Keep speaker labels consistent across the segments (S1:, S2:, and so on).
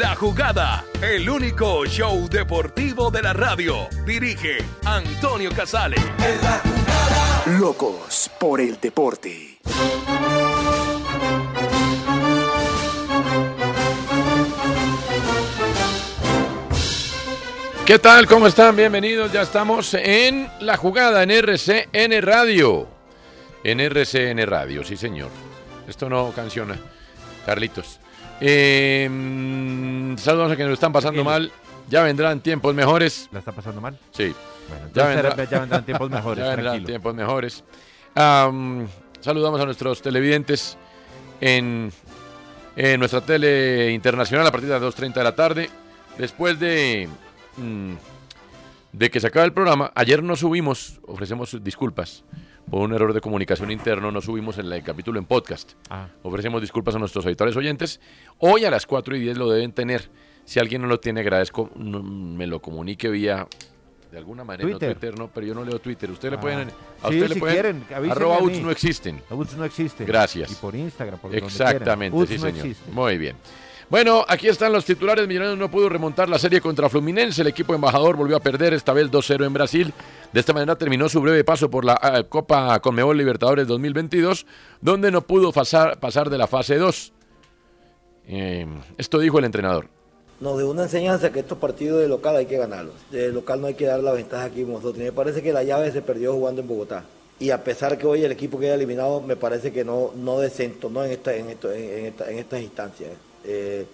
S1: La jugada, el único show deportivo de la radio. Dirige Antonio Casale.
S2: Locos por el deporte.
S3: ¿Qué tal? ¿Cómo están? Bienvenidos. Ya estamos en la jugada en RCN Radio. En RCN Radio, sí señor. Esto no canciona. Carlitos. Eh, saludos a quienes lo están pasando mal. Ya vendrán tiempos mejores.
S4: ¿La está pasando mal?
S3: Sí.
S4: Bueno,
S3: Ya vendrá-
S4: ya vendrán tiempos mejores.
S3: Ya vendrán
S4: tranquilo.
S3: tiempos mejores. Am, saludamos a nuestros televidentes en, en nuestra tele internacional a partir de las 2.30 de la tarde. Después de, mm, de que se acabe el programa, ayer no subimos, ofrecemos disculpas por un error de comunicación interno, no subimos el, el capítulo en podcast.
S4: Ah.
S3: Ofrecemos disculpas a nuestros editores oyentes. Hoy a las 4 y 10 lo deben tener. Si alguien no lo tiene, agradezco, no, me lo comunique vía... De alguna manera,
S4: Twitter.
S3: no Twitter, no, pero yo no leo Twitter. Usted le
S4: Ah.
S3: pueden. A
S4: Sí,
S3: usted le
S4: si
S3: pueden.
S4: quieren,
S3: arroba
S4: a
S3: no existen.
S4: No existe.
S3: Gracias.
S4: Y por Instagram, por
S3: Exactamente, sí,
S4: no
S3: señor.
S4: existe.
S3: Muy bien. Bueno, aquí están los titulares. Millonarios no pudo remontar la serie contra Fluminense. El equipo embajador volvió a perder, esta vez 2-0 en Brasil. De esta manera terminó su breve paso por la ah, Copa Conmebol Libertadores 2022, donde no pudo pasar, de la fase 2. Eh, esto dijo el entrenador.
S5: Nos dio una enseñanza que estos partidos de local hay que ganarlos. De local no hay que dar la ventaja aquí nosotros. Me parece que la llave se perdió jugando en Bogotá. Y a pesar que hoy el equipo queda eliminado, me parece que no, no desentonó en, esta, en, esto- en, en esta- en estas instancias. Eh,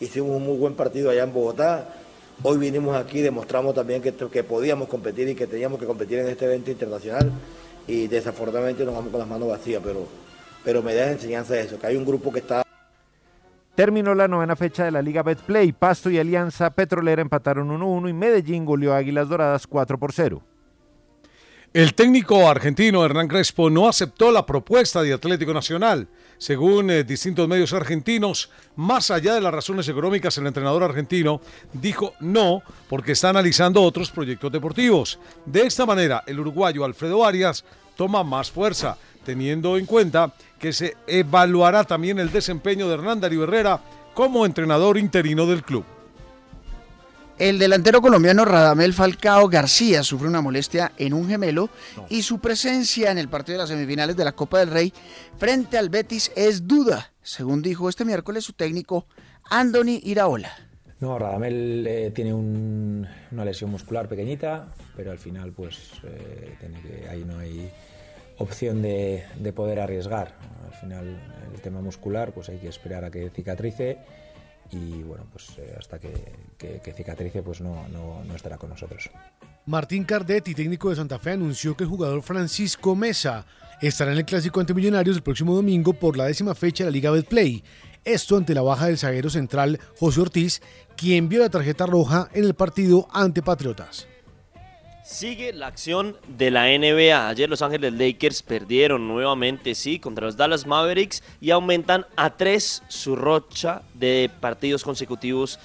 S5: hicimos un muy buen partido allá en Bogotá. Hoy vinimos aquí, demostramos también que, que podíamos competir y que teníamos que competir en este evento internacional. Y desafortunadamente nos vamos con las manos vacías, pero, pero me da enseñanza eso, que hay un grupo que está
S4: Terminó la novena fecha de la Liga Betplay. Pasto y Alianza Petrolera empataron 1-1 y Medellín goleó a Águilas Doradas 4 por 0.
S6: El técnico argentino Hernán Crespo no aceptó la propuesta de Atlético Nacional. Según eh, distintos medios argentinos, más allá de las razones económicas, el entrenador argentino dijo no porque está analizando otros proyectos deportivos. De esta manera, el uruguayo Alfredo Arias toma más fuerza, teniendo en cuenta que se evaluará también el desempeño de Hernán Darío Herrera como entrenador interino del club.
S7: El delantero colombiano Radamel Falcao García sufre una molestia en un gemelo y su presencia en el partido de las semifinales de la Copa del Rey frente al Betis es duda, según dijo este miércoles su técnico Andoni Iraola.
S8: No, Radamel eh, tiene un- una lesión muscular pequeñita, pero al final pues eh, tiene que, ahí no hay opción de, de poder arriesgar. Al final el tema muscular pues hay que esperar a que cicatrice y bueno pues eh, hasta que, cicatrice pues no, no, no estará con nosotros.
S9: Martín Cardetti, técnico de Santa Fe, anunció que el jugador Francisco Mesa estará en el clásico ante Millonarios el próximo domingo por la décima fecha de la Liga Betplay. Esto ante la baja del zaguero central José Ortiz, quien vio la tarjeta roja en el partido ante Patriotas.
S10: Sigue la acción de la NBA. Ayer Los Ángeles Lakers perdieron nuevamente, sí, contra los Dallas Mavericks y aumentan a tres su rocha de partidos consecutivos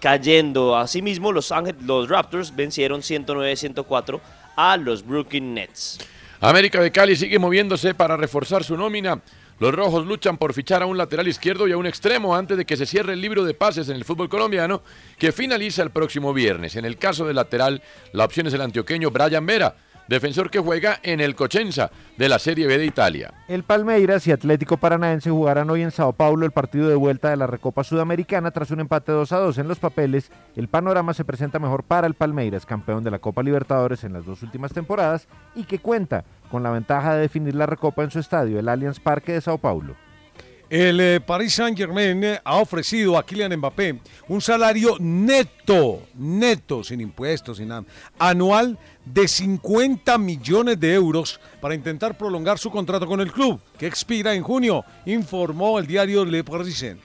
S10: cayendo. Asimismo, Los, Ángeles, los Raptors vencieron 109-104 a los Brooklyn Nets.
S3: América de Cali sigue moviéndose para reforzar su nómina. Los rojos luchan por fichar a un lateral izquierdo y a un extremo antes de que se cierre el libro de pases en el fútbol colombiano, que finaliza el próximo viernes. En el caso del lateral, la opción es el antioqueño Brian Vera, defensor que juega en el Cochenza de la Serie B de Italia.
S4: El Palmeiras y Atlético Paranaense jugarán hoy en Sao Paulo el partido de vuelta de la Recopa Sudamericana tras un empate 2 a 2 en los papeles. El panorama se presenta mejor para el Palmeiras, campeón de la Copa Libertadores en las dos últimas temporadas y que cuenta con la ventaja de definir la Recopa en su estadio, el Allianz Parque de Sao Paulo.
S6: El eh, Paris Saint-Germain eh, ha ofrecido a Kylian Mbappé un salario neto, neto, sin impuestos, sin nada, anual de 50 millones de euros para intentar prolongar su contrato con el club, que expira en junio, informó el diario Le Parisien.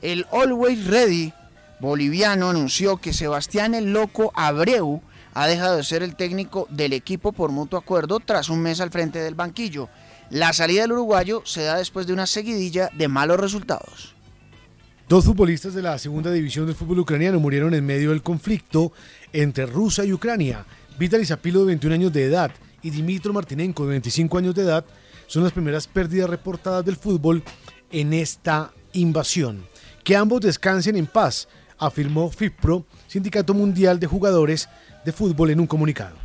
S7: El Always Ready boliviano anunció que Sebastián el Loco Abreu ha dejado de ser el técnico del equipo por mutuo acuerdo tras un mes al frente del banquillo. La salida del uruguayo se da después de una seguidilla de malos resultados.
S9: Dos futbolistas de la segunda división del fútbol ucraniano murieron en medio del conflicto entre Rusia y Ucrania. Vitaly Zapilo, de 21 años de edad, y Dimitro Martinenko, de 25 años de edad, son las primeras pérdidas reportadas del fútbol en esta invasión. Que ambos descansen en paz, afirmó FIFPRO, Sindicato Mundial de Jugadores de Fútbol, en un comunicado.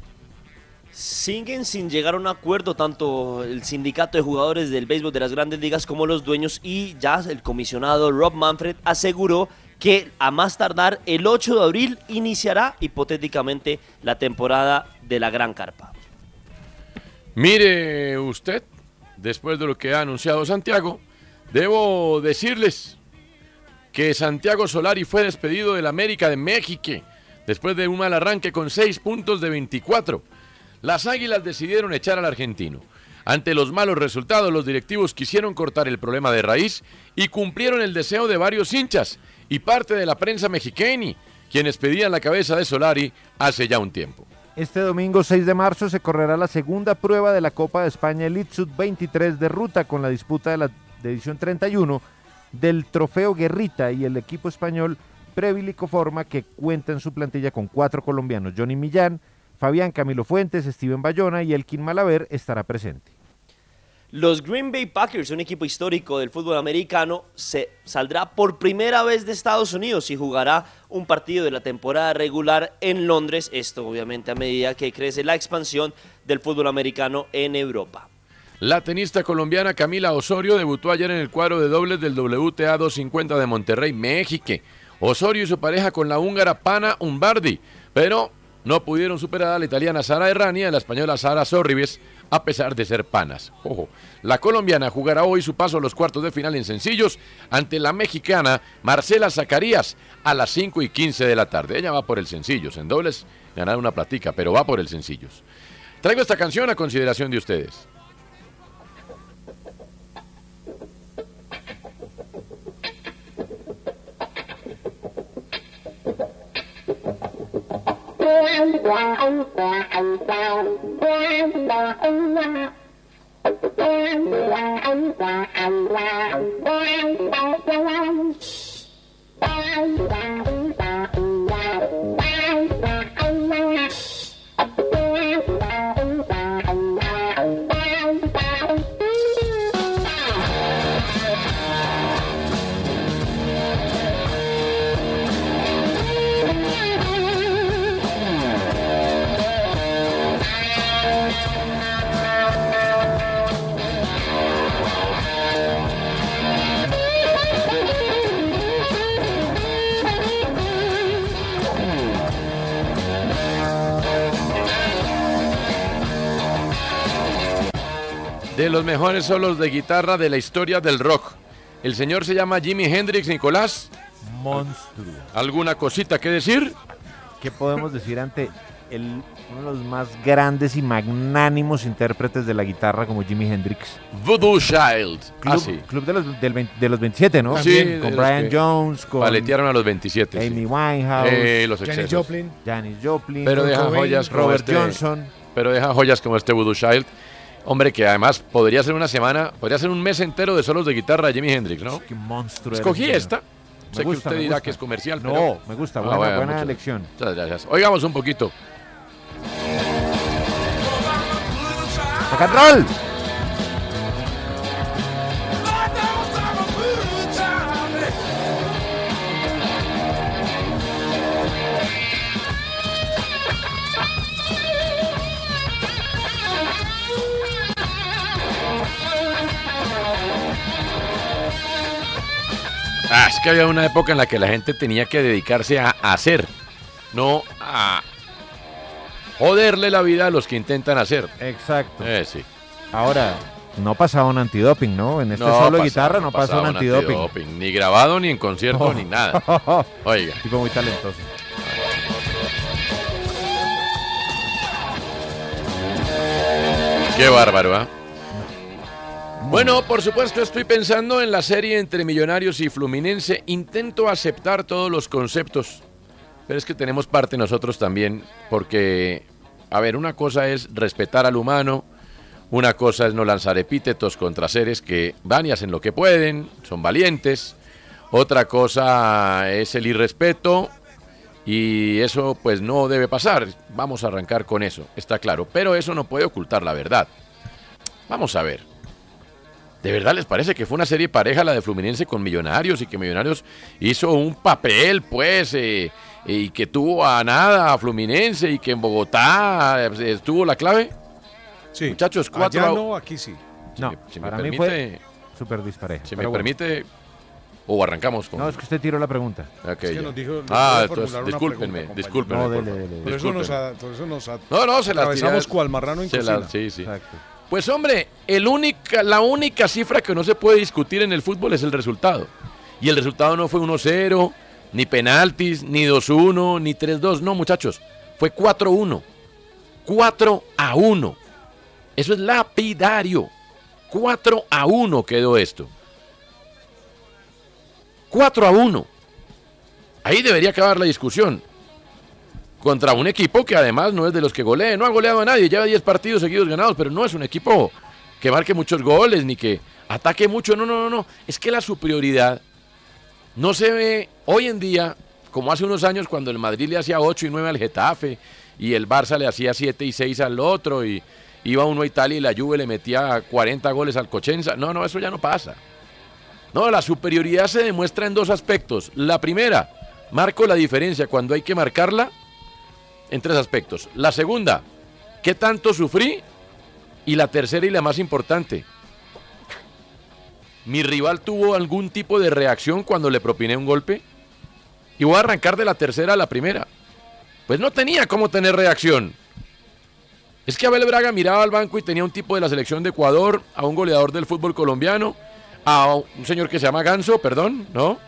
S10: Siguen sin llegar a un acuerdo tanto el sindicato de jugadores del béisbol de las grandes ligas como los dueños y ya el comisionado Rob Manfred aseguró que a más tardar el 8 de abril iniciará hipotéticamente la temporada de la Gran Carpa.
S3: Mire usted, después de lo que ha anunciado Santiago, debo decirles que Santiago Solari fue despedido del América de México después de un mal arranque con 6 puntos de 24. Las Águilas decidieron echar al argentino. Ante los malos resultados, los directivos quisieron cortar el problema de raíz y cumplieron el deseo de varios hinchas y parte de la prensa mexicana, quienes pedían la cabeza de Solari hace ya un tiempo.
S4: Este domingo 6 de marzo se correrá la segunda prueba de la Copa de España Elite Sud 23 de ruta con la disputa de la de edición 31 del Trofeo Guerrita y el equipo español Previlico Forma que cuenta en su plantilla con cuatro colombianos, Johnny Millán, Fabián Camilo Fuentes, Steven Bayona y Elkin Malaver estará presente.
S10: Los Green Bay Packers, un equipo histórico del fútbol americano, se saldrá por primera vez de Estados Unidos y jugará un partido de la temporada regular en Londres. Esto obviamente a medida que crece la expansión del fútbol americano en Europa.
S3: La tenista colombiana Camila Osorio debutó ayer en el cuadro de dobles del WTA 250 de Monterrey, México. Osorio y su pareja con la húngara Pana Umbardi, pero no pudieron superar a la italiana Sara Errani y a la española Sara Sorribes, a pesar de ser panas. La colombiana jugará hoy su paso a los cuartos de final en sencillos ante la mexicana Marcela Zacarías a las 5 y 15 de la tarde. Ella va por el sencillos, en dobles ganar una platica, pero va por el sencillos. Traigo esta canción a consideración de ustedes. Bye. De los mejores solos de guitarra de la historia del rock. El señor se llama Jimi Hendrix Nicolás.
S4: Monstruo.
S3: ¿Alguna cosita que decir?
S4: ¿Qué podemos decir ante el, uno de los más grandes y magnánimos intérpretes de la guitarra como Jimi Hendrix?
S3: Voodoo Child.
S4: Club,
S3: ah, sí.
S4: club de, los, del 20 de los 27, ¿no?
S3: Sí,
S4: También, con Brian Jones, con
S3: Paletearon a los 27. sí.
S4: Amy Winehouse,
S3: Eh, los
S9: Janis. Joplin.
S4: Janis Joplin,
S3: Pero
S4: Cobain,
S3: joyas como
S4: Robert
S3: este-
S4: Johnson.
S3: Pero dejan joyas como este Voodoo Child. Hombre, que además podría ser una semana, podría ser un mes entero de solos de guitarra de Jimi Hendrix, ¿no?
S4: Qué monstruo.
S3: Escogí esta.
S4: Me
S3: sé
S4: gusta,
S3: que usted dirá
S4: gusta.
S3: que es comercial,
S4: No,
S3: pero...
S4: me gusta,
S3: Ah,
S4: buena-
S3: bueno,
S4: buena
S3: muchas-
S4: elección.
S3: Muchas gracias. Oigamos un poquito.
S4: ¡Rock and roll!
S3: Ah, es que había una época en la que la gente tenía que dedicarse a hacer, no a joderle la vida a los que intentan hacer.
S4: Exacto.
S3: Eh, sí.
S4: Ahora, no pasaba un antidoping, ¿no? En este
S3: No
S4: solo de guitarra no, pasa un
S3: pasaba
S4: antidoping.
S3: Ni grabado, ni en concierto, ni nada. Oiga.
S4: Tipo muy talentoso.
S3: Qué bárbaro, ¿ah? Bueno, por supuesto estoy pensando en la serie entre Millonarios y Fluminense. Intento aceptar todos los conceptos, pero es que tenemos parte nosotros también, porque, a ver, una cosa es respetar al humano, una cosa es no lanzar epítetos contra seres que van y hacen lo que pueden, son valientes. Otra cosa es el irrespeto y eso pues no debe pasar. Vamos a arrancar con eso, está claro. Pero eso no puede ocultar la verdad. Vamos a ver. ¿De verdad les parece que fue una serie pareja la de Fluminense con Millonarios y que Millonarios hizo un papel, pues, eh, y que tuvo a nada a Fluminense y que en Bogotá eh, estuvo la clave?
S6: Sí.
S3: Muchachos, cuatro
S6: Allá no, aquí sí.
S4: No,
S3: si me
S4: para mí
S3: permite-
S4: fue súper disparejo.
S3: Si me
S4: bueno.
S3: permite, o arrancamos con...
S4: No, es que usted tiró la pregunta.
S3: Ok,
S6: Es que nos dijo- nos
S3: ah, entonces, discúlpenme,
S6: pregunta,
S3: discúlpenme.
S4: No,
S3: por
S4: dele,
S6: Por eso, nos, a- por eso nos a-
S3: No, no, se la
S6: atravesamos
S3: tiré-
S6: cual marrano en
S3: se la- sí, sí.
S4: Exacto.
S3: Pues hombre, el única, la única cifra que no se puede discutir en el fútbol es el resultado. Y el resultado no fue 1-0, ni penaltis, ni 2-1, ni 3-2. No, muchachos, fue 4-1. 4 a 1. Eso es lapidario. 4 a 1 quedó esto. 4 a 1. Ahí debería acabar la discusión. Contra un equipo que además no es de los que golee, no ha goleado a nadie, lleva 10 partidos seguidos ganados, pero no es un equipo que marque muchos goles ni que ataque mucho. No, no, no, no. Es que la superioridad no se ve hoy en día como hace unos años cuando el Madrid le hacía 8 y 9 al Getafe y el Barça le hacía 7 y 6 al otro y iba uno a Italia y la Juve le metía 40 goles al Cochenza. No, no, eso ya no pasa. No, la superioridad se demuestra en dos aspectos. La primera, marco la diferencia cuando hay que marcarla en tres aspectos. La segunda, ¿qué tanto sufrí? Y la tercera y la más importante, ¿mi rival tuvo algún tipo de reacción cuando le propiné un golpe? Y voy a arrancar de la tercera a la primera. Pues no tenía cómo tener reacción. Es que Abel Braga miraba al banco y tenía un tipo de la selección de Ecuador, a un goleador del fútbol colombiano, a un señor que se llama Ganso, perdón, ¿no?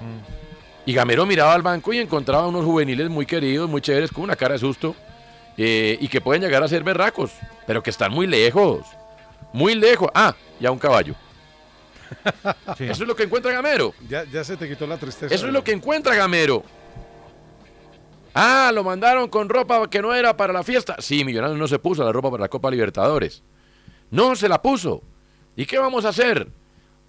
S3: Y Gamero miraba al banco y encontraba unos juveniles muy queridos, muy chéveres, con una cara de susto, eh, y que pueden llegar a ser berracos, pero que están muy lejos, muy lejos. Ah, y a un caballo. Eso es lo que encuentra Gamero.
S6: Ya, ya se te quitó la tristeza.
S3: Eso es lo que encuentra Gamero. Ah, lo mandaron con ropa que no era para la fiesta. Sí, Millonarios no se puso la ropa para la Copa Libertadores. No se la puso. ¿Y qué vamos a hacer?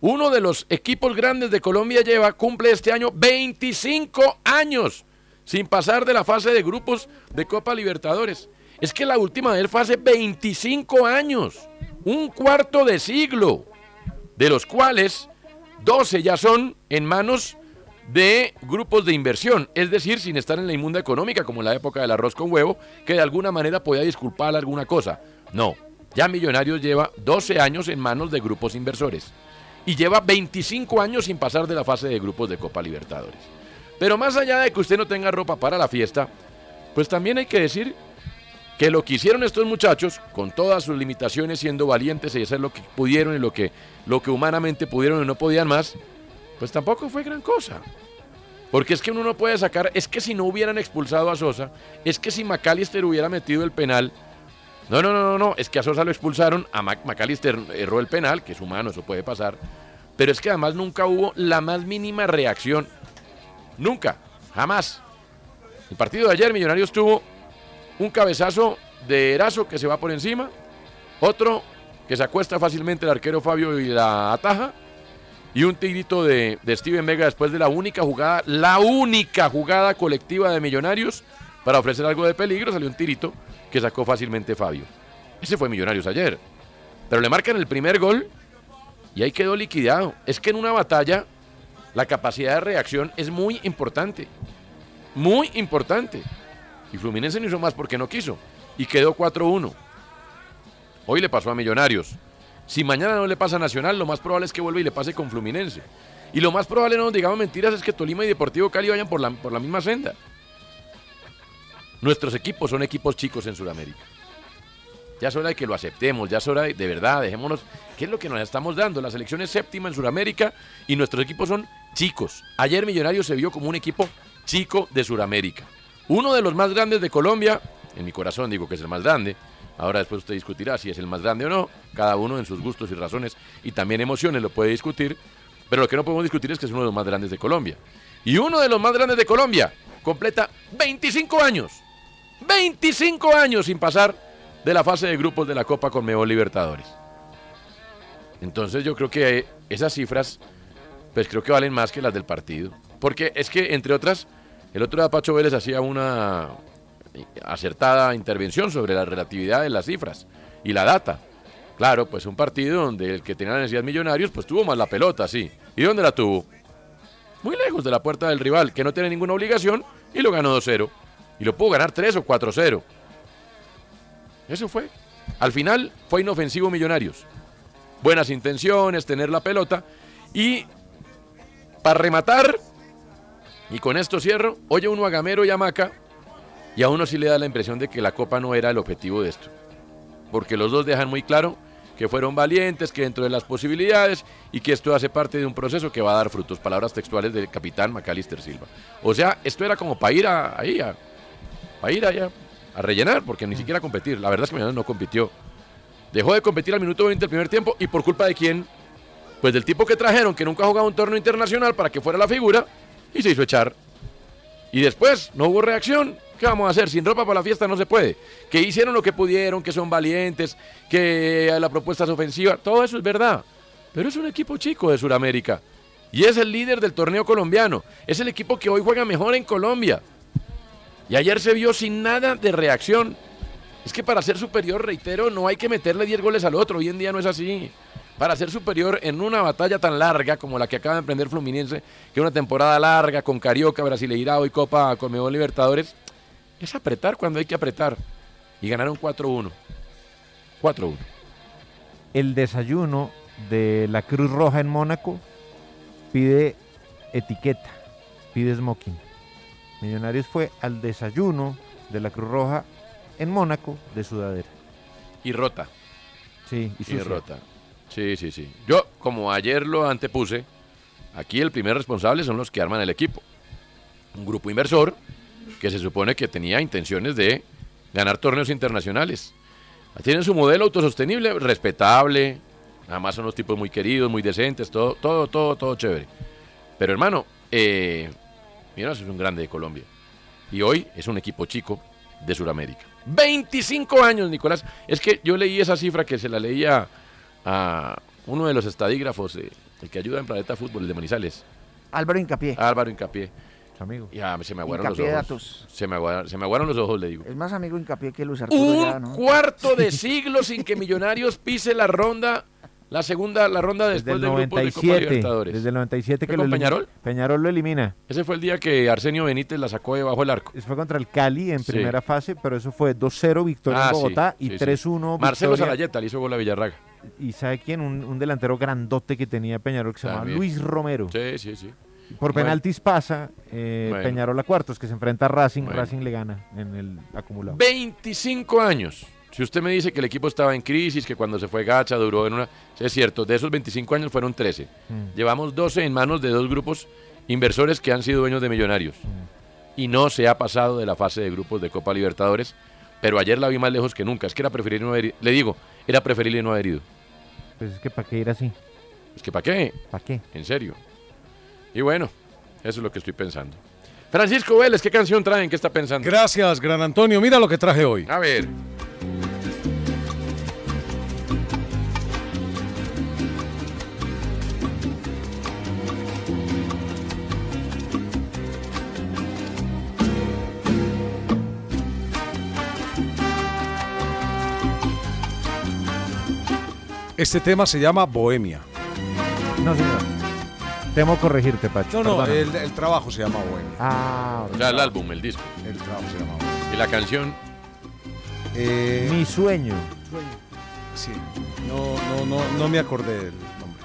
S3: Uno de los equipos grandes de Colombia lleva, cumple este año 25 años sin pasar de la fase de grupos de Copa Libertadores. Es que la última de él fue hace 25 años, un cuarto de siglo, de los cuales 12 ya son en manos de grupos de inversión, es decir, sin estar en la inmunda económica como en la época del arroz con huevo, que de alguna manera podía disculpar alguna cosa. No, ya Millonarios lleva 12 años en manos de grupos inversores y lleva 25 años sin pasar de la fase de grupos de Copa Libertadores. Pero más allá de que usted no tenga ropa para la fiesta, pues también hay que decir que lo que hicieron estos muchachos, con todas sus limitaciones, siendo valientes y hacer lo que pudieron y lo que, lo que humanamente pudieron y no podían más, pues tampoco fue gran cosa. Porque es que uno no puede sacar, es que si no hubieran expulsado a Sosa, es que si McAllister hubiera metido el penal, no, no, no, no, no, es que a Sosa lo expulsaron, a Mac- McAllister erró el penal, que es humano, eso puede pasar, pero es que además nunca hubo la más mínima reacción. Nunca, jamás. El partido de ayer, Millonarios tuvo un cabezazo de Erazo que se va por encima, otro que se acuesta fácilmente el arquero Fabio y la ataja, y un tirito de, de Steven Vega después de la única jugada, la única jugada colectiva de Millonarios para ofrecer algo de peligro, salió un tirito que sacó fácilmente Fabio. Ese fue Millonarios ayer. Pero le marcan el primer gol y ahí quedó liquidado. Es que en una batalla la capacidad de reacción es muy importante. Muy importante. Y Fluminense no hizo más porque no quiso. Y quedó 4-1. Hoy le pasó a Millonarios. Si mañana no le pasa a Nacional, lo más probable es que vuelva y le pase con Fluminense. Y lo más probable, no digamos mentiras, es que Tolima y Deportivo Cali vayan por la, por la misma senda. Nuestros equipos son equipos chicos en Sudamérica. Ya es hora de que lo aceptemos, ya es hora de, de verdad, dejémonos. ¿Qué es lo que nos estamos dando? La selección es séptima en Sudamérica y nuestros equipos son chicos. Ayer Millonarios se vio como un equipo chico de Sudamérica. Uno de los más grandes de Colombia, en mi corazón digo que es el más grande. Ahora después usted discutirá si es el más grande o no. Cada uno en sus gustos y razones y también emociones lo puede discutir. Pero lo que no podemos discutir es que es uno de los más grandes de Colombia. Y uno de los más grandes de Colombia completa 25 años. 25 años sin pasar de la fase de grupos de la Copa Conmebol Libertadores. Entonces yo creo que esas cifras, pues creo que valen más que las del partido. Porque es que, entre otras, el otro día Pacho Vélez hacía una acertada intervención sobre la relatividad de las cifras y la data. Claro, pues un partido donde el que tenía la necesidad millonarios, pues tuvo más la pelota, sí. ¿Y dónde la tuvo? Muy lejos de la puerta del rival, que no tiene ninguna obligación, y lo ganó 2-0. Y lo pudo ganar 3 o 4-0. Eso fue. Al final fue inofensivo Millonarios. Buenas intenciones, tener la pelota. Y para rematar, y con esto cierro, oye uno a Gamero y a Maca, y a uno sí le da la impresión de que la copa no era el objetivo de esto. Porque los dos dejan muy claro que fueron valientes, que dentro de las posibilidades y que esto hace parte de un proceso que va a dar frutos. Palabras textuales del capitán Macalister Silva. O sea, esto era como para ir a, ahí, a, para ir allá, a rellenar, porque ni siquiera competir. La verdad es que Millonarios no compitió. Dejó de competir al minuto 20 del primer tiempo y por culpa de quién? Pues del tipo que trajeron, que nunca ha jugado un torneo internacional para que fuera la figura y se hizo echar. Y después no hubo reacción. ¿Qué vamos a hacer? Sin ropa para la fiesta no se puede. Que hicieron lo que pudieron, que son valientes, que la propuesta es ofensiva. Todo eso es verdad. Pero es un equipo chico de Sudamérica. Y es el líder del torneo colombiano. Es el equipo que hoy juega mejor en Colombia. Y ayer se vio sin nada de reacción. Es que para ser superior, reitero, no hay que meterle 10 goles al otro. Hoy en día no es así. Para ser superior en una batalla tan larga como la que acaba de emprender Fluminense, que una temporada larga con Carioca, Brasileirao y Copa Conmebol Libertadores, es apretar cuando hay que apretar. Y ganaron 4-1. 4-1.
S4: El desayuno de la Cruz Roja en Mónaco pide etiqueta, pide smoking. Millonarios fue al desayuno de la Cruz Roja en Mónaco de sudadera.
S3: Y rota.
S4: Sí, y
S3: Y rota. Sí, sí, sí. Yo, como ayer lo antepuse, aquí el primer responsable son los que arman el equipo. Un grupo inversor que se supone que tenía intenciones de ganar torneos internacionales. Tienen su modelo autosostenible, respetable. Además son los tipos muy queridos, muy decentes, todo, todo, todo, todo chévere. Pero hermano, eh, mira, es un grande de Colombia. Y hoy es un equipo chico de Sudamérica. 25 años, Nicolás. Es que yo leí esa cifra que se la leía a uno de los estadígrafos, eh, el que ayuda en Planeta Fútbol, el de Manizales.
S7: Álvaro Incapié.
S3: Álvaro Incapié.
S4: amigo.
S3: Ya se me aguaron los ojos.
S7: datos.
S3: Se me, aguaron, se me aguaron los ojos, le digo.
S7: Es más amigo Incapié que Luis Arturo
S3: Un
S7: ya, ¿no?
S3: cuarto de siglo sin que Millonarios pise la ronda, la segunda, la ronda
S4: Desde
S3: después
S4: el
S3: del grupo de Copa
S4: 97.
S3: Libertadores.
S4: Desde el 97 que
S3: ¿Fue
S4: lo
S3: Peñarol?
S4: Peñarol lo elimina.
S3: Ese fue el día que Arsenio Benítez la sacó debajo del arco.
S4: Eso fue contra el Cali en
S3: Sí.
S4: primera fase, pero eso fue 2-0 victoria
S3: Ah,
S4: en
S3: sí,
S4: Bogotá y
S3: sí, sí.
S4: 3-1
S3: Marcelo Sarayeta le hizo gol a Villarraga.
S4: ¿Y sabe quién? Un, un delantero grandote que tenía Peñarol que se llamaba. Luis Romero.
S3: Sí, sí, sí.
S4: Por
S3: Bueno.
S4: penaltis pasa eh,
S3: Bueno.
S4: Peñarol a cuartos, que se enfrenta a Racing.
S3: Bueno.
S4: Racing le gana en el acumulado.
S3: 25 años. Si usted me dice que el equipo estaba en crisis, que cuando se fue Gacha duró en una... Es cierto, de esos 25 años fueron 13.
S4: Mm.
S3: Llevamos 12 en manos de dos grupos inversores que han sido dueños de millonarios. Y no se ha pasado de la fase de grupos de Copa Libertadores. Pero ayer la vi más lejos que nunca. Es que era preferible no haber ido. Le digo, era preferible no haber ido.
S4: Pues es que para qué ir así.
S3: Es que ¿para qué?
S4: ¿Para qué?
S3: En serio. Y bueno, eso es lo que estoy pensando. Francisco Vélez, ¿qué canción traen? ¿Qué está pensando?
S6: Gracias, gran Antonio. Mira lo que traje hoy.
S3: A ver.
S6: Este tema se llama Bohemia.
S4: No, señor. Temo corregirte, Pacho.
S6: No, no, el, el trabajo se llama Bohemia.
S4: Ah,
S3: O sea, el álbum, el disco.
S6: El trabajo se llama Bohemia.
S3: ¿Y la canción?
S6: Eh,
S4: Mi sueño.
S6: Sí, no, no, no, no me acordé del nombre.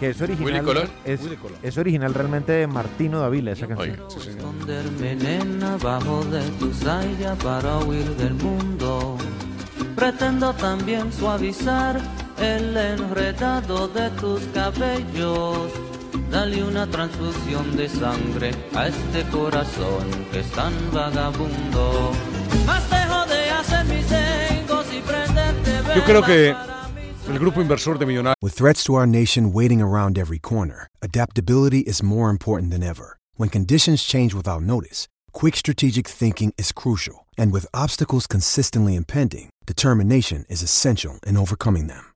S4: Que es original.
S6: Willy Colón.
S4: Es,
S6: Willy Colón.
S4: es original realmente de Martino Davila, esa canción.
S11: esconderme nena bajo de tu saya para huir del mundo. Pretendo también suavizar el enredado de tus cabellos. Dale una transfusión de sangre a este corazón que es tan vagabundo. Más dejo de hacer mis engos y prenderte
S6: Yo creo que el grupo inversor de Millonarios
S12: With threats to our nation waiting around every corner, adaptability is more important than ever. When conditions change without notice, quick strategic thinking is crucial. And with obstacles consistently impending, determination is essential in overcoming them.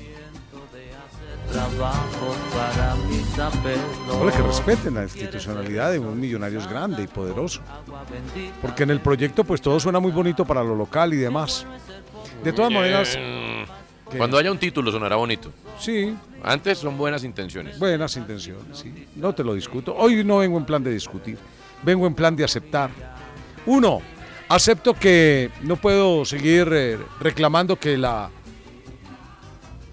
S11: Trabajos para mis apelos.
S6: Hola, que respeten la institucionalidad de un millonario es grande y poderoso. Porque en el proyecto pues todo suena muy bonito para lo local y demás. De todas maneras, ¿Qué?
S3: Cuando haya un título sonará bonito.
S6: Sí.
S3: Antes son buenas intenciones.
S6: buenas intenciones, sí. No te lo discuto. Hoy no vengo en plan de discutir. Vengo en plan de aceptar. Uno, acepto que no puedo seguir eh, reclamando que la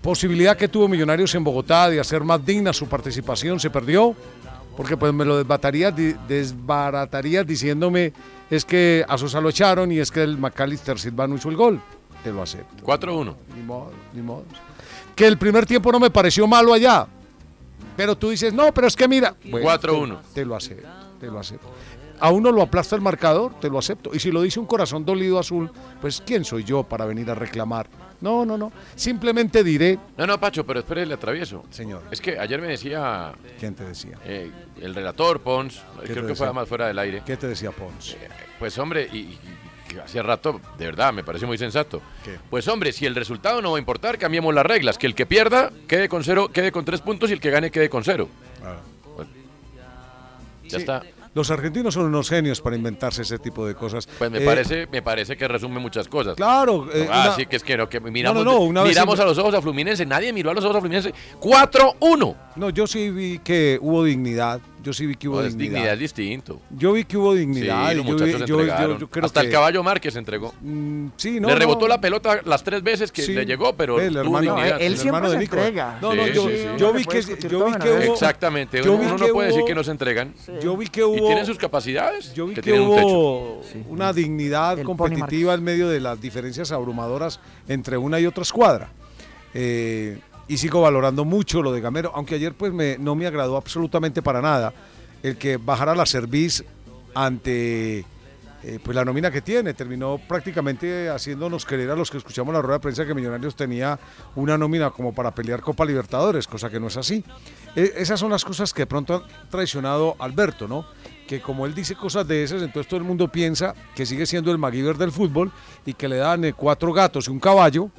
S6: posibilidad que tuvo Millonarios en Bogotá de hacer más digna su participación se perdió, porque pues me lo desbatarías, di- desbaratarías diciéndome es que a Sosa lo echaron y es que el McAllister Silva no hizo el gol. Te lo acepto.
S3: 4-1.
S6: Ni modo, ni modo. Que el primer tiempo no me pareció malo allá. Pero tú dices, no, pero es que mira.
S3: 4-1.
S6: Te, te lo acepto, te lo acepto. A uno lo aplasta el marcador, te lo acepto. Y si lo dice un corazón dolido azul, pues ¿quién soy yo para venir a reclamar? No, no, no. Simplemente diré.
S3: No, no, Pacho, pero espere, le atravieso.
S6: Señor.
S3: Es que ayer me decía.
S6: ¿Quién te decía?
S3: eh, el relator Pons,
S6: ¿Qué
S3: creo que fue más fuera del aire.
S6: ¿Qué te decía Pons?
S3: Pues hombre, y, y- hacía rato, de verdad, me parece muy sensato.
S6: ¿Qué?
S3: Pues hombre, si el resultado no va a importar, cambiemos las reglas. Que el que pierda quede con cero, quede con tres puntos y el que gane quede con cero. Pues, ya
S6: Sí,
S3: está.
S6: Los argentinos son unos genios para inventarse ese tipo de cosas.
S3: Pues me
S6: Eh,
S3: parece, me parece que resume muchas cosas.
S6: Claro, eh,
S3: ah,
S6: una-
S3: sí, que es que no, que miramos,
S6: No, no, una
S3: miramos a los ojos a Fluminense, nadie miró a los ojos a Fluminense. 4-1.
S6: No, yo sí vi que hubo dignidad. Yo sí vi que hubo
S3: No, es
S6: dignidad.
S3: dignidad es distinto.
S6: Yo vi que hubo dignidad.
S3: Sí,
S6: y
S3: los
S6: yo, vi-
S3: muchachos
S6: yo-
S3: se
S6: yo-
S3: entregaron.
S6: yo creo
S3: Hasta
S6: que-
S3: el caballo Márquez se entregó.
S6: Mm, sí, no,
S3: le rebotó
S6: no.
S3: la pelota las tres veces que
S6: Sí.
S3: le llegó, pero
S6: El
S3: tuvo
S6: hermano-
S3: dignidad.
S6: él El siempre hermano se Nico. entrega. No, no,
S3: Sí,
S6: yo-
S3: sí, sí.
S6: yo vi que- yo vi que hubo-
S3: Exactamente.
S6: yo
S3: uno
S6: vi
S3: uno
S6: que
S3: no puede decir que no se entregan.
S6: Yo vi que
S3: Y
S6: hubo.
S3: tienen sus capacidades.
S6: Yo vi
S3: que
S6: que,
S3: tienen un techo.
S6: hubo una dignidad competitiva en medio de las diferencias abrumadoras entre una y otra escuadra. Eh, y sigo valorando mucho lo de Gamero, aunque ayer pues no me agradó absolutamente para nada el que bajara la cerviz ante eh, pues la nómina que tiene. Terminó prácticamente haciéndonos creer a los que escuchamos la rueda de prensa que Millonarios tenía una nómina como para pelear Copa Libertadores, cosa que no es así. E- esas son las cosas que de pronto han traicionado Alberto, ¿no? Que como él dice cosas de esas, entonces todo el mundo piensa que sigue siendo el MacGyver del fútbol y que le dan eh, cuatro gatos y un caballo,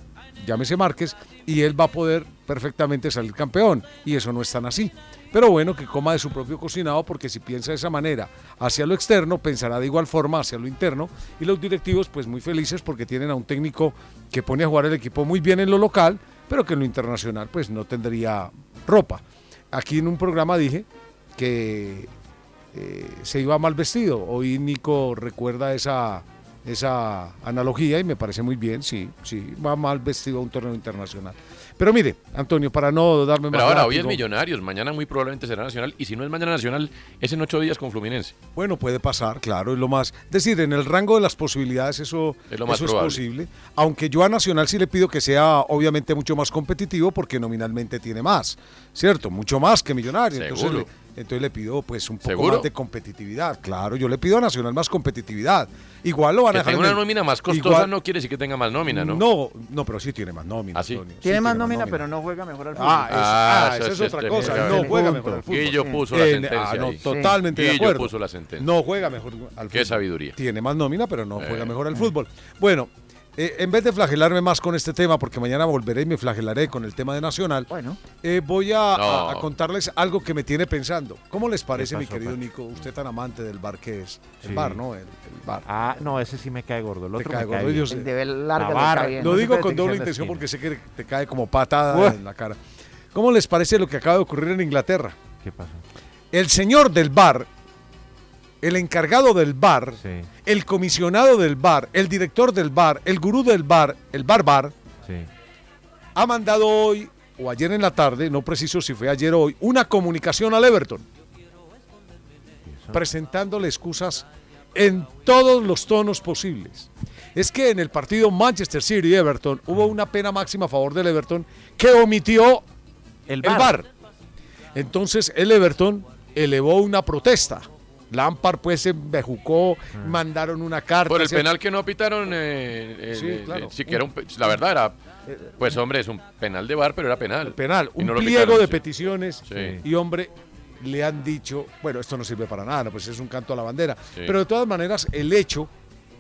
S6: llámese Márquez, y él va a poder perfectamente salir campeón. Y eso no es tan así. Pero bueno, que coma de su propio cocinado, porque si piensa de esa manera hacia lo externo, pensará de igual forma hacia lo interno. Y los directivos, pues muy felices porque tienen a un técnico que pone a jugar el equipo muy bien en lo local, pero que en lo internacional, pues no tendría ropa. Aquí en un programa dije que eh, se iba mal vestido. Hoy Nico recuerda esa, esa analogía y me parece muy bien, sí, sí, va mal vestido a un torneo internacional. Pero mire, Antonio, para no darme
S3: Pero
S6: más
S3: ahora, hoy es Millonarios, mañana muy probablemente será Nacional, y si no es mañana Nacional, es en ocho días con Fluminense.
S6: Bueno, puede pasar, claro, es lo más. Es decir, en el rango de las posibilidades eso,
S3: Es lo más
S6: eso es posible. Aunque yo a Nacional sí le pido que sea obviamente mucho más competitivo porque nominalmente tiene más, ¿cierto? Mucho más que Millonarios. Entonces
S3: Seguro.
S6: Entonces le pido pues un poco
S3: ¿Seguro?
S6: más de competitividad. Claro, yo le pido a Nacional más competitividad. Igual lo van
S3: Que
S6: a dejar
S3: tenga
S6: en
S3: una
S6: el-
S3: nómina más costosa
S6: igual-
S3: no quiere decir que tenga más nómina, ¿no?
S6: No, no, pero sí tiene más nómina.
S3: ¿Ah, sí?
S7: Tiene más nómina, pero no juega mejor al fútbol.
S6: Ah, eso-
S3: Ah,
S6: ah,
S3: eso
S6: esa
S3: sí
S6: es otra cosa. No juega mejor al fútbol.
S3: Guillo puso la
S6: En-
S3: sentencia
S6: ah, no,
S3: ahí.
S6: totalmente de
S3: Guillo
S6: acuerdo.
S3: puso la sentencia.
S6: No juega mejor al
S3: Qué
S6: fútbol.
S3: sabiduría.
S6: Tiene más nómina, pero no juega
S3: Eh.
S6: mejor al fútbol. Bueno, eh, en vez de flagelarme más con este tema, porque mañana volveré y me flagelaré con el tema de Nacional,
S7: bueno.
S6: voy a,
S3: No.
S6: a- a contarles algo que me tiene pensando. ¿Cómo les parece, mi querido? Nico? Usted tan amante del bar que es. El
S4: Sí.
S6: bar, ¿no? El, el bar.
S4: Ah, no, ese sí me cae gordo. El
S6: Te cae
S4: me
S6: gordo,
S4: cae
S6: yo
S4: bien.
S7: El de larga bien.
S6: Lo
S4: no
S6: digo con doble intención porque sé que te cae como patada
S4: Uah.
S6: en la cara. ¿Cómo les parece lo que acaba de ocurrir en Inglaterra?
S4: ¿Qué pasó?
S6: El señor del bar, el encargado del bar,
S4: Sí,
S6: el comisionado del bar, el director del bar, el gurú del bar, el bar bar,
S4: sí.
S6: ha mandado hoy o ayer en la tarde, no preciso si fue ayer o hoy, una comunicación al Everton presentándole excusas en todos los tonos posibles. Es que en el partido Manchester City Everton hubo una pena máxima a favor del Everton que omitió
S4: El
S6: el
S4: bar.
S6: bar. Entonces el Everton elevó una protesta. Lampard pues se bejucó, mandaron una carta.
S3: Por el penal que no pitaron, eh, eh,
S6: Sí,
S3: eh,
S6: claro.
S3: sí que era un pe- la verdad era, pues hombre, es un penal de bar, pero era penal.
S6: penal, un
S3: no
S6: pliego
S3: pitaron,
S6: de
S3: sí.
S6: peticiones
S3: Sí.
S6: y hombre le han dicho, bueno, esto no sirve para nada, no, pues es un canto a la bandera,
S3: Sí.
S6: pero de todas maneras el hecho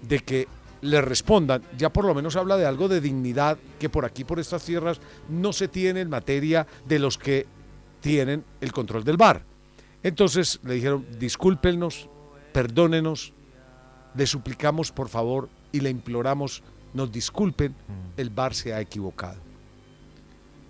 S6: de que le respondan ya por lo menos habla de algo de dignidad que por aquí por estas tierras no se tiene en materia de los que tienen el control del bar. Entonces le dijeron, discúlpenos, perdónenos, le suplicamos por favor y le imploramos, nos disculpen, el bar se ha equivocado.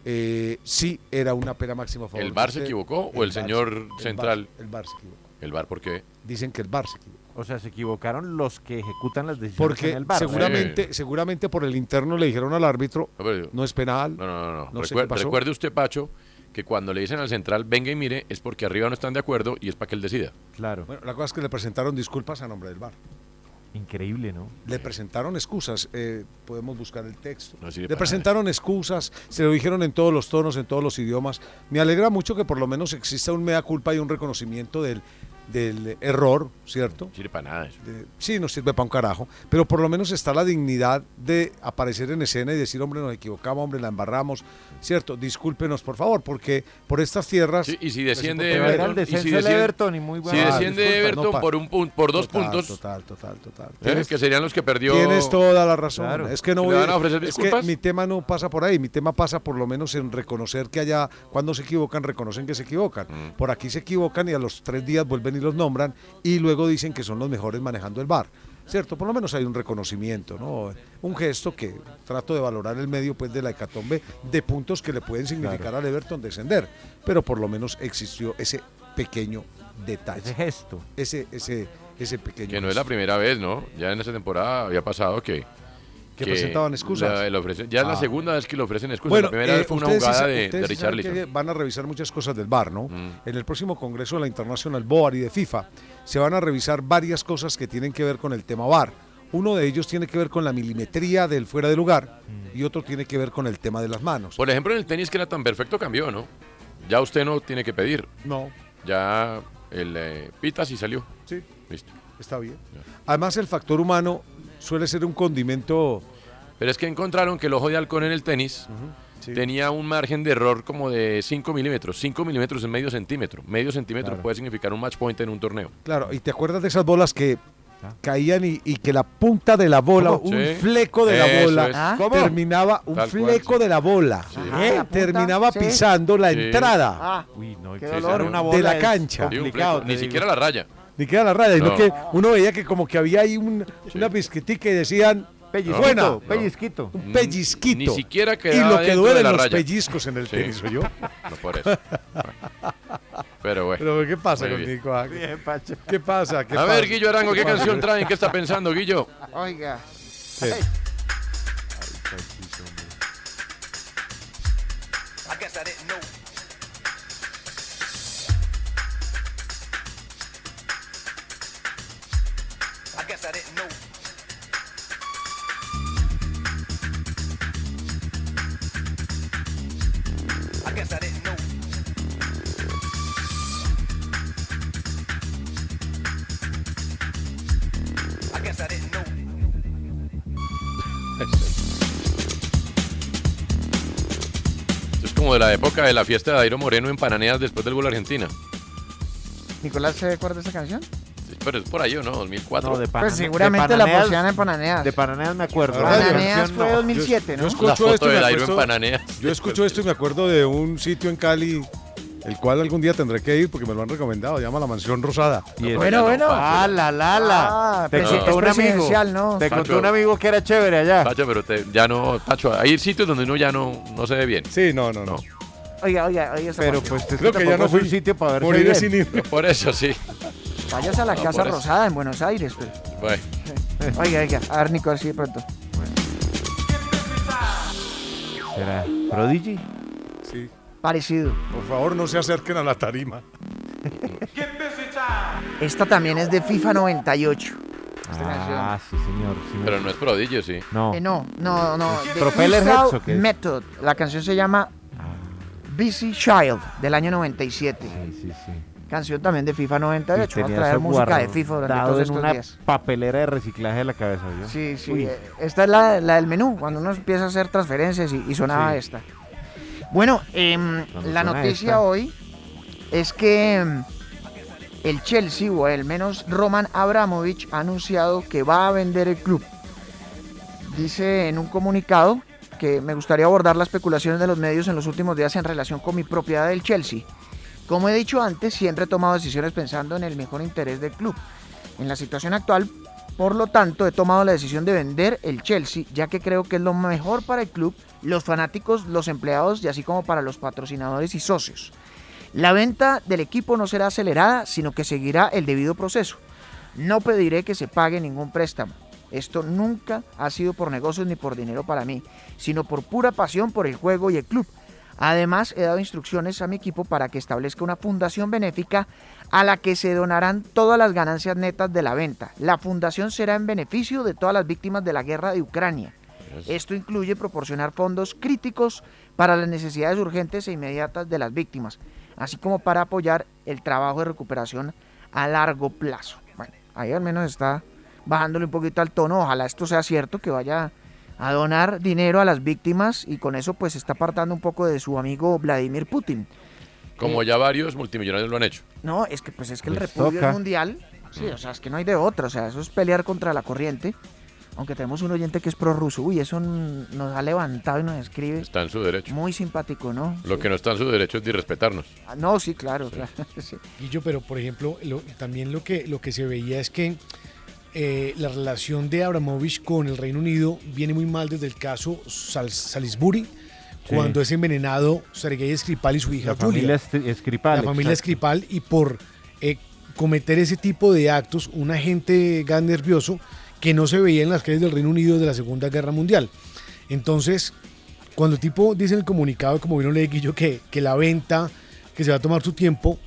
S6: Eh, sí, era una pena máxima a favor.
S3: ¿El VAR se equivocó o el señor
S6: el
S3: central?
S6: el VAR se equivocó.
S3: ¿El bar por qué?
S6: Dicen que el VAR se equivocó.
S4: O sea, se equivocaron los que ejecutan las decisiones
S6: Porque
S4: en el bar.
S6: seguramente, seguramente por el interno le dijeron al árbitro,
S3: No, pero-
S6: no es penal.
S3: No, no, no. no.
S6: No sé
S3: Recuer-
S6: qué pasó.
S3: recuerde usted, Pacho, que cuando le dicen al central, venga y mire, es porque arriba no están de acuerdo y es para que él decida.
S4: Claro.
S6: Bueno, la cosa es que le presentaron disculpas a nombre del VAR.
S4: Increíble, ¿no?
S6: Le presentaron excusas, eh, podemos buscar el texto.
S3: No
S6: Le presentaron excusas, se lo dijeron en todos los tonos, en todos los idiomas. Me alegra mucho que por lo menos exista un mea culpa y un reconocimiento del, del error, ¿cierto?
S3: No sirve para nada eso.
S6: De- sí, no sirve para un carajo, pero por lo menos está la dignidad de aparecer en escena y decir, hombre, nos equivocamos, hombre, la embarramos, ¿cierto? Discúlpenos, por favor, porque por estas tierras...
S3: Sí, y si desciende
S6: Pues,
S3: Everton,
S4: el
S3: y
S4: descenso
S3: si desciende-
S4: Everton y muy
S3: si
S4: buena
S3: desciende
S4: disculpa.
S3: Everton
S6: no pa-
S3: por, un pun- por dos
S6: Total,
S3: puntos,
S6: Total, total, total.
S3: ¿eh?
S6: Tienes-
S3: que serían los que perdió.
S6: Tienes toda la razón.
S4: Claro.
S6: Es que no
S3: ¿Le
S6: voy
S3: van a ofrecer
S6: es que
S3: disculpas?
S6: mi tema no pasa por ahí. Mi tema pasa por lo menos en reconocer que allá, cuando se equivocan, reconocen que se equivocan.
S3: Mm.
S6: Por aquí se equivocan y a los tres días vuelven y los nombran y luego dicen que son los mejores manejando el bar. ¿Cierto? Por lo menos hay un reconocimiento, ¿no? Un gesto que trato de valorar el medio pues de la hecatombe de puntos que le pueden significar al Everton descender. Pero por lo menos existió ese pequeño detalle.
S4: Ese gesto.
S6: Ese, ese, ese pequeño
S3: Que no es la primera vez, ¿no? Ya en esa temporada había pasado que.
S6: Que presentaban excusas.
S3: la- ya es la
S6: Ah.
S3: segunda vez que le ofrecen excusas.
S6: Bueno,
S3: la primera
S6: eh,
S3: vez fue una
S6: sí
S3: jugada de, de
S6: sí
S3: Richarlison.
S6: que van a revisar muchas cosas del VAR, ¿no?
S3: Mm.
S6: En el próximo Congreso de la International Board y de FIFA se van a revisar varias cosas que tienen que ver con el tema VAR. Uno de ellos tiene que ver con la milimetría del fuera de lugar y otro tiene que ver con el tema de las manos.
S3: Por ejemplo, en el tenis que era tan perfecto cambió, ¿no? Ya usted no tiene que pedir.
S6: No,
S3: Ya el eh, pitas y salió.
S6: sí,
S3: Listo.
S6: está bien. Además, el factor humano suele ser un condimento...
S3: Pero es que encontraron que el ojo de halcón en el tenis
S6: sí.
S3: tenía un margen de error como de 5 milímetros. 5 milímetros es medio centímetro. Medio centímetro
S6: Claro.
S3: puede significar un match point en un torneo.
S6: Claro, y te acuerdas de esas bolas que caían y, y que la punta de la bola,
S3: ¿Cómo?
S6: un
S3: Sí.
S6: fleco de la bola.
S7: Ah.
S4: ¿Cómo?
S6: terminaba, un
S3: Tal cual,
S6: fleco
S3: sí.
S6: de la bola,
S3: Sí.
S7: La punta,
S6: terminaba
S7: sí.
S6: pisando la
S3: Sí.
S6: entrada.
S7: Ah,
S4: Uy, no,
S7: Qué
S4: que
S7: dolor.
S4: era una
S6: De la cancha.
S3: Sí, un
S4: complicado,
S3: fleco,
S4: te
S3: ni
S4: digo.
S3: siquiera la raya.
S6: Ni queda la raya, sino
S3: No.
S6: que uno veía que como que había ahí un- una bisquitica y decían,
S4: Pellizquito,
S6: buena,
S4: pellizquito.
S6: un pellizquito.
S3: Ni siquiera
S6: y lo que
S3: la
S6: los
S3: raya.
S6: pellizcos en el
S3: Sí.
S6: tenis, ¿o yo?
S3: No por eso. Pero bueno.
S6: Pero ¿qué pasa
S3: Muy
S6: con
S3: bien.
S6: Nico?
S4: Bien, Pacho.
S6: ¿Qué pasa? ¿Qué
S3: A ver? Guillo Arango, ¿qué canción traen? ¿Qué está pensando, Guillo?
S7: oiga.
S3: De la fiesta de Dairo Moreno en Pananeas después del gol a Argentina.
S7: Nicolás, ¿se acuerda de esa canción?
S3: pero es por ahí, ¿o no? 2004.
S4: No, de
S7: Pues seguramente la
S4: Pananeas-
S7: poseían en Pananeas.
S4: De Pananeas me acuerdo.
S7: Pananeas fue 2007, ¿no?
S6: Yo escucho
S3: La foto
S6: esto y me
S3: en
S6: acuerdo-
S3: Pananeas.
S6: Yo escucho esto y me acuerdo de un sitio en Cali, el cual algún día tendré que ir porque me lo han recomendado. Se llama La Mansión Rosada.
S4: Y
S7: Bueno, bueno.
S4: Ah, la, la, la.
S7: Ah,
S4: te contó
S7: es
S4: un amigo.
S7: ¿no?
S4: Te
S3: Pacho.
S4: contó un amigo que era chévere allá.
S3: Pacho, pero te- ya no, Pacho, hay sitios donde uno ya no, no se ve bien.
S6: Sí, no, no, no.
S7: Oiga, oiga, oiga.
S4: Pero pues
S6: Creo que ya no
S4: fue un
S6: fui.
S4: sitio para verse
S6: Por sin ir.
S3: Por eso sí.
S7: Váyase a la
S3: No,
S7: Casa. Rosada en Buenos Aires. pues.
S3: Bueno,
S7: Oiga, oiga. A ver, Nico, así de pronto.
S4: ¿Será Prodigy?
S6: Sí.
S7: Parecido.
S6: Por favor, no se acerquen a la tarima.
S7: Esta también es de FIFA 98.
S4: Ah, sí, señor. sí
S3: pero no es prodigio, sí.
S4: No.
S7: Eh, no, no, no.
S4: ¿Propeller
S7: Crystal
S4: Heads o qué es?
S7: Method. La canción se llama Busy Child del año 97.
S4: Sí, sí, sí.
S7: Canción también de FIFA
S4: Y
S7: 98. Vamos a traer música de FIFA durante
S4: en
S7: todos estos
S4: una
S7: días.
S4: papelera de reciclaje de la cabeza, ¿yo?
S7: Sí, sí.
S4: Uy.
S7: eh, Esta es la, la del menú, cuando uno empieza a hacer transferencias y, y sonaba
S4: Sí.
S7: esta. Bueno, em, la noticia
S4: esta.
S7: hoy es que em, el Chelsea, o al menos Roman Abramovich, ha anunciado que va a vender el club. Dice en un comunicado que me gustaría abordar las especulaciones de los medios en los últimos días en relación con mi propiedad del Chelsea. Como he dicho antes, siempre he tomado decisiones pensando en el mejor interés del club. En la situación actual, por lo tanto, he tomado la decisión de vender el Chelsea, ya que creo que es lo mejor para el club, los fanáticos, los empleados y así como para los patrocinadores y socios. La venta del equipo no será acelerada, sino que seguirá el debido proceso. No pediré que se pague ningún préstamo. Esto nunca ha sido por negocios ni por dinero para mí, sino por pura pasión por el juego y el club. Además, he dado instrucciones a mi equipo para que establezca una fundación benéfica a la que se donarán todas las ganancias netas de la venta. La fundación será en beneficio de todas las víctimas de la guerra de Ucrania. Esto incluye proporcionar fondos críticos para las necesidades urgentes e inmediatas de las víctimas, así como para apoyar el trabajo de recuperación a largo plazo. Bueno, ahí al menos está bajándole un poquito al tono. Ojalá esto sea cierto, que vaya a donar dinero a las víctimas y con eso pues está apartando un poco de su amigo Vladimir Putin.
S3: Como ya varios multimillonarios lo han hecho.
S7: No, es que pues es que el repudio
S3: toca.
S7: es mundial. Sí, o sea, es que no hay de otra. O sea, eso es pelear contra la corriente. Aunque tenemos un oyente que es prorruso. Uy, eso nos ha levantado y nos escribe.
S3: Está en su derecho.
S7: Muy simpático, ¿no?
S3: Lo que no está en su derecho es de irrespetarnos.
S7: Ah, No, sí, claro, claro. sí.
S9: Guillo, pero por ejemplo, lo- también lo que, lo que se veía es que eh, la relación de Abramovich con el Reino Unido viene muy mal desde el caso Sal- Salisbury,
S4: Sí.
S9: cuando es envenenado Sergei Skripal y su hija
S4: La
S9: Julia.
S4: familia Stri- Skripal,
S9: La familia. Skripal y por eh, cometer ese tipo de actos, un agente gas nervioso que no se veía en las calles del Reino Unido desde la Segunda Guerra Mundial. Entonces, cuando el tipo dice en el comunicado, como vino Guillo, que, que la venta, que se va a tomar su tiempo,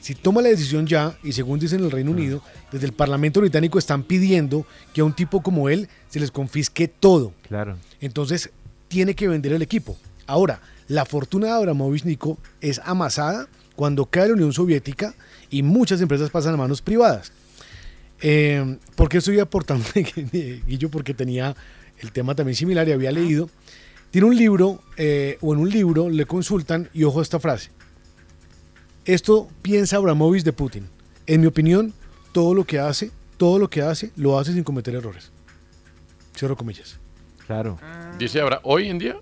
S9: si toma la decisión ya, y según dicen en el Reino Unido, desde el Parlamento británico están pidiendo que a un tipo como él se les confisque todo.
S4: Claro.
S9: Entonces, tiene que vender el equipo. Ahora, la fortuna de Abramovich, Nico, es amasada cuando cae la Unión Soviética y muchas empresas pasan a manos privadas. Eh, ¿Por qué estoy aportando, Guillo? Porque tenía el tema también similar y había leído. Tiene un libro, eh, o en un libro le consultan, y ojo a esta frase. Esto piensa Abramovich de Putin. En mi opinión, todo lo que hace, todo lo que hace, lo hace sin cometer errores. Cierro comillas.
S4: Claro.
S3: Dice ahora, hoy en día.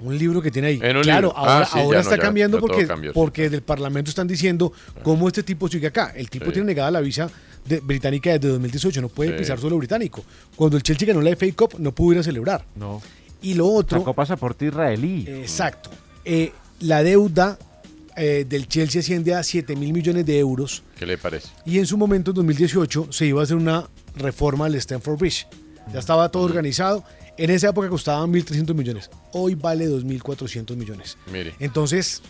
S9: Un libro que tiene ahí.
S3: En un
S9: claro,
S3: libro.
S9: ahora,
S3: Ah, sí,
S9: ahora
S3: ya
S9: está
S3: no, ya-
S9: cambiando
S3: ya
S9: porque,
S3: cambió, sí.
S9: porque del Parlamento están diciendo cómo este tipo sigue acá. El tipo
S3: Sí.
S9: tiene negada la visa de- británica desde 2018, no puede
S3: Sí.
S9: pisar suelo británico. Cuando el Chelsea ganó la FA Cup, no pudo ir a celebrar.
S4: No.
S9: Y lo otro.
S4: Sacó pasaporte israelí.
S9: Exacto. Eh, la deuda eh, del Chelsea asciende a 7 mil millones de euros.
S3: ¿Qué le parece?
S9: Y en su momento, en 2018, se iba a hacer una reforma al Stanford Bridge. Ya estaba todo organizado. En esa época costaba 1.300 millones. Hoy vale 2.400 millones.
S3: Mire.
S9: Entonces,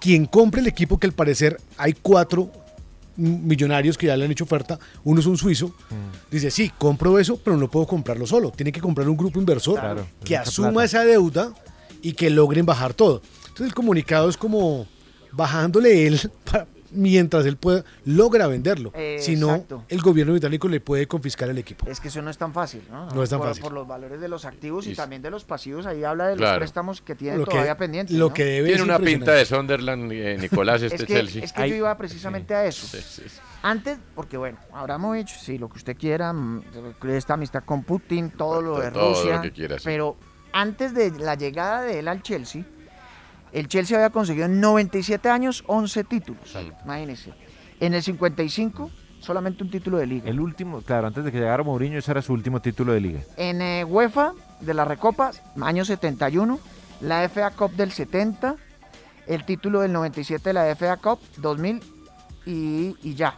S9: quien compre el equipo, que al parecer hay cuatro mm, millonarios que ya le han hecho oferta, uno es un suizo, dice, sí, compro eso, pero no puedo comprarlo solo. Tiene que comprar un grupo inversor
S4: Claro,
S9: que asuma
S4: plata.
S9: esa deuda y que logren bajar todo. Entonces el comunicado es como bajándole él para- mientras él pueda, logra venderlo.
S7: Eh,
S9: si no,
S7: exacto.
S9: el gobierno británico le puede confiscar el equipo.
S7: Es que eso no es tan fácil, ¿no?
S9: No es tan
S7: por,
S9: fácil.
S7: Por los valores de los activos y,
S3: Y-
S7: también de los pasivos. Ahí habla de los préstamos que tiene
S9: Lo que-
S7: todavía pendientes.
S9: lo
S7: ¿no?
S9: que debe
S3: Tiene una pinta de Sunderland, eh, Nicolás, este
S7: es que,
S3: Chelsea.
S7: es que yo iba precisamente a eso.
S3: Sí, sí, sí.
S7: Antes, porque bueno, Abramovich, sí, lo que usted quiera, mm, esta amistad con Putin, todo lo de
S3: Todo lo
S7: Rusia,
S3: que quiera, sí.
S7: pero antes de la llegada de él al Chelsea, el Chelsea había conseguido en 97 años 11 títulos, imagínense. En el 55, solamente un título de liga.
S4: El último, claro, antes de que llegara Mourinho, ese era su último título de liga.
S7: En eh, UEFA, de la Recopa, año 71, la FA Cup del 70, el título del 97 de la FA Cup, 2000 y, y ya.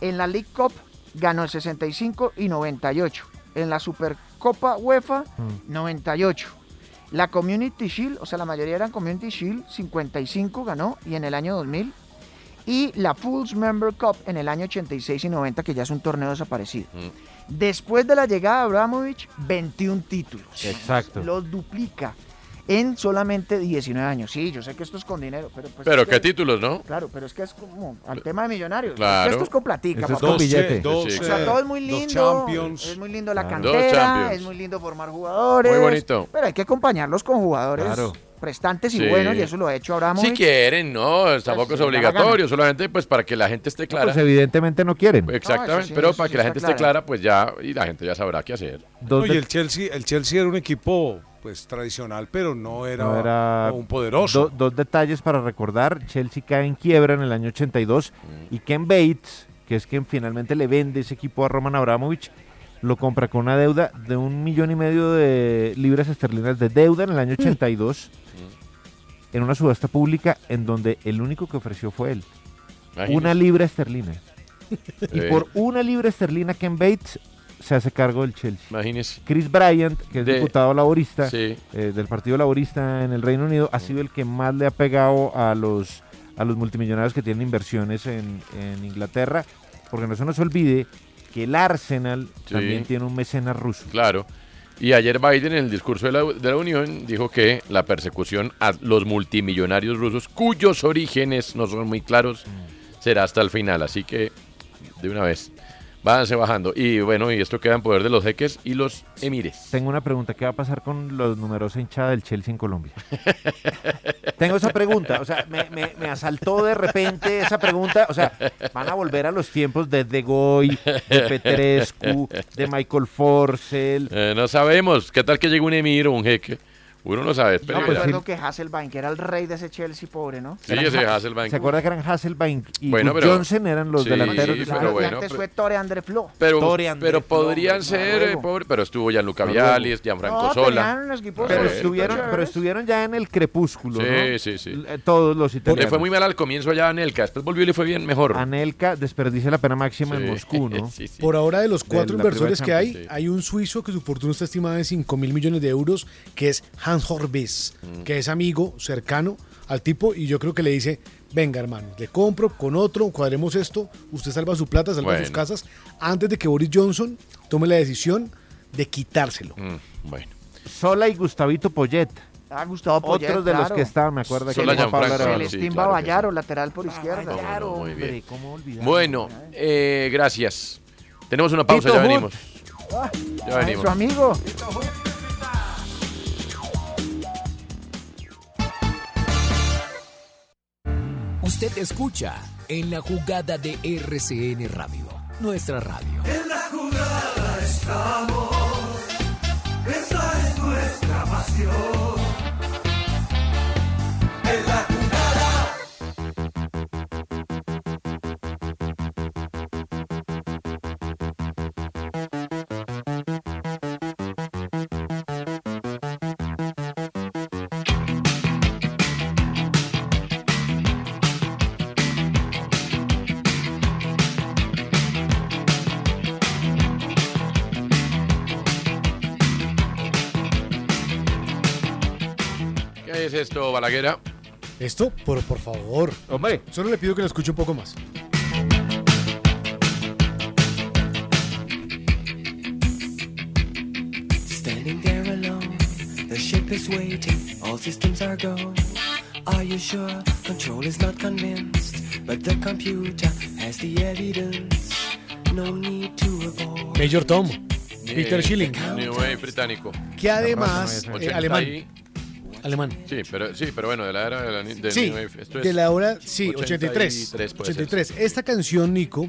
S7: En la League Cup ganó el 65 y 98. En la Supercopa UEFA, 98. La Community Shield, o sea, la mayoría eran Community Shield, 55 ganó y en el año 2000. Y la Fools Member Cup en el año 86 y 90, que ya es un torneo desaparecido. Después de la llegada de Abramovich, 21 títulos.
S4: Exacto.
S7: Los duplica en solamente 19 años. Sí, yo sé que esto es con dinero, pero pues
S3: Pero
S7: es
S3: qué
S7: que-
S3: títulos, ¿no?
S7: Claro, pero es que es como al tema de millonarios.
S3: Claro.
S7: Esto es con platica,
S3: Esto es
S7: papá.
S3: con billete.
S7: o sea, todo es muy
S6: Dos
S7: lindo.
S6: Champions.
S7: Es muy lindo la cantera,
S3: Champions.
S7: es muy lindo formar jugadores.
S3: Muy bonito.
S7: Pero hay que acompañarlos con jugadores
S3: Claro.
S7: Prestantes y
S3: Sí.
S7: buenos, y eso lo ha hecho Abramovich.
S3: Si quieren, no, tampoco es
S7: la
S3: obligatorio, solamente pues para que la gente esté clara.
S4: Pues evidentemente no quieren.
S3: Exactamente,
S7: sí,
S3: pero para
S7: sí
S3: que la gente esté clara, pues ya, y la gente ya sabrá qué hacer.
S6: No, y el Chelsea, el Chelsea era un equipo pues tradicional, pero no era,
S4: No era
S6: un poderoso.
S4: do- dos detalles para recordar. Chelsea cae en quiebra en el año 82
S3: Mm.
S4: y Ken Bates, que es quien finalmente le vende ese equipo a Roman Abramovich, lo compra con una deuda de un millón y medio de libras esterlinas de deuda en el año 82
S3: Mm.
S4: en una subasta pública en donde el único que ofreció fue él.
S3: Imagínese.
S4: Una libra esterlina. y
S3: Eh.
S4: por una libra esterlina Ken Bates se hace cargo del Chelsea.
S3: Imagínese.
S4: Chris Bryant, que es
S3: De-
S4: diputado laborista
S3: Sí.
S4: eh, del Partido Laborista en el Reino Unido, ha sido el que más le ha pegado a los, a los multimillonarios que tienen inversiones en, en Inglaterra, porque no se nos olvide que el Arsenal
S3: Sí.
S4: también tiene un mecenas ruso.
S3: Claro. Y ayer Biden en el discurso de la, de la Unión dijo que la persecución a los multimillonarios rusos, cuyos orígenes no son muy claros, será hasta el final. Así que, de una vez, váyanse bajando. Y bueno, y esto queda en poder de los jeques y los emires.
S4: Tengo una pregunta, ¿qué va a pasar con los numerosa hinchada del Chelsea en Colombia? Tengo esa pregunta, o sea, me, me- me asaltó de repente esa pregunta, o sea, van a volver a los tiempos de De Goy, de Petrescu, de Michael Forcel.
S3: Eh, no sabemos. ¿Qué tal que llegue un emir o un jeque? Uno no sabe.
S7: Yo
S3: Pero
S7: que Hasselbank era el rey de ese Chelsea pobre, ¿no?
S3: Sí, ese Hasselbank.
S4: ¿Se acuerda que eran Hasselbank y
S3: Bueno,
S4: Gus
S3: pero-
S4: Johnson eran los
S3: sí,
S4: delanteros? de
S3: pero
S7: Claro, y
S3: bueno,
S7: antes
S3: pero-
S7: fue Tore André Flo.
S3: Pero,
S4: Tore André
S3: pero
S4: Flo,
S3: podrían ser, eh, pobre, pero estuvo Gianluca. Vialli, Gianfranco
S7: No,
S3: Sola.
S7: equipos
S4: Pero
S3: Sí.
S4: estuvieron, pero estuvieron ya en el crepúsculo,
S3: Sí,
S4: ¿no?
S3: sí, sí.
S4: Eh, Todos los italianos.
S3: Le fue muy mal al comienzo allá a Anelka, después volvió y le fue bien mejor.
S4: Anelka desperdicia la pena máxima en
S3: Sí,
S4: Moscú, ¿no?
S3: sí, sí.
S9: Por ahora, de los cuatro inversores que hay, hay un suizo que su fortuna está estimada en 5 mil millones de euros, que es Hans Horvis,
S3: Mm.
S9: que es amigo cercano al tipo, y yo creo que le dice, venga hermano, le compro con otro, cuadremos esto, usted salva su plata, salva sus casas, antes de que Boris Johnson tome la decisión de quitárselo.
S3: Mm, bueno.
S4: Sola y Gustavito Poyet.
S7: Ah, Gustavo Poyet,
S4: Otros de los que estaban, me acuerdo que
S3: Sola
S4: Pablo Arevalo.
S3: sí,
S7: Celestín
S3: claro
S7: lateral por izquierda.
S3: No, no, muy bien.
S4: Hombre, ¿cómo olvidar?
S3: Bueno, eh, gracias. Tenemos una pausa,
S4: Tito
S3: ya
S4: Hood.
S3: venimos.
S7: Ah,
S3: Ya venimos.
S7: Su amigo.
S13: Usted escucha en la jugada de RCN Radio, nuestra radio.
S14: En la jugada estamos, esa es nuestra pasión.
S3: ¿Qué es esto, Balaguera?
S9: Esto, por, por favor.
S4: Hombre.
S9: Solo le pido que lo escuche un poco más.
S11: Standing there alone, the ship is waiting, all systems are go. Are you sure? Control is not convinced, but the computer has the evidence. No need to abort.
S9: Major Tom, Peter
S3: Eh,
S9: Schilling,
S3: New Wave británico.
S9: que además, eh,
S3: 80
S9: alemán, Alemán.
S3: Sí, pero, sí, pero bueno, de la era de la, del
S9: Sí,
S3: New Wave. Esto es
S9: de la hora, sí, 83.
S3: 83 puede ser.
S9: 83. Esta canción, Nico,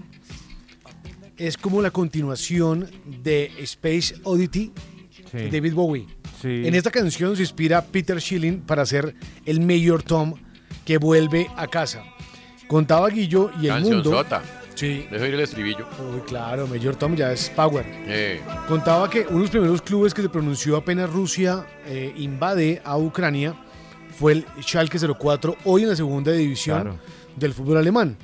S9: es como la continuación de Space Oddity
S4: Sí.
S9: de David Bowie.
S4: Sí.
S9: En esta canción se inspira Peter Schilling para ser el Mayor Tom que vuelve a casa. Contaba Guillo y el
S3: Canción
S9: mundo.
S3: sota.
S9: Sí.
S3: Dejo ir el estribillo.
S9: Uy, claro, Mayor Tom ya es Power.
S3: Eh,
S9: Contaba que uno de los primeros clubes que se pronunció apenas Rusia eh, invade a Ucrania fue el Schalke 04, hoy en la segunda división
S4: Claro.
S9: del fútbol alemán.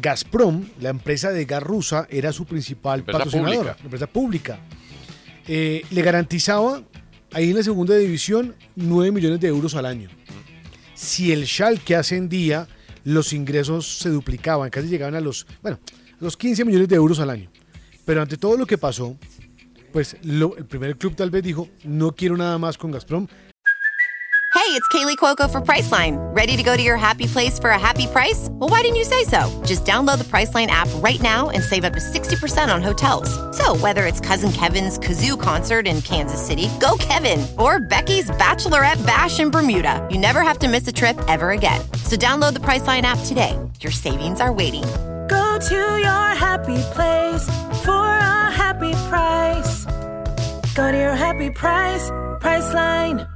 S9: Gazprom, la empresa de gas rusa, era su principal
S3: Empresa
S9: patrocinador, la empresa pública. Eh, le garantizaba ahí en la segunda división 9 millones de euros al año. Si el Schalke ascendía, los ingresos se duplicaban, casi llegaban a los, bueno, los 15 millones de euros al año. Pero ante todo lo que pasó, pues lo- el primer club tal vez dijo, no quiero nada más con Gazprom.
S15: Hey, it's Kaylee Cuoco for Priceline. Ready to go to your happy place for a happy price? Well, why didn't you say so? Just download the Priceline app right now and save up to 60% on hotels. So, whether it's Cousin Kevin's Kazoo concert in Kansas City, go Kevin, or Becky's Bachelorette Bash in Bermuda, you never have to miss a trip ever again. So, download the Priceline app today. Your savings are waiting.
S14: Go to your happy place for a happy price. Go to your happy price, Priceline.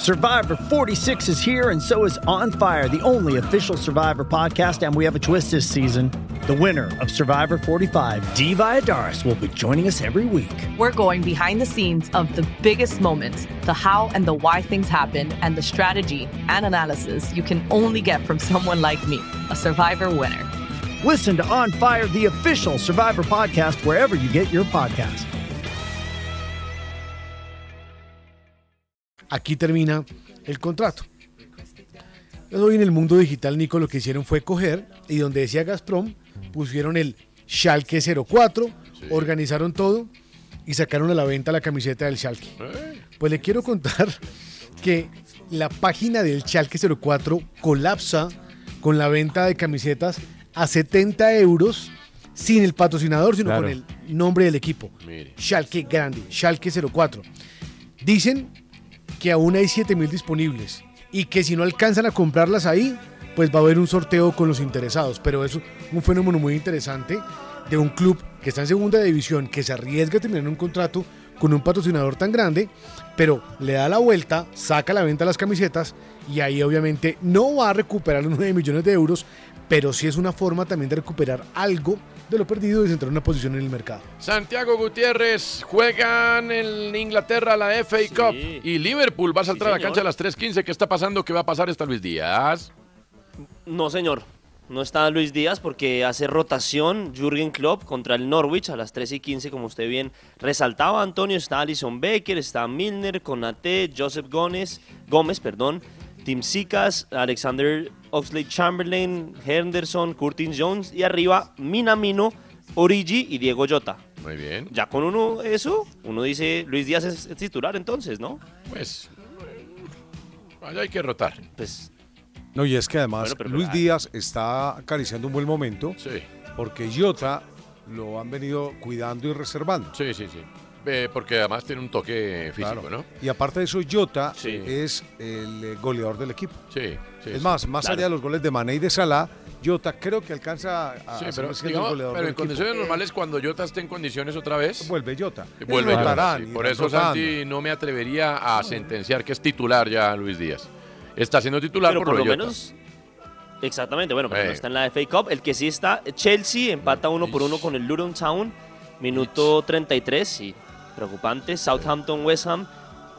S16: Survivor 46 is here, and so is On Fire, the only official Survivor podcast. And we have a twist this season. The winner of Survivor 45, Dee Valladares, will be joining us every week.
S17: We're going behind the scenes of the biggest moments, the how and the why things happen, and the strategy and analysis you can only get from someone like me, a Survivor winner.
S16: Listen to On Fire, the official Survivor podcast, wherever you get your podcast.
S9: Aquí termina el contrato. Hoy en el mundo digital, Nico, lo que hicieron fue coger y donde decía Gazprom, pusieron el Schalke 04, organizaron todo y sacaron a la venta la camiseta del Schalke. Pues le quiero contar que la página del Schalke 04 colapsa con la venta de camisetas a 70 euros sin el patrocinador, sino
S4: Claro.
S9: con el nombre del equipo.
S3: Mire.
S9: Schalke Grande, Schalke 04. Dicen que aún hay 7000 disponibles y que si no alcanzan a comprarlas ahí, pues va a haber un sorteo con los interesados. Pero es un fenómeno muy interesante de un club que está en segunda división, que se arriesga a tener un contrato con un patrocinador tan grande, pero le da la vuelta, saca a la venta las camisetas y ahí obviamente no va a recuperar los 9 millones de euros, pero sí es una forma también de recuperar algo de lo perdido y centrar una posición en el mercado.
S3: Santiago Gutiérrez juegan en Inglaterra la FA Cup y Liverpool va a saltar a la cancha a las 3.15. ¿Qué está pasando? ¿Qué va a pasar esta Luis Díaz?
S10: No, señor. No está Luis Díaz porque hace rotación Jürgen Klopp contra el Norwich a las 3 y 15, como usted bien resaltaba, Antonio. Está Alison Becker, está Milner, Konate, Joseph Gómez, Gómez, perdón, Tim Sicas, Alexander Oxlade Chamberlain, Henderson, Curtin Jones y arriba Minamino, Origi y Diego Jota.
S3: Muy bien.
S10: Ya con uno eso, uno dice Luis Díaz es, es titular entonces, ¿no?
S3: Pues allá hay que rotar.
S10: Pues
S6: No, y es que además
S10: Bueno, pero-
S6: Luis
S10: pero-
S6: Díaz está acariciando un buen momento. Porque Jota lo han venido cuidando y reservando.
S3: Sí, sí, sí. Eh, porque además tiene un toque físico,
S6: Claro.
S3: ¿no?
S6: Y aparte de eso, Jota es el eh, goleador del equipo.
S3: Sí, sí,
S6: Es
S3: sí.
S6: más, más
S3: Claro.
S6: allá de los goles de Mané y de Salah, Jota creo que alcanza a
S3: Sí, pero, digamos,
S6: el goleador
S3: pero
S6: del
S3: en condiciones normales, cuando Jota esté en condiciones otra vez,
S6: vuelve Jota.
S3: Vuelve
S6: Y
S3: Jota, sí.
S6: y
S3: Por eso,
S6: rotando.
S3: Santi, no me atrevería a sentenciar que es titular ya Luis Díaz. Está siendo titular
S10: pero
S3: por,
S10: por lo menos exactamente bueno pero
S3: Eh.
S10: no está en la FA Cup el que sí está Chelsea empata uno por uno con el Luton Town minuto 33 sí preocupante. Southampton West Ham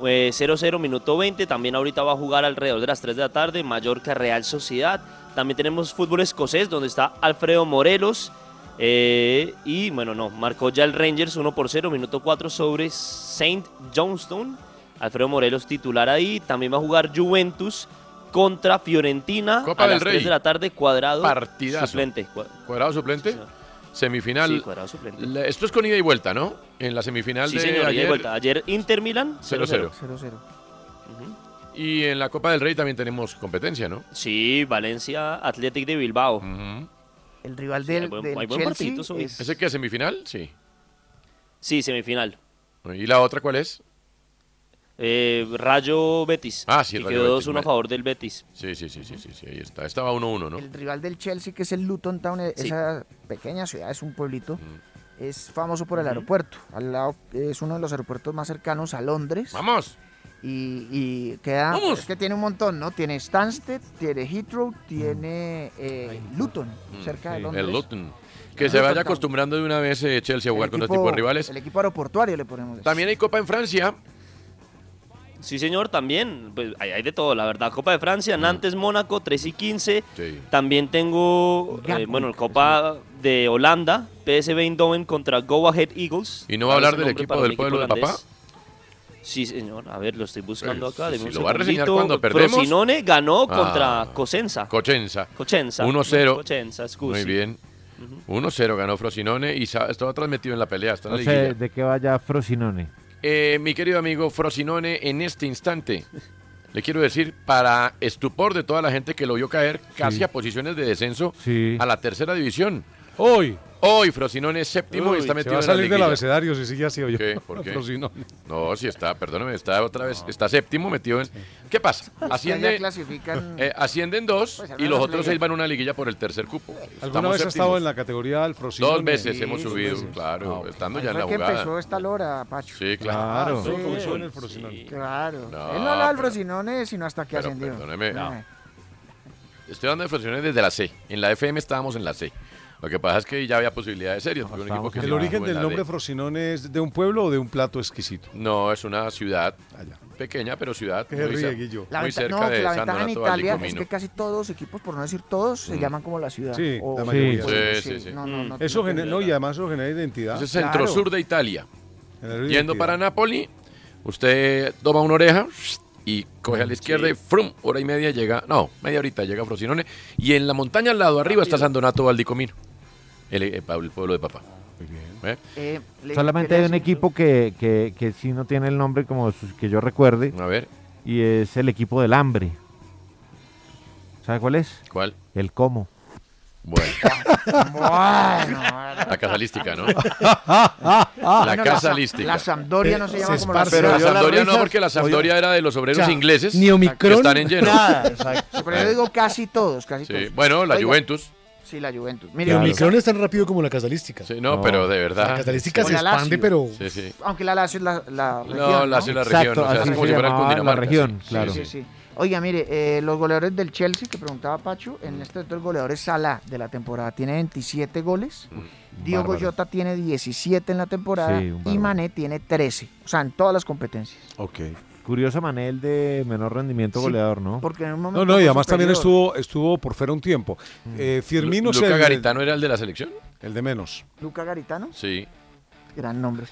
S10: eh, 0-0 minuto 20 también ahorita va a jugar alrededor de las 3 de la tarde Mallorca Real Sociedad. También tenemos fútbol escocés donde está Alfredo Morelos eh, y bueno no marcó ya el Rangers 1 por 0 minuto 4 sobre Saint Johnstone. Alfredo Morelos titular ahí. También va a jugar Juventus contra Fiorentina
S3: Copa
S10: a
S3: del
S10: las 3
S3: Rey.
S10: de la tarde cuadrado
S3: Partidazo.
S10: suplente. Cua-
S3: Cuadrado suplente. Semifinal.
S10: Sí, cuadrado suplente.
S3: La- Esto es con ida y vuelta, ¿no? En la semifinal
S10: Sí,
S3: de
S10: señor, ida y
S3: ayer.
S10: vuelta. Ayer Inter Milan
S3: 0-0.
S7: 0-0.
S3: Y en la Copa del Rey también tenemos competencia, ¿no?
S10: Sí, Valencia Athletic de Bilbao.
S7: El rival
S10: Sí,
S7: del,
S10: hay buen-
S7: del
S10: hay buen
S7: Chelsea
S10: partiditos hoy.
S7: es-
S3: ¿Ese qué semifinal? Sí.
S10: Sí, semifinal.
S3: ¿Y la otra cuál es?
S10: Eh, Rayo Betis.
S3: Ah, sí,
S10: y
S3: Rayo
S10: quedó
S3: Betis,
S10: 2-1 a favor del Betis.
S3: Sí, sí, sí, sí, sí, sí, ahí está. Estaba 1-1, ¿no?
S7: El rival del Chelsea, que es el Luton Town, e-
S10: Sí.
S7: esa pequeña ciudad, es un pueblito,
S3: Mm.
S7: es famoso por el aeropuerto. Al lado, es uno de los aeropuertos más cercanos a Londres.
S3: ¡Vamos!
S7: Y, y queda,
S3: ¡Vamos!
S7: es que tiene un montón, ¿no? Tiene Stansted, tiene Heathrow, tiene eh, Luton, cerca de Londres.
S3: Mm. El Luton. Que se vaya acostumbrando de una vez eh, Chelsea a jugar
S7: El
S3: con este
S7: equipo-
S3: tipo de rivales.
S7: El equipo aeroportuario le ponemos.
S3: También hay Copa en Francia.
S10: Sí, señor, también. Pues, hay, hay de todo, la verdad. Copa de
S3: Mm.
S10: Francia, Nantes, Mónaco, 3 y 15.
S3: Sí.
S10: También tengo, eh, bueno, Copa de Holanda, PSV Eindhoven contra Go Ahead Eagles.
S3: ¿Y no va a hablar del equipo del pueblo de
S10: holandés.
S3: papá?
S10: Sí, señor. A ver, lo estoy buscando
S3: Pues,
S10: acá.
S3: si lo va a reseñar cuando perdemos.
S10: Frosinone ganó
S3: Ah.
S10: contra Cosenza.
S3: Cosenza.
S10: Cosenza.
S3: 1-0.
S10: Cosenza, scusi.
S3: Muy bien. 1-0 ganó Frosinone y sa- estaba transmitido en la pelea. Está en
S4: No
S3: la
S4: sé
S3: liguilla.
S4: de qué vaya Frosinone.
S3: Eh, mi querido amigo Frosinone, en este instante, le quiero decir, para estupor de toda la gente que lo vio caer casi
S4: Sí.
S3: a posiciones de descenso
S4: Sí.
S3: a la tercera división.
S6: Hoy.
S3: Hoy Frosinone es séptimo
S6: Uy,
S3: y está
S6: se
S3: metido
S6: va a
S3: en la
S6: salir del abecedario si sigue así, oye.
S3: ¿Qué? ¿Por qué?
S6: Frosinone.
S3: No, si está, perdóname, está otra vez, está séptimo metido en... ¿Qué pasa? Asciende,
S7: clasifican.
S3: eh, ascienden dos
S7: Pues,
S3: y los otros seis van a una liguilla por el tercer cupo.
S6: ¿Alguna
S3: Estamos
S6: vez ha estado en la categoría del Frosinone?
S3: Dos veces
S6: Sí,
S3: hemos subido,
S6: veces.
S3: claro,
S6: Ah,
S3: estando ya en la
S7: que
S3: jugada.
S7: empezó esta lora, Pacho.
S3: Sí, claro.
S6: Todo
S7: Sí.
S6: comenzó en el Frosinone.
S7: Claro.
S3: No,
S7: Él no hablaba del Frosinone, sino hasta que ascendió.
S3: perdóneme. Estoy hablando de Frosinone desde la C. En la FM estábamos en la C. Lo que pasa es que ya había posibilidades serias. porque un equipo que
S6: ¿El origen del
S3: la
S6: nombre
S3: D.
S6: Frosinone es de un pueblo o de un plato exquisito?
S3: No, es una ciudad pequeña, pero ciudad muy,
S6: ríe.
S7: La
S3: muy
S7: venta-
S3: cerca
S7: no,
S3: de
S7: la
S3: San
S7: ventaja en Italia es que casi todos los equipos, por no decir todos, se llaman como la ciudad.
S6: Sí,
S7: O-
S6: la mayoría.
S7: o-
S3: Sí, sí, sí.
S7: No, no, no,
S6: Eso
S7: no
S6: genera, no, y además eso genera identidad.
S3: Es centro-sur de Italia. Yendo
S6: identidad.
S3: para Nápoli, usted toma una oreja y coge a la izquierda y frum, hora y media llega, no, media horita llega a Frosinone y en la montaña al lado arriba está San Donato Valdicomino, el, el pueblo de papá. ¿Eh?
S7: Eh, le-
S4: Solamente hay un equipo que, que, que sí no tiene el nombre como que yo recuerde.
S3: A ver.
S4: Y es el equipo del hambre. ¿Sabe cuál es?
S3: ¿Cuál?
S4: El Como.
S3: Bueno.
S7: Bueno,
S3: La casalística, ¿no? La casalística.
S7: La Sampdoria no se llama como la
S3: Pero la. Sampdoria no, porque la Sampdoria era de los obreros
S7: O sea,
S3: ingleses
S7: ni Omicron,
S3: que están en lleno.
S7: nada, exacto. Pero yo digo casi todos, casi
S3: Sí,
S7: todos.
S3: Bueno, la
S7: Oiga,
S3: Juventus.
S7: Sí, la Juventus.
S9: Y
S7: Mire,
S9: Omicron es tan rápido como la casalística.
S3: Sí, no, pero de verdad.
S9: La casalística
S7: Sí.
S9: se
S7: la
S9: expande,
S7: Lazio.
S9: pero...
S3: Sí, sí.
S7: aunque la Lazio es la, la región.
S3: No, Lazio es la región,
S4: Exacto,
S3: o sea, es
S4: así
S3: como
S4: se
S3: si fuera el
S4: llamaba la
S3: Cundinamarca.
S4: región,
S3: sí.
S4: claro.
S7: Sí, sí. Oiga, mire, eh, los goleadores del Chelsea que preguntaba Pacho, en este momento el goleador es Salah de la temporada, tiene 27 goles. Diogo
S4: Bárbaro.
S7: Jota tiene 17 en la temporada
S4: Sí,
S7: y. Mané tiene 13, o sea, en todas las competencias.
S4: Ok. Curioso Manel de menor rendimiento
S7: Sí,
S4: goleador, ¿no?
S7: Porque en un momento
S6: No, no, y además también estuvo, estuvo por fuera un tiempo. Eh, Firmino es
S3: Luca
S6: el-
S3: Garitano era el de la selección.
S6: El de menos.
S7: Luca Garitano,
S3: Sí.
S7: Gran nombre.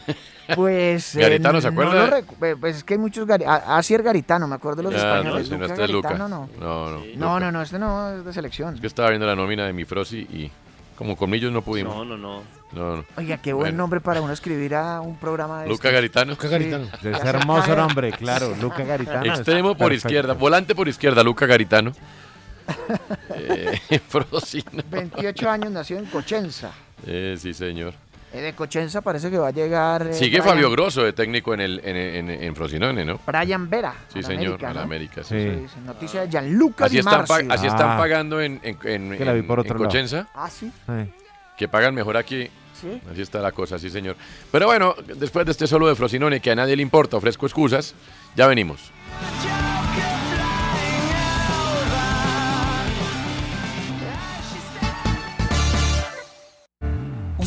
S7: Pues. eh,
S3: Garitano, ¿se
S7: no
S3: acuerda?
S7: lo recu- eh, pues es que hay muchos. Gari a- Asier Garitano, me acuerdo de los
S3: no,
S7: españoles.
S3: no,
S7: Luca
S3: este Luca.
S7: No.
S3: No, no.
S7: No, no, no, este no es de selección.
S3: Es que estaba viendo la nómina de mi Frosi y como conmillos no pudimos.
S10: No, no, no.
S3: No, no.
S7: Oiga, qué buen
S3: Bueno.
S7: nombre para uno escribir a un programa de
S3: Luca
S7: estos.
S3: Garitano.
S9: Luca Garitano.
S7: Sí.
S4: Es
S7: se
S4: hermoso nombre, claro. Luca Garitano.
S3: Extremo por
S4: perfecto.
S3: izquierda, volante por izquierda, Luca Garitano. eh, Frosino.
S7: 28 años, nació en Cochenza.
S3: Eh, sí, señor.
S7: Eh, de Cochenza parece que va a llegar. eh,
S3: Sigue
S7: Brian-
S3: Fabio Grosso de técnico en, el, en, en, en Frosinone, ¿no?
S7: Brian Vera.
S3: Sí,
S7: a
S3: señor,
S7: América,
S3: a la
S7: ¿no?
S3: América. Sí.
S4: Sí.
S7: Noticia de Gianluca
S3: Así,
S7: Di
S3: están, así están
S4: Ah.
S3: pagando en, en, en,
S4: Que la vi
S3: en-
S4: por
S3: en
S4: otro lado.
S3: Cochenza,
S7: Ah, sí.
S4: Sí.
S3: que pagan mejor aquí.
S7: Sí.
S3: Así está la cosa, sí, señor. Pero bueno, después de este solo de Frosinone, que a nadie le importa, ofrezco excusas, ya venimos.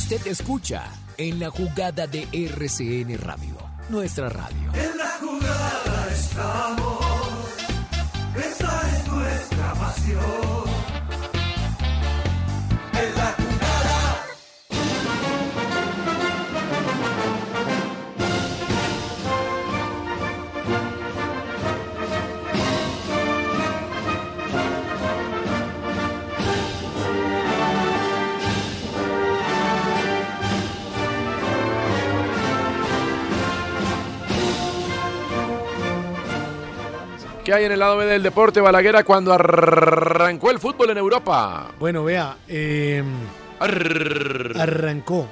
S13: Usted escucha en la jugada de RCN Radio, nuestra radio.
S18: En la jugada estamos, esa es nuestra pasión.
S3: ¿Qué hay en el lado B del deporte, Balaguera, cuando arrancó el fútbol en Europa?
S9: Bueno, vea, eh, arrancó.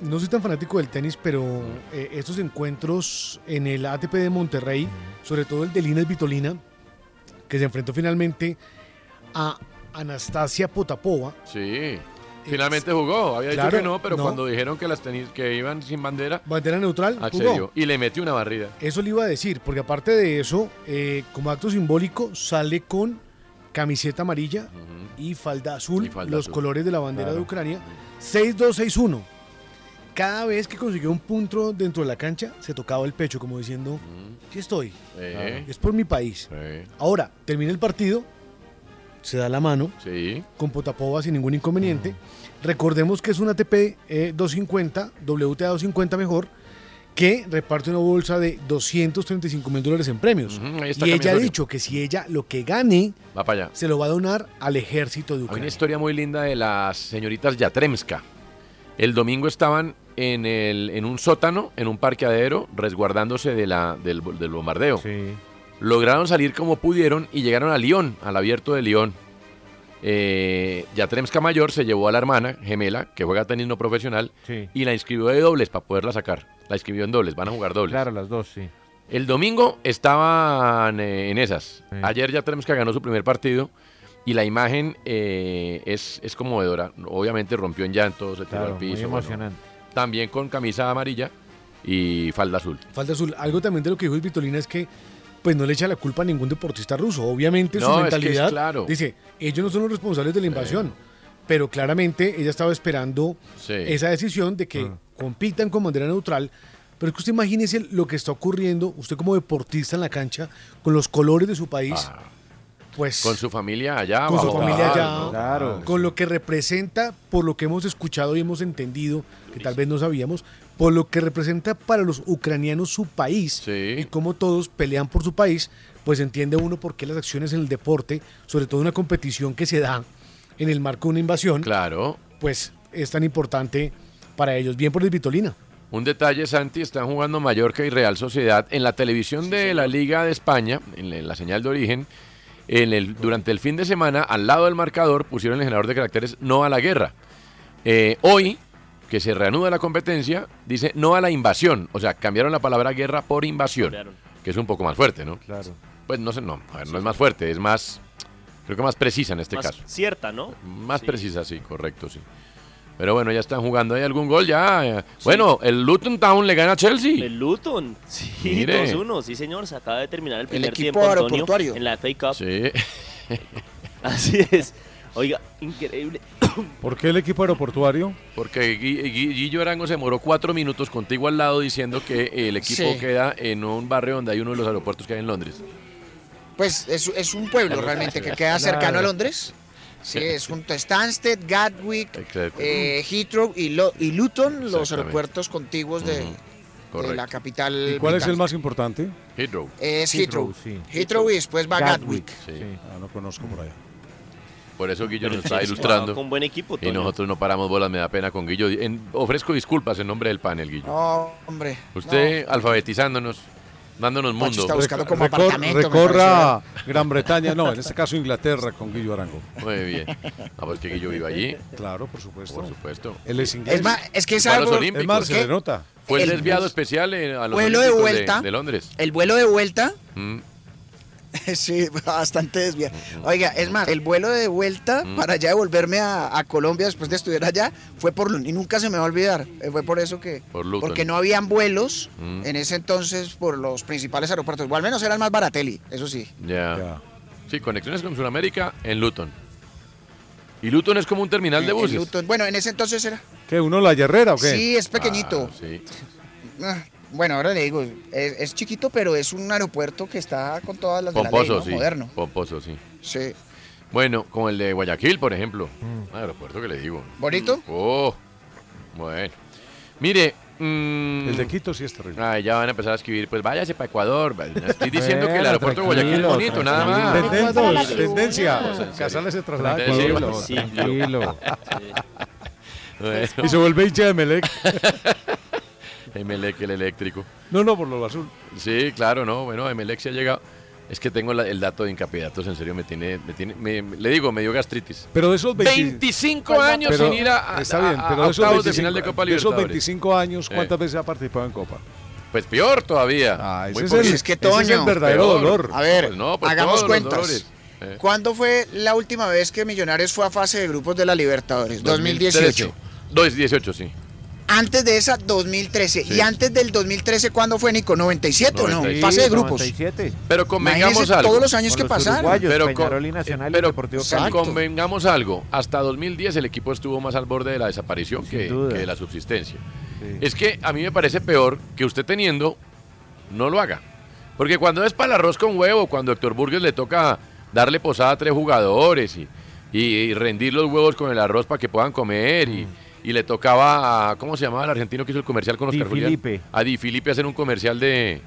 S9: no soy tan fanático del tenis, pero eh, estos encuentros en el ATP de Monterrey, sobre todo el de Lina Vitolina, que se enfrentó finalmente a Anastasia Potapova.
S3: Sí. Finalmente jugó. Había
S9: Claro,
S3: dicho que no, pero
S9: no.
S3: cuando dijeron que las tenis, que iban sin bandera,
S9: Bandera neutral,
S3: accedió.
S9: jugó.
S3: Y le metió una barrida.
S9: Eso le iba a decir, porque aparte de eso, eh, como acto simbólico, sale con camiseta amarilla y falda azul,
S3: falda
S9: los
S3: azul.
S9: colores de la bandera
S3: Claro.
S9: de Ucrania. 6-2-6-1. Cada vez que consiguió un punto dentro de la cancha, se tocaba el pecho, como diciendo, aquí estoy.
S3: Eh.
S9: Es por mi país. Ahora, termina el partido, se da la mano
S3: Sí.
S9: con Potapova sin ningún inconveniente. Recordemos que es un ATP eh, 250, WTA 250 mejor, que reparte una bolsa de 235 mil dólares en premios.
S3: Ahí está
S9: y ella ha dicho que si ella lo que gane,
S3: Va para allá.
S9: se lo va a donar al ejército de
S3: Hay una
S9: Ucrania.
S3: historia muy linda de las señoritas Yatremska. El domingo estaban en, el, en un sótano, en un parqueadero, resguardándose de la, del, del bombardeo. Lograron salir como pudieron y llegaron a Lyon, al abierto de Lyon. Eh, Yatremska Mayor se llevó a la hermana gemela, que juega tenis no profesional,
S4: Sí.
S3: y la inscribió de dobles para poderla sacar. La inscribió en dobles, van a jugar dobles.
S4: Claro, las dos, sí.
S3: El domingo estaban eh, en esas. Ayer ya tenemos que ganó su primer partido y la imagen eh, es, es conmovedora. Obviamente rompió en llanto, se tiró al piso.
S4: muy
S3: bueno.
S4: emocionante.
S3: también con camisa amarilla y falda azul.
S9: Falta azul. Algo también de lo que dijo Vitolina es que pues no le echa la culpa a ningún deportista ruso. Obviamente su
S3: No, es que es
S9: mentalidad
S3: claro.
S9: dice, ellos no son los responsables de la invasión. Pero claramente ella estaba esperando
S3: Sí.
S9: esa decisión de que compitan con bandera neutral. Pero es que usted imagínese lo que está ocurriendo, usted como deportista en la cancha, con los colores de su país, pues
S3: Ah. Con su familia allá.
S9: con su familia allá,
S3: ¿no?
S9: con lo que representa, por lo que hemos escuchado y hemos entendido, que tal vez no sabíamos, por lo que representa para los ucranianos su país y cómo todos pelean por su país, pues entiende uno por qué las acciones en el deporte, sobre todo una competición que se da en el marco de una invasión,
S3: claro.
S9: pues es tan importante para ellos. Bien por el Vitolina.
S3: Un detalle, Santi, están jugando Mallorca y Real Sociedad en la televisión de la Liga de España, en la, en la señal de origen. En el, durante el fin de semana, al lado del marcador, pusieron el generador de caracteres no a la guerra. Eh, hoy, que se reanuda la competencia, dice no a la invasión. O sea, cambiaron la palabra guerra por invasión, que es un poco más fuerte, ¿no?
S4: Claro.
S3: Pues no sé, no, a ver, no es más fuerte, es más, creo que más precisa en este
S10: Más
S3: caso.
S10: cierta, ¿no?
S3: Más
S10: Sí.
S3: precisa, sí, correcto, sí. Pero bueno, ya están jugando. ¿Hay algún gol ya? Bueno, el Luton Town le gana a Chelsea.
S10: El Luton, sí,
S3: Mire.
S10: 2-1, sí señor, se acaba de terminar el primer
S7: equipo
S10: tiempo Antonio,
S7: aeroportuario.
S10: en la FA Cup.
S3: Sí.
S10: Así es. Oiga, increíble.
S6: ¿Por qué el equipo aeroportuario?
S3: Porque Gui- Gui- Guillo Arango se demoró cuatro minutos contigo al lado diciendo que el equipo
S7: Sí.
S3: queda en un barrio donde hay uno de los aeropuertos que hay en Londres.
S7: Pues es, es un pueblo realmente que queda cercano a. Londres. Sí, es junto a Stansted, Gatwick, eh, Heathrow y, Lo- y Luton, los aeropuertos contiguos de, la capital.
S6: ¿Y cuál es el más importante?
S3: Heathrow.
S7: Es Heathrow.
S6: sí.
S7: Heathrow y después va Gatwick.
S3: Sí.
S6: Ah, no conozco por allá.
S3: Por eso Guillo nos está ilustrando.
S10: con buen equipo,
S3: Y nosotros no paramos bolas, me da pena con Guillo. En- ofrezco disculpas en nombre del panel, Guillo.
S7: No, hombre.
S3: Usted alfabetizándonos, dándonos mundo.
S7: está buscando como
S6: Recor- recorra Gran Bretaña, no, en este caso Inglaterra con Guillo Arango.
S3: Muy bien. Ah, pues que Guillo vive allí.
S6: Claro, por supuesto.
S3: Por supuesto.
S6: Él es inglés.
S7: Es más, es que
S3: Fue a
S7: sabe
S3: los
S7: por-
S3: Olímpicos.
S6: Es más, se
S7: ¿Qué?
S6: le nota.
S3: Fue el, desviado especial a los
S7: vuelo de vuelta.
S3: de Londres.
S7: El vuelo de vuelta,
S3: Mm.
S7: sí, bastante desviado. Oiga, es más, el vuelo de vuelta
S3: Mm.
S7: para ya devolverme a, a Colombia después de estudiar allá fue por Lu- y nunca se me va a olvidar. eh, Fue por eso que
S3: Por Luton.
S7: porque no habían vuelos
S3: Mm.
S7: en ese entonces por los principales aeropuertos. O al menos eran más baratelli, eso sí.
S3: Ya. Sí, conexiones con Sudamérica en Luton. Y Luton es como un terminal de
S7: En
S3: buses.
S7: Luton. Bueno, en ese entonces era.
S6: ¿Qué? ¿Uno la Herrera o qué?
S7: Sí, es pequeñito.
S3: Ah, sí.
S7: Bueno, ahora le digo, es, es chiquito, pero es un aeropuerto que está con todas las de la ley,
S3: Pomposo,
S7: ¿no?
S3: sí.
S7: Moderno.
S3: Pomposo, sí.
S7: Sí.
S3: Bueno, como el de Guayaquil, por ejemplo.
S7: Mm.
S3: Un aeropuerto que le digo.
S7: ¿Bonito?
S3: Oh, bueno. Mire. mm,
S6: El de Quito sí es terrible.
S3: Ay, ya van a empezar a escribir, pues váyase para Ecuador. Estoy diciendo que el aeropuerto de Guayaquil es bonito, nada más.
S6: Tendencia, tendencia. Casales se traslada a
S3: Sí,
S6: Ecuador.
S3: sí,
S4: Tranquilo.
S3: Bueno.
S6: Y se vuelve hincha de Melec.
S3: Emelec, el eléctrico.
S6: No, no, por lo azul.
S3: Sí, claro, no. Bueno, Emelec se ha llegado. Es que tengo la- el dato de incapidatos, en serio, me tiene, me tiene, me- me- le digo, me dio gastritis.
S6: Pero de esos 20
S3: 25 años
S6: Pero
S3: sin ir a,
S6: Está bien,
S3: a-
S6: pero
S3: a
S6: de esos
S3: octavos
S6: 25,
S3: de final de Copa
S6: de esos
S3: Libertadores.
S6: 25 años,
S3: Eh.
S6: ¿cuántas veces ha participado en Copa?
S3: Pues peor todavía. Muy
S6: ese es
S3: poquito.
S6: el- Es que, ese es el verdadero
S3: Peor.
S6: dolor.
S7: A ver,
S3: Pues no, pues
S7: hagamos cuentas.
S3: Eh.
S7: ¿Cuándo fue la última vez que Millonarios fue a fase de grupos de la Libertadores? 2018.
S3: 2018, sí.
S7: Antes de esa, 2013.
S3: Sí.
S7: Y antes del 2013, ¿cuándo fue, Nico? ¿97 o no?
S3: 97.
S7: Fase de grupos.
S4: 97.
S3: Pero convengamos
S7: Imagínese
S3: algo.
S7: todos los años que pasaron.
S3: Pero, con-
S4: Peñarol y Nacional y
S3: pero
S4: Deportivo Cali.
S3: convengamos algo. Hasta 2010 el equipo estuvo más al borde de la desaparición que, de la subsistencia. Es que a mí me parece peor que usted teniendo no lo haga. Porque cuando es para el arroz con huevo, cuando a Héctor Burgues le toca darle posada a tres jugadores y, y- y rendir los huevos con el arroz para que puedan comer y, y le tocaba a, ¿cómo se llamaba el argentino que hizo el comercial con
S4: Di
S3: Oscar Julián?
S4: Filipe.
S3: A Di Filipe hacer un comercial de...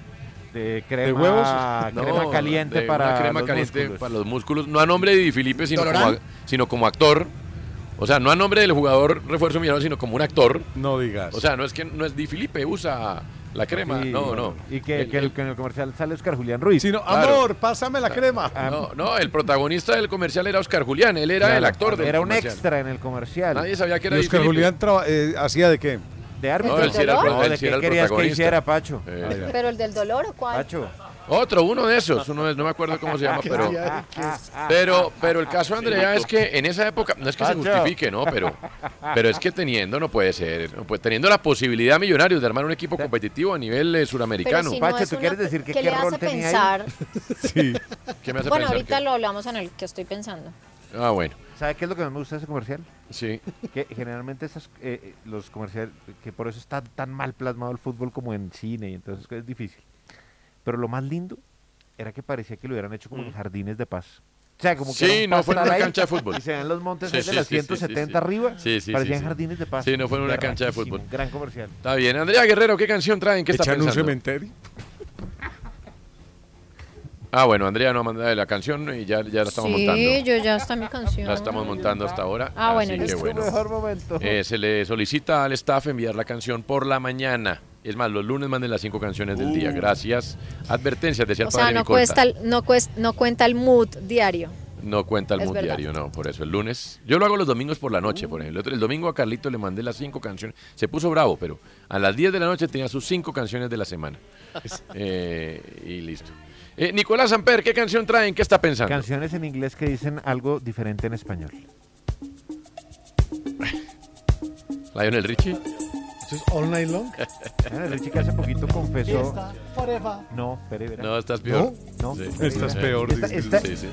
S4: De crema,
S3: huevos?
S4: crema
S3: No,
S4: caliente
S3: de
S4: para
S3: crema
S4: los
S3: caliente
S4: músculos.
S3: para los músculos. No a nombre de Di Filipe, sino como, sino como actor. O sea, no a nombre del jugador refuerzo millonario, sino como un actor.
S6: No digas.
S3: O sea, no es que no es Di Filipe, usa la crema.
S4: Sí,
S3: no, no.
S4: Y que,
S3: El-
S4: que el-
S3: el-
S4: que en el comercial sale Oscar Julián Ruiz.
S6: Sino,
S3: Claro.
S6: amor, pásame la crema.
S3: No, no, el protagonista del comercial era Oscar Julián, él era
S4: Claro,
S3: el actor del
S4: Era un
S3: comercial.
S4: extra en el comercial.
S3: Nadie sabía que era
S6: ¿Y Oscar
S3: Filipe.
S6: Julián traba- eh, hacía de qué?
S4: De árbitro.
S3: No, él sí era el
S4: No,
S3: él
S4: ¿de
S3: sí
S4: qué
S3: era el
S4: querías que hiciera, Pacho?
S3: Eh.
S19: Pero el del dolor, ¿o ¿cuál?
S4: Pacho.
S3: Otro, uno de esos, uno de- no me acuerdo cómo se llama, pero, pero, pero el caso, Andrea, es que en esa época, no es que se justifique, ¿no? Pero, pero es que teniendo, no puede ser, no puede- teniendo la posibilidad millonarios de armar un equipo competitivo a nivel eh, suramericano.
S19: Si no
S4: Pacho,
S19: es
S4: ¿tú
S19: una-
S4: quieres decir que
S19: ¿qué
S4: qué
S19: le
S4: rol
S19: hace
S4: tenía ahí?
S19: pensar?
S3: Sí. ¿Qué me hace
S19: Bueno,
S3: pensar
S19: ahorita
S3: que-
S19: lo hablamos en el que estoy pensando.
S3: Ah, bueno.
S4: ¿Sabe qué es lo que más me gusta de ese comercial?
S3: Sí.
S4: Que generalmente esas, eh, eh, los comerciales, que por eso está tan mal plasmado el fútbol como en cine, y entonces es difícil. Pero lo más lindo era que parecía que lo hubieran hecho como en jardines de paz. O sea, como que
S3: Sí, no fue en una
S4: ahí,
S3: cancha de fútbol.
S4: Y se ven los montes
S3: Sí,
S4: de
S3: sí,
S4: las
S3: sí, sí, sí,
S4: 170
S3: sí.
S4: arriba.
S3: Sí, sí,
S4: parecían
S3: sí, sí.
S4: jardines de paz.
S3: Sí, no fue en una cancha de fútbol.
S4: Gran comercial.
S3: Está bien. Andrea Guerrero, ¿qué canción traen? ¿Qué está
S6: ¿Echan un
S3: pensando?
S6: cementerio?
S3: Ah, bueno, Andrea no ha mandado la canción y ya, ya la estamos
S19: sí,
S3: montando.
S19: yo ya está mi canción.
S3: La estamos montando hasta ahora.
S19: Ah, bueno,
S3: así que
S19: listo.
S3: bueno.
S4: Mejor momento.
S3: Eh, se le solicita al staff enviar la canción por la mañana. Es más, los lunes manden las cinco canciones del día. Gracias. Advertencias, decía el
S19: O sea,
S3: padre
S19: no,
S3: Micolta.
S19: cuesta, el- no, cuesta, no cuenta el mood diario.
S3: No cuenta el
S19: Es
S3: mood
S19: verdad.
S3: diario, no. Por eso el lunes. Yo lo hago los domingos por la noche, por ejemplo. El, otro- el domingo a Carlito le mandé las cinco canciones. Se puso bravo, pero a las 10 de la noche tenía sus cinco canciones de la semana. Eh, y listo. Eh, Nicolás Amper, ¿qué canción traen? ¿Qué está pensando?
S4: Canciones en inglés que dicen algo diferente en español.
S3: Lionel Richie.
S9: ¿Eso es All Night Long?
S4: Lionel Richie que hace poquito confesó.
S9: Forever.
S4: No, espere, verá.
S3: No, estás peor.
S4: No,
S3: Sí.
S4: espere,
S3: Estás
S4: verá.
S3: peor,
S4: Esta- esta-
S3: Sí, sí.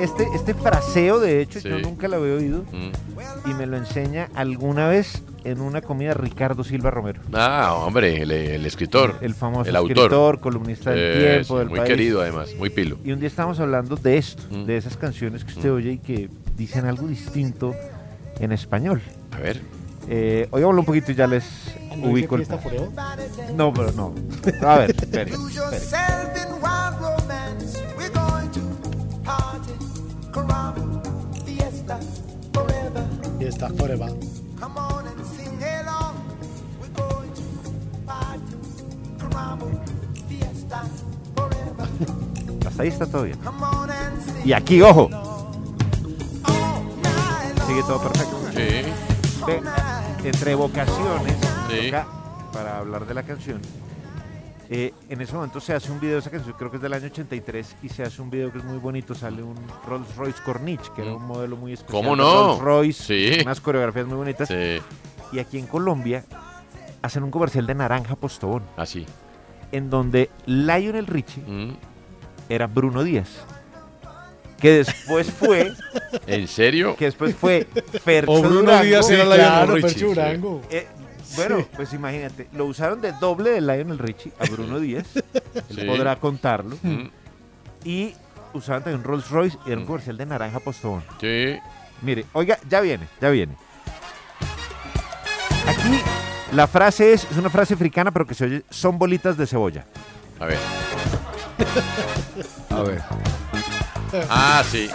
S4: Este, este fraseo, de hecho,
S3: Sí.
S4: yo nunca lo había oído
S3: Mm.
S4: y me lo enseña alguna vez en una comida Ricardo Silva Romero.
S3: Ah, hombre, el, el escritor.
S4: El famoso
S3: el autor.
S4: escritor, columnista del
S3: Eh,
S4: Tiempo,
S3: sí,
S4: del
S3: Muy
S4: País.
S3: querido, además, muy pilo.
S4: Y un día estábamos hablando de esto,
S3: Mm.
S4: de esas canciones que usted oye y que dicen algo distinto en español.
S3: A ver.
S4: Eh, oigámoslo un poquito y ya les
S9: ¿No
S4: ubico el... No, pero no. A ver, espere, espere.
S18: forever.
S9: Fiesta forever.
S18: Come on and sing along. We're going to party, caramba, fiesta, forever.
S4: Hasta ahí está todo bien. Y aquí, ojo. Sigue todo perfecto. Entre vocaciones,
S3: Sí.
S4: para hablar de la canción, eh, en ese momento se hace un video de esa canción, creo que es del año 83, y se hace un video que es muy bonito. Sale un Rolls Royce Corniche, que era un modelo muy especial.
S3: ¿Cómo no?
S4: Rolls Royce,
S3: Sí.
S4: unas coreografías muy bonitas.
S3: Sí.
S4: Y aquí en Colombia hacen un comercial de Naranja Postobón,
S3: Así.
S4: en donde Lionel Richie
S3: Mm.
S4: era Bruno Díaz. Que después fue.
S3: ¿En serio?
S4: Que después fue Fercho
S6: O Bruno
S4: Durango.
S6: Díaz era Lionel
S9: claro,
S6: Richie,
S9: Fercho
S6: sí.
S9: Durango.
S4: Eh, bueno, pues imagínate, lo usaron de doble de Lionel Richie a Bruno Díaz. Él
S3: Sí.
S4: podrá contarlo.
S3: Mm.
S4: Y usaban también un Rolls Royce y era un comercial de Naranja Postobón.
S3: Sí.
S4: Mire, oiga, ya viene, ya viene. Aquí la frase es, es una frase africana, pero que se oye, son bolitas de cebolla.
S3: A ver.
S6: A ver.
S3: Ah, sí.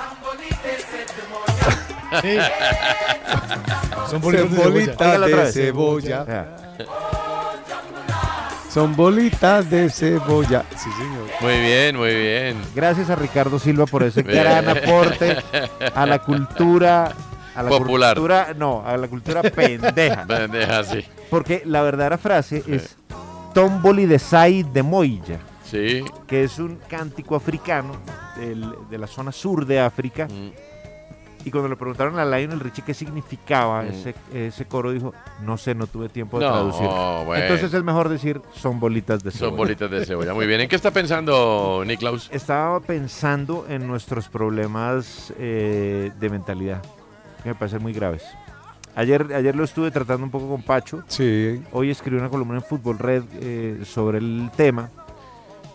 S9: Sí. Son
S6: bolitas
S9: de
S6: de
S4: otra vez.
S6: cebolla. Son bolitas de cebolla. Sí, señor.
S3: Muy bien, muy bien.
S4: Gracias a Ricardo Silva por ese
S3: Bien.
S4: gran aporte a la cultura a la
S3: Popular.
S4: cultura, no, a la cultura pendeja.
S3: Pendeja, sí.
S4: Porque la verdadera frase es Tomboli de Sai de Moilla,
S3: Sí.
S4: que es un cántico africano del- de la zona sur de África.
S3: Mm.
S4: Y cuando le preguntaron a Lionel Richie qué significaba
S3: Mm.
S4: ese, ese coro, dijo, no sé, no tuve tiempo de
S3: No,
S4: traducir.
S3: bueno.
S4: Entonces es mejor decir, son bolitas de cebolla.
S3: Son bolitas de cebolla. Muy bien. ¿En qué está pensando Niklaus?
S4: Estaba pensando en nuestros problemas eh, de mentalidad, que me parecen muy graves. Ayer, ayer lo estuve tratando un poco con Pacho.
S6: Sí.
S4: Hoy escribí una columna en Fútbol Red eh, sobre el tema.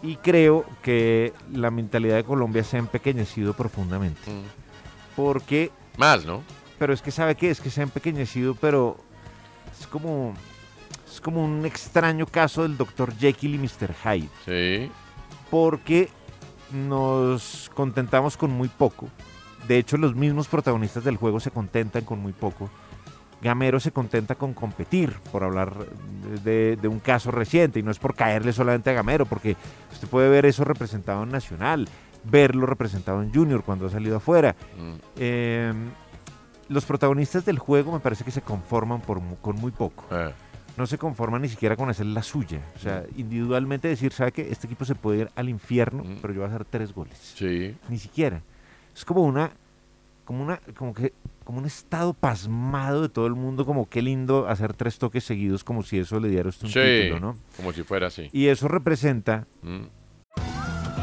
S4: Y creo que la mentalidad de Colombia se ha empequeñecido profundamente. Porque...
S3: Más, ¿no?
S4: Pero es que sabe qué, es que se ha empequeñecido, pero es como... Es como un extraño caso del Dr. Jekyll y Mr. Hyde.
S3: Sí.
S4: Porque nos contentamos con muy poco. De hecho, los mismos protagonistas del juego se contentan con muy poco. Gamero se contenta con competir, por hablar de, de un caso reciente, y no es por caerle solamente a Gamero, porque usted puede ver eso representado en Nacional, verlo representado en Junior cuando ha salido afuera. Eh, los protagonistas del juego me parece que se conforman por con muy poco.
S3: Eh.
S4: No se conforman ni siquiera con hacer la suya. O sea, individualmente decir, ¿sabe que Este equipo se puede ir al infierno, pero yo voy a hacer tres goles.
S3: Sí.
S4: Ni siquiera. Es como una, como una, como que, como un estado pasmado de todo el mundo, como qué lindo hacer tres toques seguidos, como si eso le diera usted un
S3: Sí.
S4: título, ¿no?
S3: Como si fuera así.
S4: Y eso representa
S3: Mm.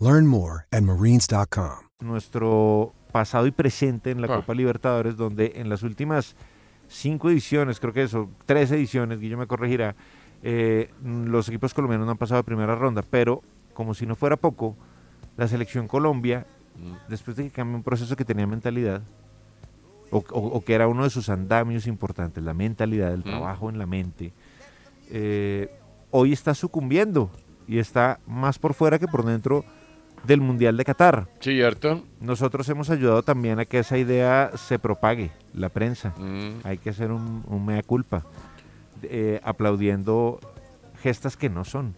S12: Learn more at marines.com.
S4: nuestro pasado y presente en la
S3: Ah.
S4: Copa Libertadores, donde en las últimas cinco ediciones, creo que eso, tres ediciones, Guillo me corregirá, eh, los equipos colombianos no han pasado de primera ronda, pero como si no fuera poco, la selección Colombia, después de que cambió un proceso que tenía mentalidad, o, o- o que era uno de sus andamios importantes, la mentalidad, el trabajo en la mente, eh, hoy está sucumbiendo y está más por fuera que por dentro del Mundial de Qatar.
S3: Cierto.
S4: Nosotros hemos ayudado también a que esa idea se propague, la prensa.
S3: Mm.
S4: Hay que hacer un, un mea culpa, eh, aplaudiendo gestas que no son,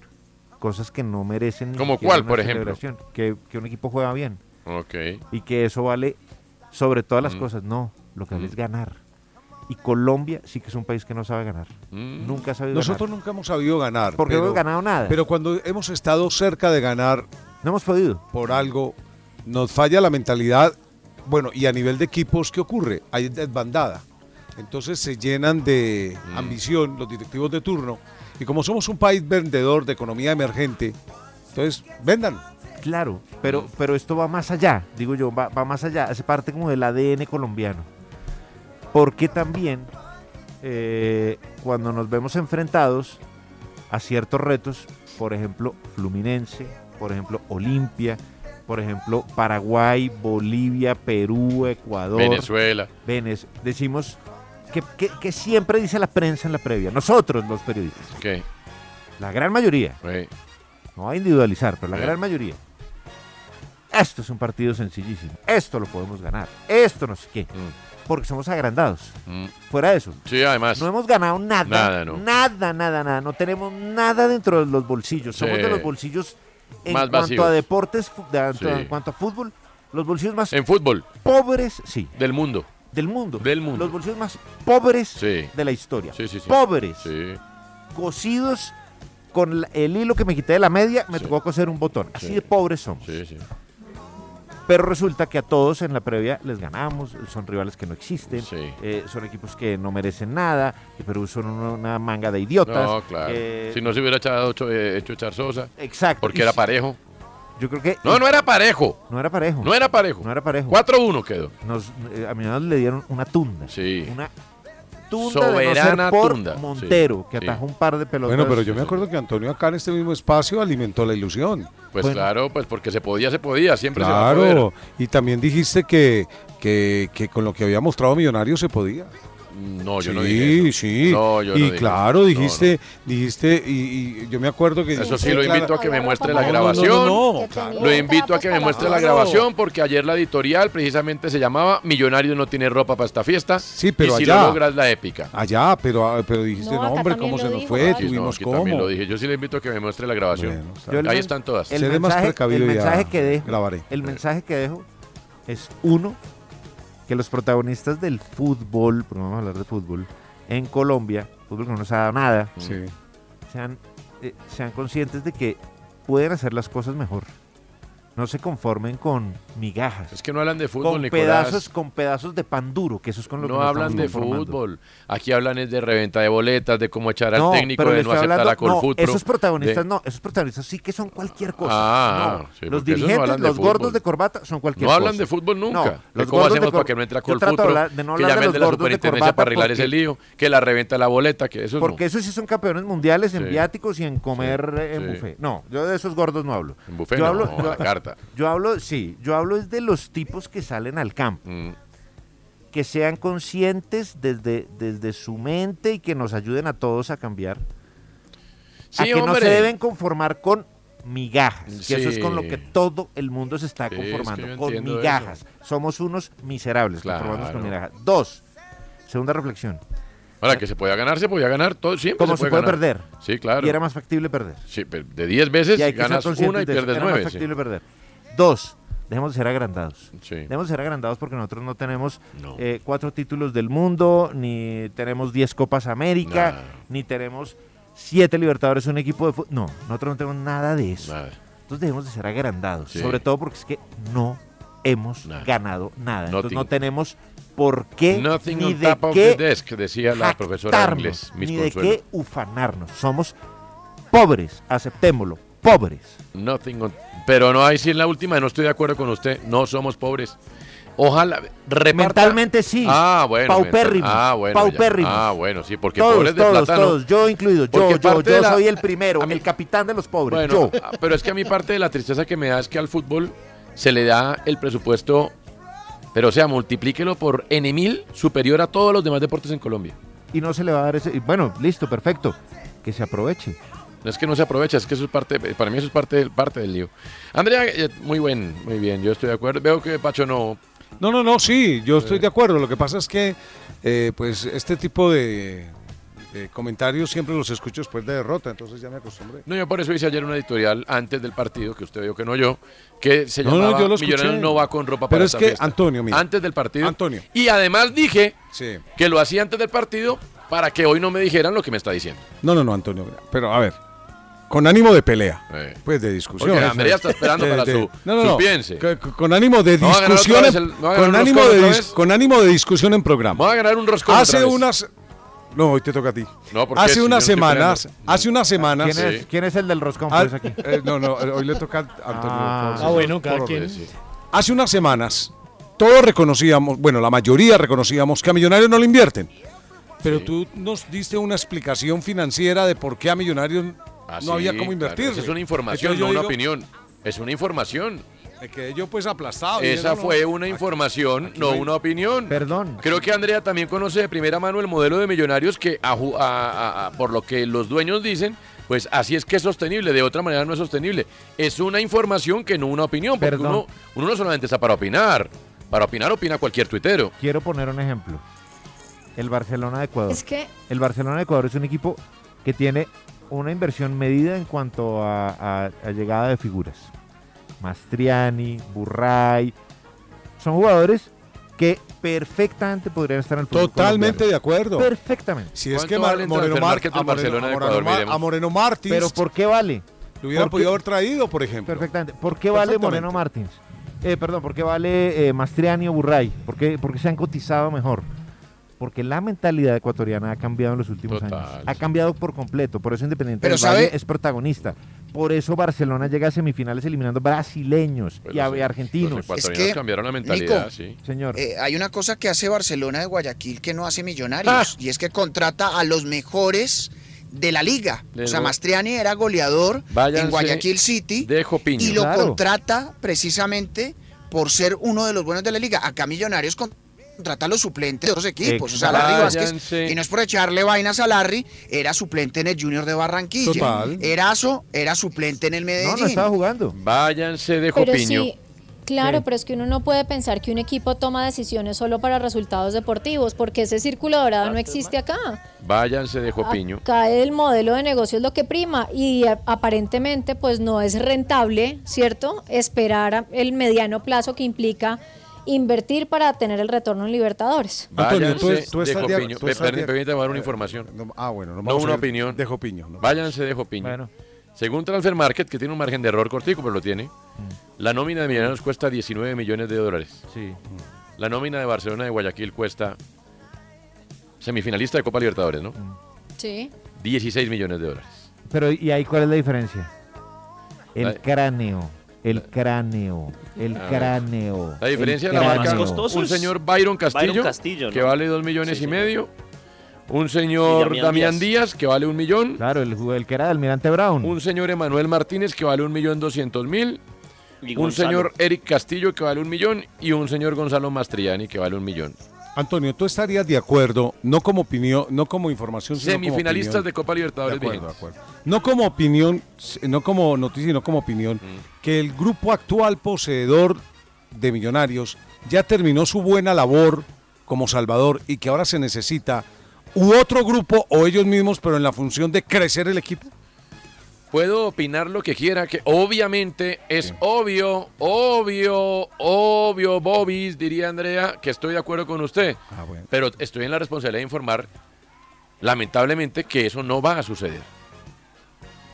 S4: cosas que no merecen.
S3: ¿Como cuál, por ejemplo?
S4: celebración. Que, que un equipo juega bien
S3: Ok.
S4: y que eso vale sobre todas las
S3: Mm.
S4: cosas. No, lo que vale
S3: Mm.
S4: es ganar. Y Colombia sí que es un país que no sabe ganar.
S3: Mm.
S4: Nunca ha sabido
S6: Nosotros
S4: ganar.
S6: nunca hemos sabido ganar.
S4: Porque no hemos ganado nada.
S6: Pero cuando hemos estado cerca de ganar.
S4: No hemos podido.
S6: Por algo, nos falla la mentalidad. Bueno, y a nivel de equipos, ¿qué ocurre? Hay desbandada. Entonces se llenan de
S3: Mm.
S6: ambición los directivos de turno. Y como somos un país vendedor de economía emergente, entonces vendan.
S4: Claro, pero, pero esto va más allá, digo yo, va, va más allá, hace parte como del ADN colombiano. Porque también eh, cuando nos vemos enfrentados a ciertos retos, por ejemplo, Fluminense, por ejemplo, Olimpia, por ejemplo, Paraguay, Bolivia, Perú, Ecuador,
S3: Venezuela.
S4: Venez- decimos que, que- que siempre dice la prensa en la previa, nosotros los periodistas, la gran mayoría,
S3: Sí.
S4: no va a individualizar, pero la gran mayoría. Esto es un partido sencillísimo. Esto lo podemos ganar. Esto no sé qué. Porque somos agrandados.
S3: Mm.
S4: Fuera de eso.
S3: Sí, además.
S4: No hemos ganado nada.
S3: Nada, no.
S4: Nada, nada, nada. No tenemos nada dentro de los bolsillos. Somos de los bolsillos en
S3: Más
S4: cuanto
S3: vacíos.
S4: a deportes, de- en
S3: Sí.
S4: en cuanto a fútbol, los bolsillos más
S3: En fútbol.
S4: pobres, sí,
S3: Del mundo.
S4: del mundo.
S3: Del mundo.
S4: Los bolsillos más pobres
S3: Sí.
S4: de la historia.
S3: Sí.
S4: Pobres. Cosidos con el hilo que me quité de la media, me tocó coser un botón. Así
S3: Sí.
S4: de pobres somos.
S3: Sí, sí.
S4: Pero resulta que a todos en la previa les ganamos, son rivales que no existen,
S3: Sí.
S4: eh, son equipos que no merecen nada, que Perú son una, una manga de idiotas.
S3: No, claro.
S4: eh,
S3: si no se hubiera echado, eh, hecho echar Sosa.
S4: Exacto.
S3: Porque
S4: Y
S3: era parejo.
S4: Yo creo que...
S3: No, no era parejo.
S4: No era parejo.
S3: No era parejo.
S4: No era parejo.
S3: 4-1 quedó.
S4: Nos, eh, a Millonarios le dieron una tunda.
S3: Sí.
S4: Una tunda de no
S3: Soberana
S4: ser por
S3: tunda.
S4: Montero,
S3: Sí,
S4: que
S3: sí.
S4: atajó un par de pelotas.
S6: Bueno, pero yo me acuerdo que Antonio acá en este mismo espacio alimentó la ilusión.
S3: Pues claro, pues porque se podía, se podía. Siempre se va a
S6: Claro, y también dijiste que, que, que con lo que había mostrado Millonarios se podía.
S3: No, yo
S6: sí,
S3: no dije eso.
S6: Sí,
S3: No, yo no
S6: y
S3: dije
S6: claro,
S3: eso. No,
S6: dijiste, dijiste, y, y yo me acuerdo que...
S3: Eso sí, lo invito a que me muestre la
S6: No, no, no,
S3: grabación.
S6: claro.
S3: Lo invito a que me muestre la grabación porque ayer la editorial precisamente se llamaba Millonarios no tiene ropa para esta fiesta.
S6: Sí, pero
S3: y si
S6: allá.
S3: lo logras la épica.
S6: Allá, pero, ah, pero dijiste,
S19: No,
S6: hombre, cómo se nos fue, tuvimos cómo.
S3: también lo dije. Yo sí le invito a que me muestre la grabación. Ahí están todas.
S4: El
S6: Seré más
S4: mensaje,
S6: precavido
S4: el
S6: y ya
S4: mensaje que dejo,
S6: grabaré.
S4: el mensaje que dejo es uno que los protagonistas del fútbol, porque vamos a hablar de fútbol en Colombia, fútbol que no nos ha dado nada,
S6: Sí.
S4: sean, eh, sean conscientes de que pueden hacer las cosas mejor. No se conformen con migajas.
S3: Es que no hablan de fútbol,
S4: con
S3: Nicolás.
S4: pedazos, con pedazos de pan duro, que eso es con lo que
S3: No
S4: nos
S3: hablan de
S4: estamos conformando.
S3: fútbol. Aquí hablan es de reventa de boletas, de cómo echar al
S4: No,
S3: técnico,
S4: pero
S3: de no aceptar
S4: hablando-
S3: la Colfoot
S4: no, esos protagonistas
S3: de-
S4: no, esos protagonistas sí que son cualquier cosa.
S3: Ah,
S4: No,
S3: sí,
S4: los
S3: no
S4: dirigentes, los
S3: fútbol.
S4: gordos de corbata son cualquier
S3: No
S4: cosa.
S3: hablan de fútbol nunca.
S4: No,
S3: Que
S4: los
S3: ¿Cómo hacemos para que no entre a Pro?
S4: hablar- de no
S3: que
S4: hablar de
S3: llamen
S4: los
S3: de la superintendencia para arreglar ese lío, que la reventa de la boleta, que eso
S4: Porque esos sí son campeones mundiales en viáticos y en comer eh, en buffet. No, yo de esos gordos no hablo.
S3: En buffet no, la carta.
S4: Yo hablo, sí, yo hablo es de los tipos que salen al campo.
S3: Mm.
S4: Que sean conscientes desde, desde su mente y que nos ayuden a todos a cambiar. a
S3: Sí,
S4: que no se deben conformar con migajas, que eso es con lo que todo el mundo se está
S3: Sí, es que
S4: conformando, con migajas. Somos unos miserables conformándonos con
S3: Claro.
S4: migajas. Dos, segunda reflexión.
S3: Ahora, que se podía ganar, se podía ganar, todo siempre
S4: Como se puede perder.
S3: Sí, claro.
S4: Y era más factible perder.
S3: Sí, pero de 10 veces ganas una y pierdes
S4: era más
S3: nueve. sí.
S4: factible perder. Dos, dejemos de ser agrandados.
S3: Sí.
S4: Debemos de ser agrandados porque nosotros no tenemos
S3: No.
S4: eh, cuatro títulos del mundo, ni tenemos diez Copas América, ni tenemos siete Libertadores, un equipo de fútbol. No, nosotros no tenemos nada de eso. Entonces debemos de ser agrandados,
S3: Sí.
S4: sobre todo porque es que no hemos ganado nada. Entonces no tenemos por qué
S3: Nothing
S4: ni de qué
S3: desk, decía la profesora de inglés,
S4: ni de
S3: Consuelo.
S4: qué ufanarnos. Somos pobres, aceptémoslo, pobres.
S3: Nothing on- Pero no, ahí sí en la última no estoy de acuerdo con usted. No somos pobres. Ojalá reparta-
S4: Mentalmente sí.
S3: Ah, bueno.
S4: Paupérrimos.
S3: Ah, bueno.
S4: Paupérrimos.
S3: Ah, bueno, sí, porque
S4: todos,
S3: pobres de
S4: todos,
S3: plata no.
S4: todos, yo incluido, yo, yo, yo
S3: la-
S4: soy el primero, el capitán de los pobres,
S3: Bueno,
S4: yo.
S3: ah, pero es que a mí parte de la tristeza que me da es que al fútbol se le da el presupuesto, pero o sea, multiplíquelo por N mil superior a todos los demás deportes en Colombia.
S4: Y no se le va a dar ese, bueno, listo, perfecto, que se aproveche.
S3: No es que no se aprovecha, es que eso es parte, para mí eso es parte del, parte del lío. Andrea, eh, muy buen, muy bien, yo estoy de acuerdo. Veo que Pacho no.
S6: No, no, no, sí, yo estoy de acuerdo. Lo que pasa es que, eh, pues, este tipo de, de comentarios siempre los escucho después de derrota, entonces ya me acostumbré.
S3: No, yo por eso hice ayer una editorial antes del partido, que usted vio que no yo, que se
S6: No, no,
S3: llamaba
S6: yo lo.
S3: Millonarios no va con ropa
S6: Pero
S3: para
S6: es
S3: esta
S6: que,
S3: fiesta.
S6: Antonio, mira.
S3: Antes del partido.
S6: Antonio.
S3: Y además dije
S6: Sí.
S3: que lo hacía antes del partido para que hoy no me dijeran lo que me está diciendo.
S6: No, no, no, Antonio, pero a ver, con ánimo de pelea,
S3: Eh.
S6: pues de discusión.
S3: Porque Andrea
S6: es.
S3: está esperando para su-
S6: no, no,
S3: su
S6: no,
S3: piense.
S6: Con ánimo de
S3: ¿No va a ganar
S6: discusión,
S3: el-
S6: con, ánimo de dis- con ánimo de discusión en programa.
S3: Vamos a ganar un roscón
S6: Hace
S3: otra vez.
S6: unas... No, hoy te toca a ti.
S3: No,
S6: hace
S3: Si yo
S6: unas
S3: no estoy
S6: semanas, hace unas semanas...
S4: ¿Quién es, quién es el del roscón
S6: Ah,
S4: pues, aquí?
S6: eh, no, no, hoy le toca a Antonio.
S4: Ah,
S6: por-
S9: ah, bueno,
S6: por
S9: cada quien.
S3: Sí.
S6: Hace unas semanas, todos reconocíamos, bueno, la mayoría reconocíamos que a Millonarios no le invierten. Pero
S3: Sí.
S6: tú nos diste una explicación financiera de por qué a Millonarios
S3: Ah,
S6: no había cómo
S3: claro,
S6: invertir.
S3: esa es una información, no una
S6: digo,
S3: opinión. Es una información.
S6: Me quedé yo pues aplastado.
S3: Esa
S6: no-
S3: fue una información,
S6: aquí
S3: no
S6: no hay-
S3: una opinión.
S4: Perdón.
S3: Creo que Andrea también conoce de primera mano el modelo de millonarios que, a ju- a- a- a- por lo que los dueños dicen, pues así es que es sostenible, de otra manera no es sostenible. Es una información que no una opinión, porque
S4: Perdón.
S3: uno, uno no solamente está para opinar. Para opinar, opina cualquier tuitero.
S4: Quiero poner un ejemplo. El Barcelona de Ecuador.
S19: Es que
S4: El Barcelona de Ecuador es un equipo que tiene una inversión medida en cuanto a, a- a llegada de figuras. Mastriani, Burray. Son jugadores que perfectamente podrían estar en el fútbol
S6: Totalmente
S4: colombiano.
S6: de acuerdo.
S4: Perfectamente.
S6: Si es que Mar- Moreno, Mar- a, Moreno, a Moreno Mar- a Moreno Martins.
S4: Pero ¿por qué vale?
S6: Lo hubieran
S4: ¿Por qué?
S6: podido haber traído, por ejemplo.
S4: Perfectamente. ¿Por qué vale. Moreno Martins? Eh, perdón, ¿por qué vale eh, Mastriani o Burray? ¿Por qué, por qué se han cotizado mejor? Porque la mentalidad ecuatoriana ha cambiado en los últimos años. Ha cambiado por completo. Por eso Independiente
S7: Pero
S4: del Valle es protagonista. Por eso Barcelona llega a semifinales eliminando brasileños y a- argentinos.
S3: los ecuatorianos
S7: que,
S3: cambiaron la mentalidad,
S7: Nico,
S3: sí.
S4: Señor.
S7: Eh, hay una cosa que hace Barcelona de Guayaquil que no hace Millonarios y es que contrata a los mejores de la liga.
S3: Les
S7: o sea, Mastriani era goleador
S3: Váyanse
S7: en Guayaquil City
S3: de Jopiño.
S7: y lo
S3: Claro.
S7: contrata precisamente por ser uno de los buenos de la liga. Acá Millonarios con- contrata a los suplentes de otros equipos. O sea, Larry Vázquez, y no es por echarle vainas a Larry, era suplente en el Junior de Barranquilla.
S3: Total.
S7: Erazo era suplente en el Medellín.
S4: jugando.
S3: Váyanse de
S19: Pero
S3: Jopiño.
S19: sí, claro,
S3: Sí.
S19: pero es que uno no puede pensar que un equipo toma decisiones solo para resultados deportivos, porque ese círculo dorado no existe acá.
S3: Váyanse de Jopiño.
S19: Acá el modelo de negocio es lo que prima y aparentemente pues no es rentable, ¿cierto? Esperar el mediano plazo que implica invertir para tener el retorno en Libertadores.
S6: Antonio, tú-
S3: Váyanse
S6: tú
S3: de Jopiño. permítame, dar una información.
S6: ah, bueno, no
S3: no
S6: vamos
S3: una opinión.
S6: de Jopiño, no.
S3: Váyanse de Jopiño. Según Transfer Market, que tiene un margen de error cortico, pero lo tiene, la nómina de Millonarios cuesta 19 millones de dólares.
S4: Sí.
S3: La nómina de Barcelona de Guayaquil cuesta semifinalista de Copa Libertadores, ¿no?
S19: Sí.
S3: 16 millones de dólares.
S4: Pero ¿y ahí cuál es la diferencia? El cráneo, el cráneo, el cráneo.
S3: La diferencia
S4: el
S3: la marca un señor Byron Castillo,
S10: Byron Castillo, ¿no?
S3: que vale 2 millones
S10: Sí,
S3: y
S10: señor.
S3: medio. Un señor
S10: Damián
S3: Damián
S10: Díaz.
S3: Díaz. que vale un millón.
S4: Claro, el, el que era del Almirante Brown.
S3: Un señor Emanuel Martínez, que vale un millón doscientos mil.
S10: Y
S3: Un
S10: Gonzalo.
S3: señor Eric Castillo, que vale un millón. Y un señor Gonzalo Mastriani, que vale un millón.
S6: Antonio, ¿tú estarías de acuerdo, no como opinión, no como información, sino
S3: Semifinalistas de Copa Libertadores
S6: De acuerdo,
S3: vigentes.
S6: de acuerdo. No como opinión, no como noticia, sino como opinión,
S3: Mm.
S6: que el grupo actual poseedor de Millonarios ya terminó su buena labor como Salvador y que ahora se necesita u otro grupo o ellos mismos, pero en la función de crecer el equipo.
S3: Puedo opinar lo que quiera, que obviamente es obvio, obvio, obvio, Bobis, diría Andrea, que estoy de acuerdo con usted.
S6: Ah,
S3: Pero estoy en la responsabilidad de informar, lamentablemente, que eso no va a suceder.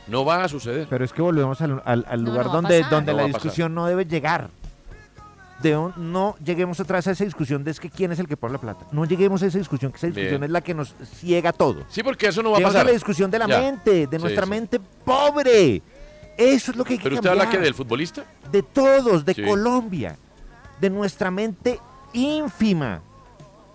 S3: No va a suceder.
S4: Pero es que volvemos al, al- lugar
S3: no
S4: donde, donde
S3: No
S4: la discusión no debe llegar. De no lleguemos otra vez a esa discusión de es que quién es el que pone la plata. No lleguemos a esa discusión, que esa discusión
S3: Bien.
S4: es la que nos ciega todo.
S3: Sí, porque eso no va a pasar.
S4: la discusión de la
S3: Ya.
S4: mente, de
S3: Sí,
S4: nuestra
S3: sí.
S4: mente pobre. Eso es lo que hay que
S3: Pero usted
S4: cambiar.
S3: habla que del futbolista.
S4: De todos, de
S3: Sí.
S4: Colombia. De nuestra mente ínfima.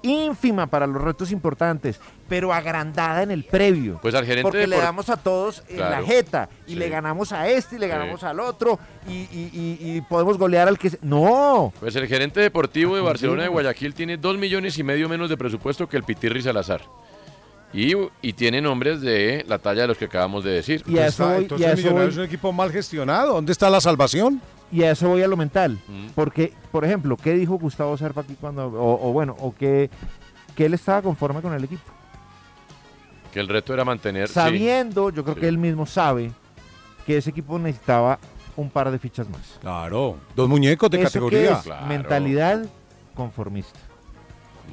S4: Ínfima para los retos importantes, pero agrandada en el previo.
S3: Pues al gerente
S4: Porque
S3: de
S4: le damos a todos en la jeta y
S3: Sí.
S4: le ganamos a este y le
S3: Sí.
S4: ganamos al otro y, y- y- y podemos golear al que... se- No,
S3: Pues el gerente deportivo de Barcelona de Guayaquil tiene dos millones y medio menos de presupuesto que el Pitirri Salazar. Y, y tiene nombres de la talla de los que acabamos de decir.
S4: Y a eso voy-
S6: Entonces
S4: y a eso
S6: Millonarios
S4: voy.
S6: es un equipo mal gestionado. ¿Dónde está la salvación?
S4: y a eso voy a lo mental.
S3: Mm.
S4: Porque, por ejemplo, ¿qué dijo Gustavo Serpa aquí cuando... O, o bueno, o que, que él estaba conforme con el equipo?
S3: Que el reto era mantener. sí.
S4: Sabiendo, yo creo
S3: Sí.
S4: que él mismo sabe que ese equipo necesitaba un par de fichas más.
S6: Claro, dos muñecos de
S4: ¿Eso
S6: categoría.
S4: qué es? Mentalidad conformista.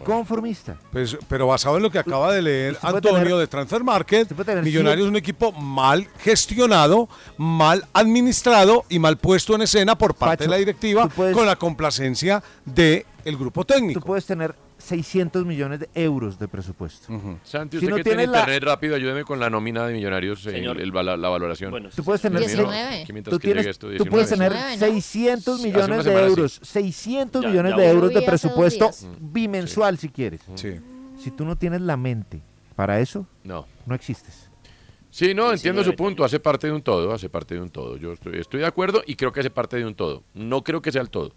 S4: Conformista.
S6: Pues, pero basado en lo que acaba de leer Antonio
S4: tener-
S6: de Transfer Market, Millonarios es un equipo mal gestionado, mal administrado y mal puesto en escena por parte
S4: Pacho,
S6: de la directiva
S4: puedes-
S6: con la complacencia del grupo técnico.
S4: Tú puedes tener 600 millones de euros de presupuesto.
S3: Santi,
S4: Si
S3: usted
S4: no
S3: que tiene
S4: tienes la-
S3: internet rápido, ayúdeme con la nómina de Millonarios,
S10: Señor.
S3: el la, valoración.
S4: Tú puedes tener,
S3: Mira, que mientras
S4: tú
S3: que llegue
S4: tienes-
S3: esto,
S4: tú
S3: 19.
S4: puedes tener
S19: 19, ¿no?
S4: 600
S3: Hace una
S4: millones de
S3: semana sí.
S4: euros, 600
S3: Ya-
S4: millones
S3: ya
S4: de euros de presupuesto
S19: días.
S4: bimensual si quieres. Si tú no tienes la mente para eso,
S3: No.
S4: no existes.
S3: Sí, no, entiendo su
S4: 19
S3: punto, hace parte de un todo, hace parte de un todo. Yo estoy, estoy de acuerdo y creo que hace parte de un todo. No creo que sea el todo.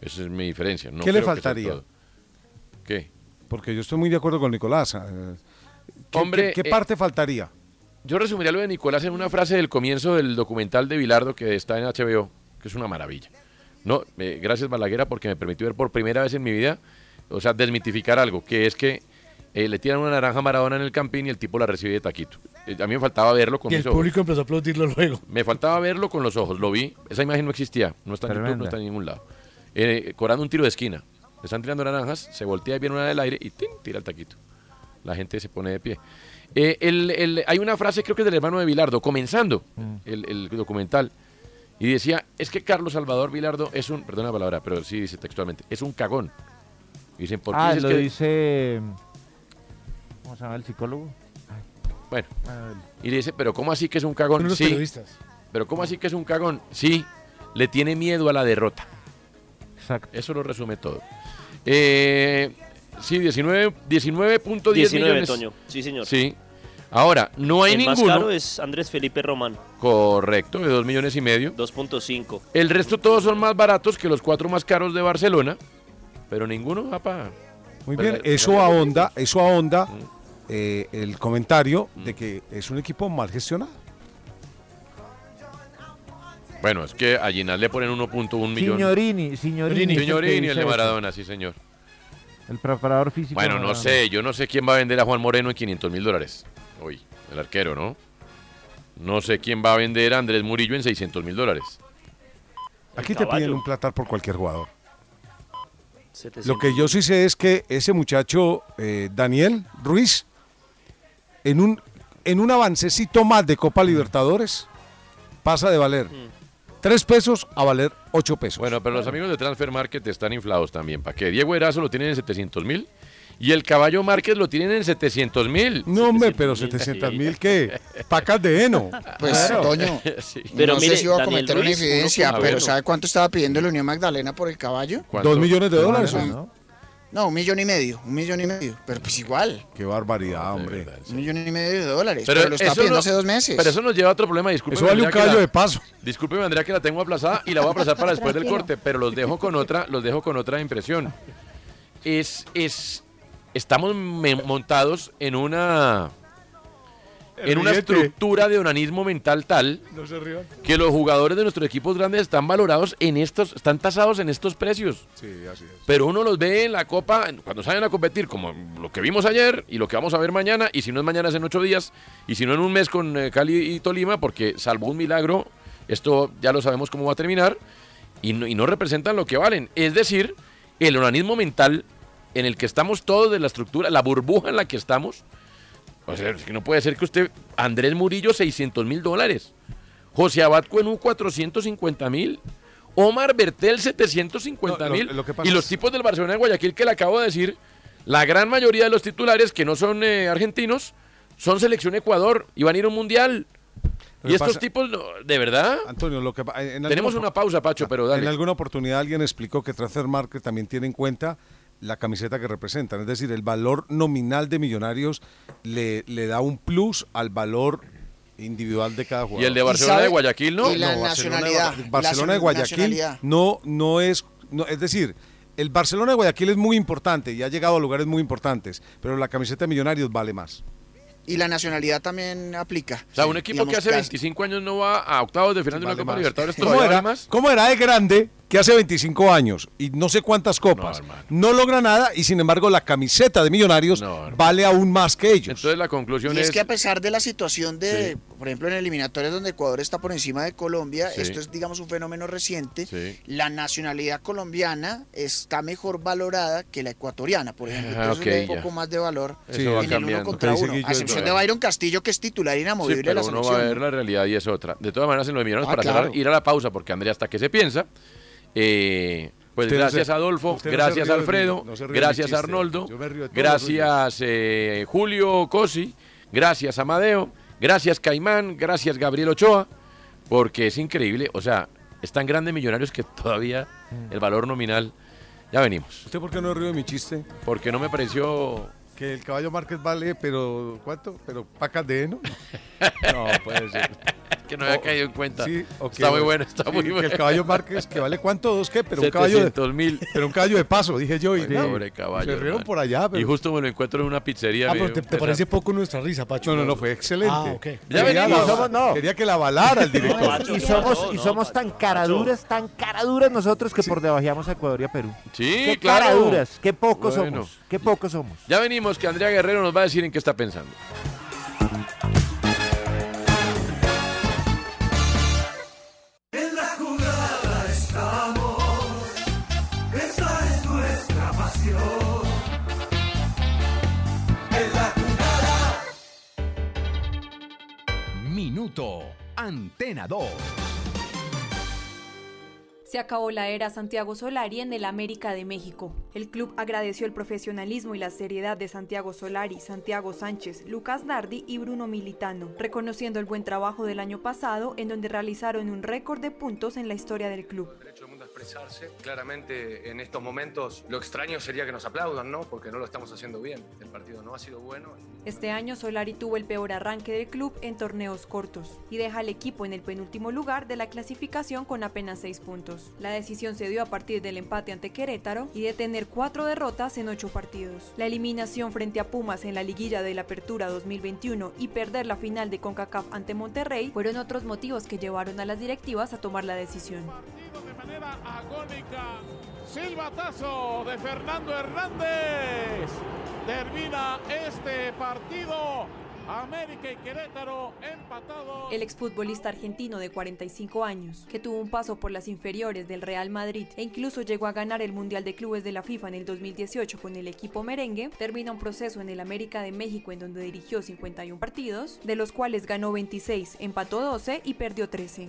S3: Esa es mi diferencia. no
S6: ¿Qué le
S3: creo que sea el
S6: faltaría?
S3: todo. ¿Qué?
S6: Porque yo estoy muy de acuerdo con Nicolás. eh, ¿Qué,
S3: Hombre,
S6: qué- qué
S3: eh,
S6: parte faltaría?
S3: Yo resumiría lo de Nicolás en una frase del comienzo del documental de Bilardo que está en HBO, que es una maravilla. No, eh, gracias Balaguera porque me permitió ver por primera vez en mi vida, o sea, desmitificar algo, que es que eh, le tiran una naranja a Maradona en el campín y el tipo la recibe de taquito. Eh, a mí me faltaba verlo con
S9: Y
S3: mis
S9: el
S3: ojos.
S9: público empezó a aplaudirlo luego.
S3: Me faltaba verlo con los ojos, lo vi. Esa imagen no existía, no está en YouTube, no está en ningún lado. Eh, cobrando un tiro de esquina. Le están tirando naranjas, se voltea y viene una del aire y ¡tin! tira el taquito. La gente se pone de pie. Eh, el- el- hay una frase, creo que es del hermano de Bilardo, comenzando el, el documental, y decía, es que Carlos Salvador Bilardo es un, perdona la palabra, pero sí dice textualmente, es un cagón. Y dicen, ¿por qué
S4: Ah,
S3: dices
S4: lo
S3: que...?
S4: dice... ¿Cómo se llama el psicólogo?
S3: Bueno,
S4: Ah,
S3: y le dice, pero ¿cómo así que es un cagón? Sí,
S9: periodistas.
S3: pero ¿cómo así que es un cagón? Sí, le tiene miedo a la derrota.
S4: Exacto.
S3: Eso lo resume todo. Eh, sí, 19 19.10
S10: 19,
S3: millones.
S10: Toño. Sí, señor.
S3: Sí. Ahora, no hay
S10: el
S3: ninguno.
S10: más caro es Andrés Felipe Román,
S3: Correcto, de 2 millones y medio.
S10: 2.5.
S3: El resto todos son más baratos que los cuatro más caros de Barcelona, pero ninguno va para...
S6: Muy bien, eso ahonda, eso ahonda eh, el comentario de que es un equipo mal gestionado.
S3: Bueno, es que a Ginás le ponen 1.1 millón.
S4: Signorini, Signorini.
S3: Signorini, el de Maradona, sí señor.
S4: El preparador físico.
S3: Bueno, no sé, yo no sé quién va a vender a Juan Moreno en 500 mil dólares. Hoy, el arquero, ¿no? No sé quién va a vender a Andrés Murillo en 600 mil dólares.
S6: Aquí te piden un platar por cualquier jugador.
S10: 700.
S6: Lo que yo sí sé es que ese muchacho, eh, Daniel Ruiz, en un, en un avancecito más de Copa Libertadores, pasa de valer tres pesos a valer ocho pesos.
S3: Bueno, pero los amigos de Transfer Market están inflados también. ¿Para qué? Diego Erazo lo tienen en 700 mil y el Caballo Márquez lo tienen en 700 mil.
S6: No, hombre, pero 700 mil, ¿qué? Pacas de heno.
S7: Pues, Toño,
S3: Sí.
S7: no sé si iba a cometer una infidencia, pero ¿sabe cuánto estaba pidiendo la Unión Magdalena por el caballo?
S3: ¿Cuánto?
S6: Dos millones de dólares.
S7: Un- No, un millón y medio, un millón y medio, pero pues igual,
S6: Qué barbaridad, hombre.
S7: un millón y medio de dólares, pero, lo estaba
S3: eso
S7: pidiendo
S3: no-
S7: hace dos meses.
S3: Pero eso nos lleva a otro problema. Discúlpeme,
S6: Eso vale un
S3: la-
S6: de paso.
S3: Discúlpeme, Andrea, que la tengo aplazada y la voy a aplazar para después del corte, pero los dejo con otra, los dejo con otra impresión. Es, es, estamos montados en una, en una estructura de onanismo mental tal
S6: No se rían.
S3: que los jugadores de nuestros equipos grandes están valorados en estos, están tasados en estos precios.
S6: Sí, así es.
S3: Pero uno los ve en la Copa, cuando salen a competir, como lo que vimos ayer y lo que vamos a ver mañana, y si no es mañana es en ocho días, y si no en un mes con eh, Cali y Tolima, porque salvo un milagro, esto ya lo sabemos cómo va a terminar, y no, y no representan lo que valen. Es decir, el organismo mental en el que estamos todos de la estructura, la burbuja en la que estamos, o sea, es que no puede ser que usted, Andrés Murillo, 600 mil dólares, José Abad Cuenú, 450 mil, Omar Bertel, 750
S6: No, lo-
S3: mil, y los
S6: es-
S3: tipos del Barcelona de Guayaquil que le acabo de decir, la gran mayoría de los titulares que no son eh, argentinos, son selección Ecuador y van a ir a un mundial.
S6: Lo
S3: Y estos
S6: pasa-
S3: tipos, de verdad,
S6: Antonio, lo que
S3: tenemos una pausa, Pacho, pero dale.
S6: En alguna oportunidad alguien explicó que Transfer Market también tiene en cuenta la camiseta que representan, es decir, el valor nominal de Millonarios le, le da un plus al valor individual de cada jugador.
S3: Y el de Barcelona de Guayaquil, ¿no?
S7: Y la
S6: No, Barcelona de
S7: nacionalidad,
S6: Barcelona
S7: la
S6: de Guayaquil no, no es, no, es decir, el Barcelona de Guayaquil es muy importante y ha llegado a lugares muy importantes, pero la camiseta de Millonarios vale más.
S7: Y la nacionalidad también aplica.
S3: O sea, un equipo
S7: Digamos,
S3: que hace
S7: casi-
S3: 25 años no va a octavos de final de una
S6: Vale
S3: Copa
S6: más.
S3: Libertadores,
S6: ¿Cómo
S3: ¿todavía
S6: era,
S3: vale más?
S6: ¿Cómo era de grande que hace 25 años y no sé cuántas copas no, logra nada y sin embargo la camiseta de Millonarios vale aún más que ellos?
S3: Entonces la conclusión
S7: Y es
S3: es...
S7: que a pesar de la situación de,
S3: Sí.
S7: por ejemplo, en eliminatorias donde Ecuador está por encima de Colombia,
S3: Sí.
S7: esto es, digamos, un fenómeno reciente,
S3: Sí.
S7: la nacionalidad colombiana está mejor valorada que la ecuatoriana, por ejemplo.
S3: Ah,
S7: Entonces
S3: ok,
S7: le da un
S3: ya.
S7: poco más de valor en
S3: va
S7: el uno contra uno. A excepción de. Byron Castillo, que es titular
S3: Sí,
S7: inamovible de la
S3: uno
S7: selección.
S3: va a ver la realidad y es otra. De todas maneras, en los millones
S7: Ah,
S3: para
S7: claro.
S3: cerrar, ir a la pausa, porque Andrea, hasta que se piensa. Eh, pues
S6: Usted no
S3: gracias
S6: se-
S3: Adolfo,
S6: no
S3: gracias
S6: de
S3: Alfredo,
S6: no
S3: gracias. Arnoldo,
S6: río
S3: gracias eh, Julio Cosi, gracias Amadeo, gracias Caimán, gracias Gabriel Ochoa, porque es increíble, o sea, es tan grande Millonarios que todavía
S6: Mm.
S3: el valor nominal, ya venimos,
S6: ¿Usted por qué no ríe de mi chiste?
S3: porque no me pareció...
S6: Que el caballo Márquez vale, pero ¿cuánto? ¿Pero pacas de heno? No, puede ser.
S3: Que no había caído en cuenta.
S6: Sí,
S3: Está muy bueno, está
S6: Sí,
S3: muy
S6: que
S3: bueno.
S6: el caballo Márquez, que vale cuánto, dos qué, pero un caballo de,
S3: 700 mil.
S6: pero un caballo de paso, dije yo. Y
S3: Ay,
S6: no,
S3: pobre caballo,
S6: Se rieron por allá, pero...
S3: Y justo me lo encuentro en una pizzería.
S9: Ah, pero te, parece poco nuestra risa, Pacho.
S6: No, no, no, fue excelente.
S9: Ah, ok.
S3: Ya
S6: Quería,
S3: venimos.
S6: la-
S4: Somos- no.
S6: quería que la avalara el director.
S4: Y somos, y somos tan caraduras, tan caraduras nosotros que por debajeamos a Ecuador y a Perú.
S3: Sí,
S4: qué
S3: claro.
S4: caraduras, qué pocos
S3: Bueno.
S4: somos, qué pocos somos.
S3: Ya venimos, que Andrea Guerrero nos va a decir en qué está pensando.
S13: Minuto Antena 2.
S20: Se acabó la era Santiago Solari en el América de México. El club agradeció el profesionalismo y la seriedad de Santiago Solari, Santiago Sánchez, Lucas Nardi y Bruno Militano, reconociendo el buen trabajo del año pasado en donde realizaron un récord de puntos en la historia del club.
S21: Claramente en estos momentos lo extraño sería que nos aplaudan, ¿no? Porque no lo estamos haciendo bien. El partido no ha sido bueno.
S20: Este año Solari tuvo el peor arranque del club en torneos cortos y deja al equipo en el penúltimo lugar de la clasificación con apenas seis puntos. La decisión se dio a partir del empate ante Querétaro y de tener cuatro derrotas en ocho partidos. La eliminación frente a Pumas en la liguilla de la Apertura 2021 y perder la final de CONCACAF ante Monterrey fueron otros motivos que llevaron a las directivas a tomar la decisión.
S22: Agónica. Silbatazo de Fernando Hernández. Termina este partido. América y Querétaro empatados.
S20: El exfutbolista argentino de 45 años, que tuvo un paso por las inferiores del Real Madrid e incluso llegó a ganar el Mundial de Clubes de la FIFA en el 2018 con el equipo merengue, termina un proceso en el América de México en donde dirigió 51 partidos, de los cuales ganó 26, empató 12 y perdió 13.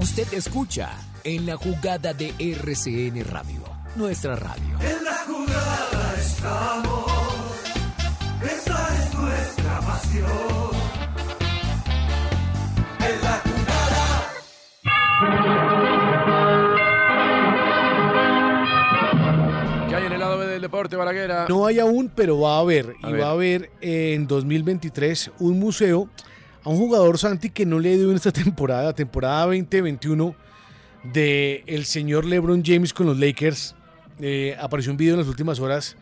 S13: Usted escucha en la jugada de RCN Radio, nuestra radio.
S18: En la jugada estamos. Esa es nuestra pasión. En la
S3: ¿Qué hay en el lado B del deporte, Balaguera?
S9: No hay aún, pero va a haber.
S3: A
S9: y
S3: ver.
S9: va a haber eh, en 2023 un museo a un jugador Santi que no le dio en esta temporada, la temporada 2021 de el señor LeBron James con los Lakers. Eh, apareció un video en las últimas horas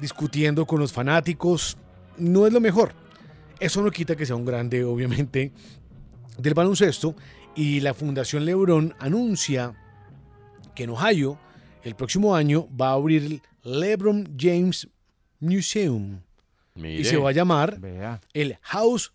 S9: discutiendo con los fanáticos. No es lo mejor. Eso no quita que sea un grande, obviamente, del baloncesto. Y la Fundación LeBron anuncia que en Ohio el próximo año va a abrir el LeBron James Museum.
S3: Mire.
S9: Y se va a llamar el House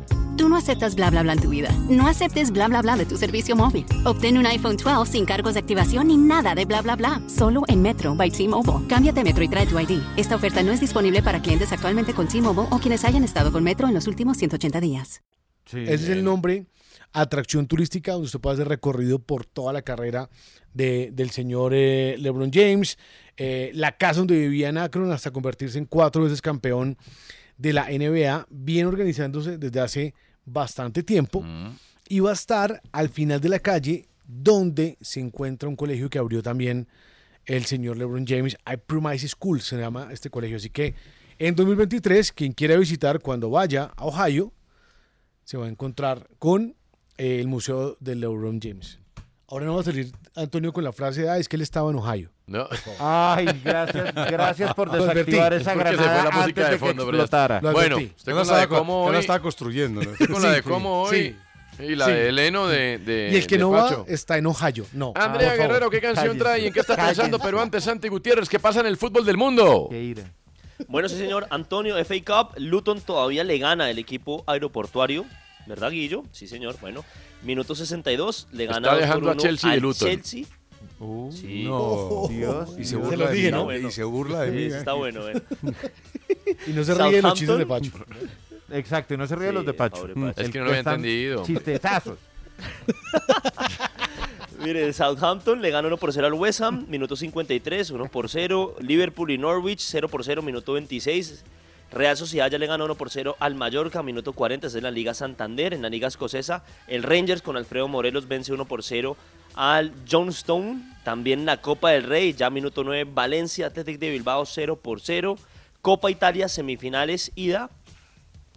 S23: Tú no aceptas bla bla bla en tu vida. No aceptes bla bla bla de tu servicio móvil. Obtén un iPhone 12 sin cargos de activación ni nada de bla bla bla. Solo en Metro by T-Mobile. Cámbiate Metro y trae tu ID. Esta oferta no es disponible para clientes actualmente con T-Mobile o quienes hayan estado con Metro en los últimos 180 días.
S9: Ese es el nombre, atracción turística, donde usted puede hacer recorrido por toda la carrera de- del señor eh, LeBron James. Eh, la casa donde vivía en Akron hasta convertirse en cuatro veces campeón de la NBA, bien organizándose desde hace bastante tiempo. Y va a estar al final de la calle donde se encuentra un colegio que abrió también el señor LeBron James, I Promise School se llama este colegio. Así que en 2023, quien quiera visitar cuando vaya a Ohio, se va a encontrar con eh, el Museo de LeBron James. Ahora no va a salir Antonio con la frase, ah, es que él estaba en Ohio.
S3: No.
S4: Ay, gracias, gracias por desactivar esa
S3: Porque se fue
S4: granada
S3: la música
S4: antes
S3: de
S4: de,
S3: fondo,
S4: que explotara.
S3: Bueno, usted con la de cómo
S6: la
S3: hoy-
S6: estaba construyendo. ¿no?
S3: Usted con la
S9: Sí,
S3: de cómo
S9: sí.
S3: hoy y la
S9: Sí.
S3: de Eleno de, de
S9: y el que
S3: de
S9: no
S3: Pacho.
S9: va está en Ohio. No.
S3: Andrea
S9: favor.
S3: Guerrero, ¿qué canción
S9: Cállese.
S3: trae? ¿En qué está pensando?
S9: Cállense.
S3: Pero antes, Santi Gutiérrez, ¿qué pasa en el fútbol del mundo?
S10: Bueno, sí, señor. Antonio, FA Cup. Luton todavía le gana el equipo aeroportuario. ¿Verdad, Guillo? Sí, señor. Bueno, minuto 62. Le
S3: Está
S10: gana dos por
S3: dejando a
S10: uno
S3: Chelsea de
S10: al
S3: Luton.
S10: Chelsea. sí.
S6: no.
S4: Dios,
S6: Y se
S4: Dios.
S6: burla de mí,
S10: Está
S6: ¿no?
S10: bueno.
S6: Y se burla de mí.
S10: Sí,
S6: ¿eh?
S10: está bueno, eh.
S9: Y no se ríe de los chistes de Pacho.
S4: Exacto, y no se ríe de los de Pacho.
S10: pobre Pacho.
S3: Es que no lo había entendido.
S4: Chistezazos.
S10: Mire, Southampton le gana 1 por 0 al West Ham, minuto 53, 1 por 0. Liverpool y Norwich, 0 por 0, minuto 26. Real Sociedad ya le gana 1 por 0 al Mallorca, minuto 40, es en la Liga Santander. En la Liga Escocesa, el Rangers con Alfredo Morelos vence 1 por 0 al Johnstone. También la Copa del Rey, ya minuto 9, Valencia Athletic de Bilbao 0 por 0. Copa Italia, semifinales, ida.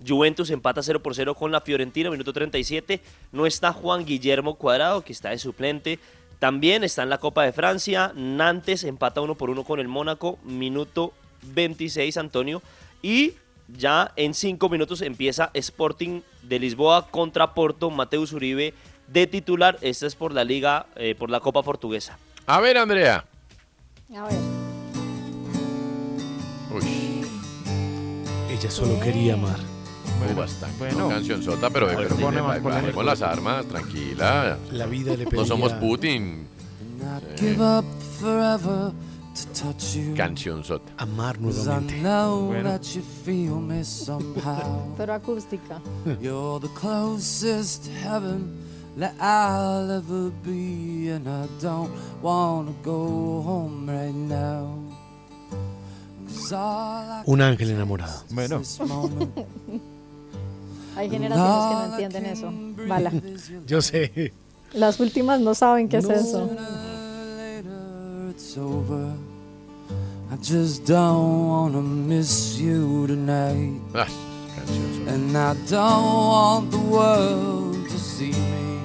S10: Juventus empata 0 por 0 con la Fiorentina, minuto 37. No está Juan Guillermo Cuadrado, que está de suplente. También está en la Copa de Francia. Nantes empata 1 por 1 con el Mónaco, minuto 26, Antonio. Y ya en 5 minutos empieza Sporting de Lisboa contra Porto, Mateus Uribe de titular. Esta es por la Liga, eh, por la Copa Portuguesa.
S3: A ver, Andrea.
S19: A ver.
S3: Uy,
S9: Ella solo quería amar.
S3: bueno, bastante.
S4: bueno.
S3: canción sota, pero,
S4: ver,
S3: pero
S4: pone más
S3: bajemos
S4: polémico.
S3: las armas, tranquila.
S9: La vida le
S3: No
S9: pedía-
S3: somos Putin.
S11: Give up forever.
S3: Canción sota.
S9: Amar nuevamente.
S3: Bueno.
S19: Pero acústica.
S11: You're the closest heaven that I'll ever be, and I don't wanna go home right now.
S9: Un ángel enamorado.
S4: Bueno.
S19: Hay generaciones que no entienden eso. Bala.
S9: Yo sé.
S19: Las últimas no saben qué es eso.
S11: I just don't wanna miss you tonight.
S3: Ah.
S11: And I don't want the world to see me.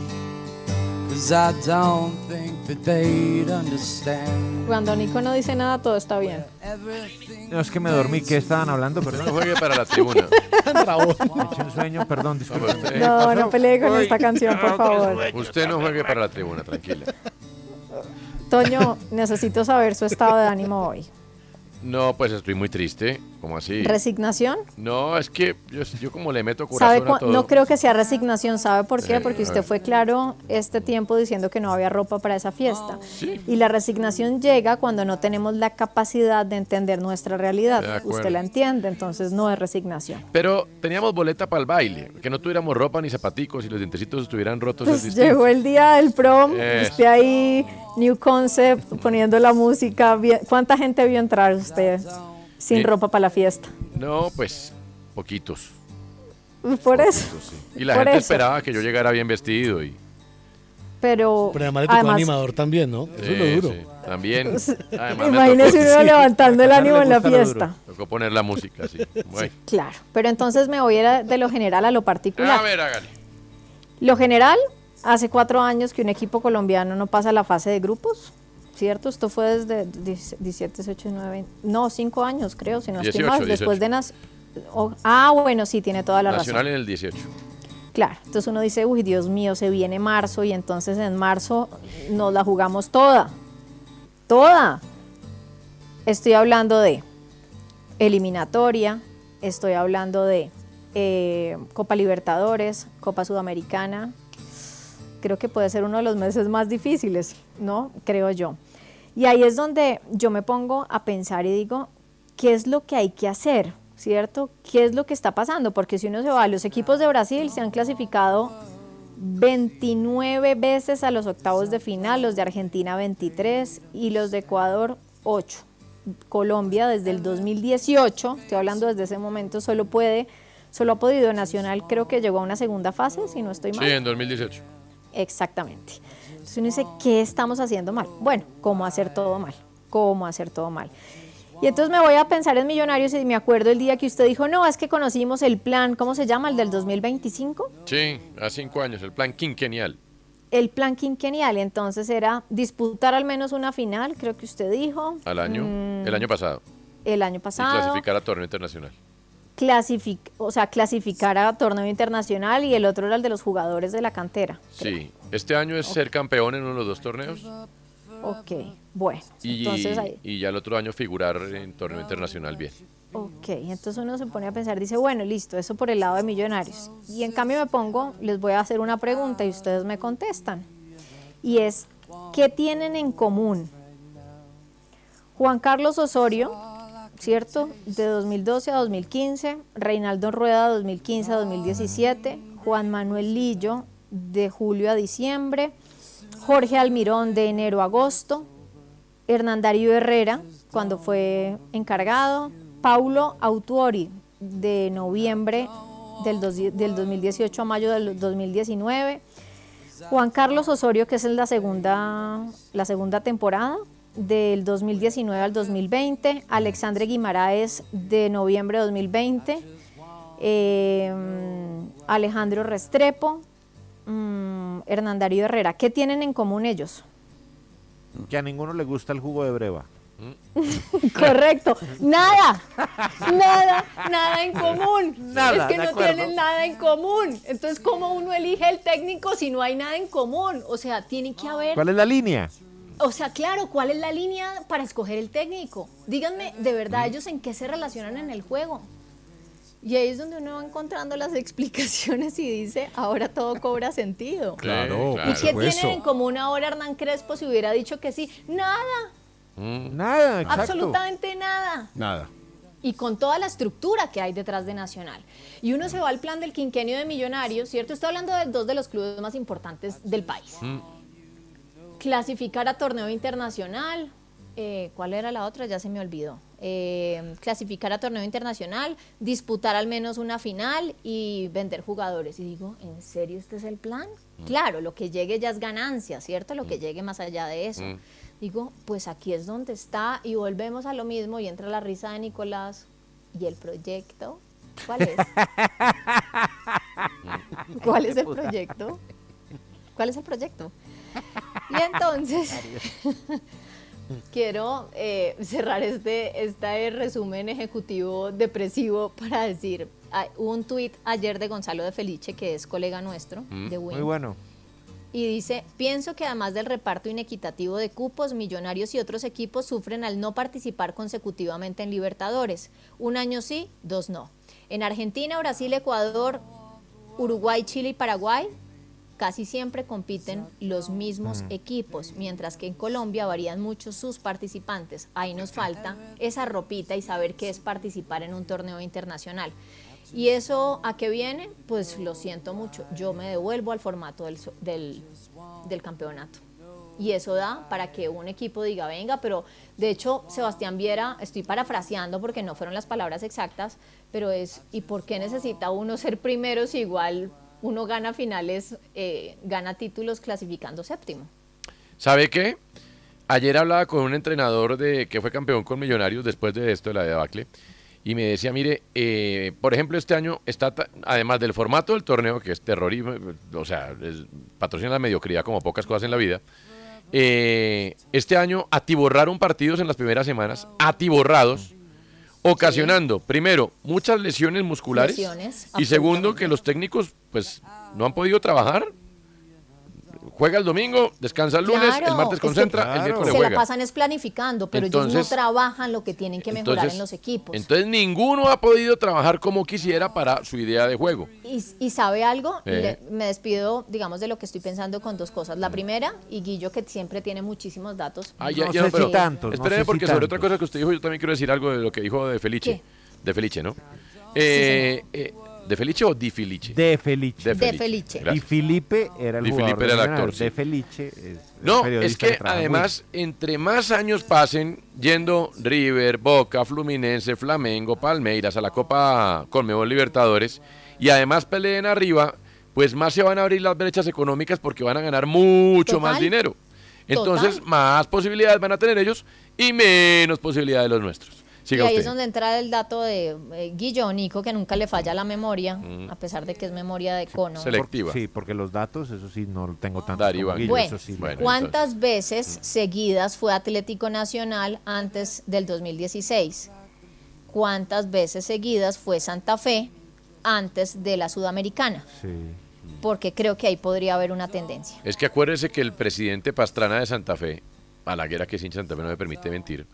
S11: Cause I don't think that they'd understand.
S19: Cuando Nico no dice nada, todo está bien.
S4: No, es que me dormí. ¿Qué estaban hablando?
S3: No
S4: Perdón.
S3: juegue para la tribuna.
S4: Me eché un sueño, perdón, disculpe.
S19: No, no pelee con esta canción, por favor.
S3: Usted no juegue para la tribuna, tranquila.
S19: Toño, necesito saber su estado de ánimo hoy.
S3: No, pues estoy muy triste. ¿Cómo así?
S19: ¿Resignación?
S3: No, es que yo, yo como le meto
S19: ¿Sabe
S3: corazón a
S19: cua-
S3: todo.
S19: no creo que sea resignación, ¿sabe por qué? Porque usted fue claro este tiempo diciendo que no había ropa para esa fiesta. Y la resignación llega cuando no tenemos la capacidad de entender nuestra realidad. Usted la entiende, entonces no es resignación.
S3: Pero teníamos boleta para el baile. Que no tuviéramos ropa ni zapaticos y los dientecitos estuvieran rotos. es
S19: Pues llegó el día del prom, usted ahí, New Concept, poniendo la música. ¿Cuánta gente vio entrar usted sin ropa para la fiesta?
S3: No, pues poquitos.
S19: Por eso.
S3: Y la
S19: Por
S3: gente
S19: eso.
S3: esperaba que yo llegara bien vestido. Y,
S19: Pero,
S9: Pero además le tocó animador también, ¿no? Eso es lo duro.
S3: sí, También. Además,
S19: Imagínese
S3: tocó-
S19: uno levantando el ánimo en la fiesta.
S3: Tocó poner la música, sí. Bueno.
S19: Claro, pero entonces me voy a ir de lo general a lo particular.
S3: A ver, hágale.
S19: Lo general, hace cuatro años que un equipo colombiano no pasa la fase de grupos, ¿cierto? Esto fue desde 17, 18, 19, 20, no, cinco años creo, si no estoy
S3: 18,
S19: mal, después
S3: 18.
S19: de nas o- Ah, bueno, sí, tiene toda la
S3: Nacional
S19: razón.
S3: en el 18.
S19: Claro, entonces uno dice, uy, Dios mío, se viene marzo y entonces en marzo nos la jugamos toda, toda. Estoy hablando de eliminatoria, estoy hablando de eh, Copa Libertadores, Copa Sudamericana. Creo que puede ser uno de los meses más difíciles, ¿no? Creo yo. Y ahí es donde yo me pongo a pensar y digo, ¿qué es lo que hay que hacer? ¿Cierto? ¿Qué es lo que está pasando? Porque si uno se va, los equipos de Brasil se han clasificado 29 veces a los octavos de final, los de Argentina 23 y los de Ecuador 8. Colombia desde el 2018, estoy hablando desde ese momento, solo puede, solo ha podido Nacional, creo que llegó a una segunda fase, si no estoy mal.
S3: Sí, en 2018.
S19: Exactamente. Entonces uno dice, ¿qué estamos haciendo mal? Bueno, ¿cómo hacer todo mal? ¿Cómo hacer todo mal? Y entonces me voy a pensar en Millonarios y me acuerdo el día que usted dijo, no, es que conocimos el plan, ¿cómo se llama? El del 2025.
S3: Sí, a cinco años, el plan quinquennial.
S19: El plan quinquennial, entonces era disputar al menos una final, creo que usted dijo.
S3: Al año,
S19: Mm,
S3: el año pasado.
S19: El año
S3: Y
S19: pasado.
S3: clasificar a torneo internacional.
S19: Clasific- o sea, clasificar a torneo internacional y el otro era el de los jugadores de la cantera.
S3: Sí, este año es ser campeón en uno de los dos torneos
S19: Ok, bueno.
S3: y,
S19: entonces ahí.
S3: y ya el otro año figurar en torneo internacional bien.
S19: Ok, entonces uno se pone a pensar, dice, bueno, listo, eso por el lado de millonarios. Y en cambio me pongo, les voy a hacer una pregunta y ustedes me contestan. Y es, ¿qué tienen en común? Juan Carlos Osorio, ¿cierto? De 2012 a 2015, Reinaldo Rueda 2015 a 2017, Juan Manuel Lillo de julio a diciembre, Jorge Almirón de enero a agosto, Hernán Darío Herrera, cuando fue encargado, Paulo Autuori, de noviembre del, del 2018 a mayo del 2019, Juan Carlos Osorio, que es en la segunda, la segunda temporada, del 2019 al 2020. Alexandre Guimaraes, de noviembre de 2020. Eh, Alejandro Restrepo. mm, Hernán Darío Herrera. ¿Qué tienen en común ellos?
S4: Que a ninguno le gusta el jugo de breva.
S19: Correcto. Nada. Nada, nada en común.
S4: Nada,
S19: es que no tienen nada en común. Entonces, ¿cómo uno elige el técnico si no hay nada en común? O sea, tiene que haber.
S4: ¿Cuál es la línea?
S19: O sea, claro, ¿cuál es la línea para escoger el técnico? Díganme, de verdad, ellos en qué se relacionan en el juego. Y ahí es donde uno va encontrando las explicaciones y dice, ahora todo cobra sentido.
S4: Claro,
S19: ¿Y qué tienen en común ahora Hernán Crespo si hubiera dicho que sí? Nada,
S4: Nada, exacto.
S19: absolutamente nada.
S6: Nada.
S19: Y con toda la estructura que hay detrás de Nacional. Y uno se va al plan del quinquenio de Millonarios, ¿cierto? Estoy hablando de dos de los clubes más importantes del país. Clasificar a torneo internacional. eh, ¿Cuál era la otra? Ya se me olvidó. Eh, clasificar a torneo internacional, disputar al menos una final y vender jugadores. Y digo, ¿en serio este es el plan? Claro, lo que llegue ya es ganancia, ¿cierto? Lo que llegue más allá de eso.
S24: Mm.
S19: Digo, pues aquí es donde está y volvemos a lo mismo y entra la risa de Nicolás. ¿Y el proyecto? ¿Cuál es? ¿Cuál es el proyecto? ¿Cuál es el proyecto? Y entonces, quiero eh, cerrar este, este resumen ejecutivo depresivo para decir, hubo un tuit ayer de Gonzalo de Felice, que es colega nuestro de Win,
S4: Muy bueno.
S19: y dice, pienso que además del reparto inequitativo de cupos, Millonarios y otros equipos sufren al no participar consecutivamente en Libertadores. Un año sí, dos no. En Argentina, Brasil, Ecuador, Uruguay, Chile y Paraguay casi siempre compiten los mismos equipos, mientras que en Colombia varían mucho sus participantes. Ahí nos falta esa ropita y saber qué es participar en un torneo internacional. ¿Y eso a qué viene? Pues lo siento mucho. Yo me devuelvo al formato del, del, del campeonato. Y eso da para que un equipo diga, venga, pero de hecho Sebastián Viera, estoy parafraseando porque no fueron las palabras exactas, pero es, ¿y por qué necesita uno ser primero si igual uno gana finales, eh, gana títulos clasificando séptimo?
S3: ¿Sabe qué? Ayer hablaba con un entrenador de que fue campeón con Millonarios después de esto, de la debacle, y me decía, mire, eh, por ejemplo, este año está, además del formato del torneo, que es terrorismo, o sea, patrocina la mediocridad como pocas cosas en la vida, eh, este año atiborraron partidos en las primeras semanas, atiborrados, ocasionando, primero, muchas lesiones musculares,
S19: Lesiones,
S3: y segundo, que los técnicos, pues, no han podido trabajar. Juega el domingo, descansa el lunes,
S19: Claro,
S3: el martes concentra, el miércoles
S19: Se
S3: juega.
S19: la pasan es planificando, pero ellos
S3: Entonces-
S19: no trabajan lo que tienen que mejorar
S3: Entonces-
S19: en los equipos.
S3: Entonces ninguno ha podido trabajar como quisiera para su idea de juego.
S19: Y, y sabe algo,
S3: Eh.
S19: Le- me despido, digamos, de lo que estoy pensando con dos cosas. La primera, y Guillo, que siempre tiene muchísimos datos.
S3: Ah, ya-
S4: No
S3: ya
S4: sé
S3: pero
S4: si tantos, no si
S3: porque sobre otra cosa que usted dijo, yo también quiero decir algo de lo que dijo de Felice.
S19: ¿Qué?
S3: De Felice, ¿no? Eh, eh, ¿De Felice o Di Felice?
S4: De Felice.
S3: De
S19: De
S3: Felice.
S19: Felice.
S4: Y. Felipe era el
S3: Di
S4: jugador
S3: Felipe era el
S4: de
S3: actor, sí.
S4: De Felice es el
S3: No, es que
S4: muy
S3: además, entre más años pasen yendo River, Boca, Fluminense, Flamengo, Palmeiras a la Copa Conmebol Libertadores y además peleen arriba, pues más se van a abrir las brechas económicas porque van a ganar mucho
S19: Total.
S3: más dinero. Entonces,
S19: Total.
S3: más posibilidades van a tener ellos y menos posibilidades los nuestros.
S19: Y ahí
S3: usted.
S19: es donde entra el dato de eh, Guillo Nico, que nunca le falla la memoria,
S3: Mm.
S19: a pesar de que es memoria de cono.
S3: Selectiva.
S4: Sí, porque los datos, eso sí, no lo tengo tanto.
S3: Darío
S4: como. Guillo,
S19: Bueno,
S4: eso sí.
S3: Bueno,
S19: ¿cuántas veces seguidas fue Atlético Nacional antes del 2016? ¿Cuántas veces seguidas fue Santa Fe antes de la Sudamericana?
S4: Sí.
S19: Porque creo que ahí podría haber una tendencia.
S3: Es que acuérdese que el presidente Pastrana de Santa Fe, Balaguer, que sin Santa Fe no me permite mentir,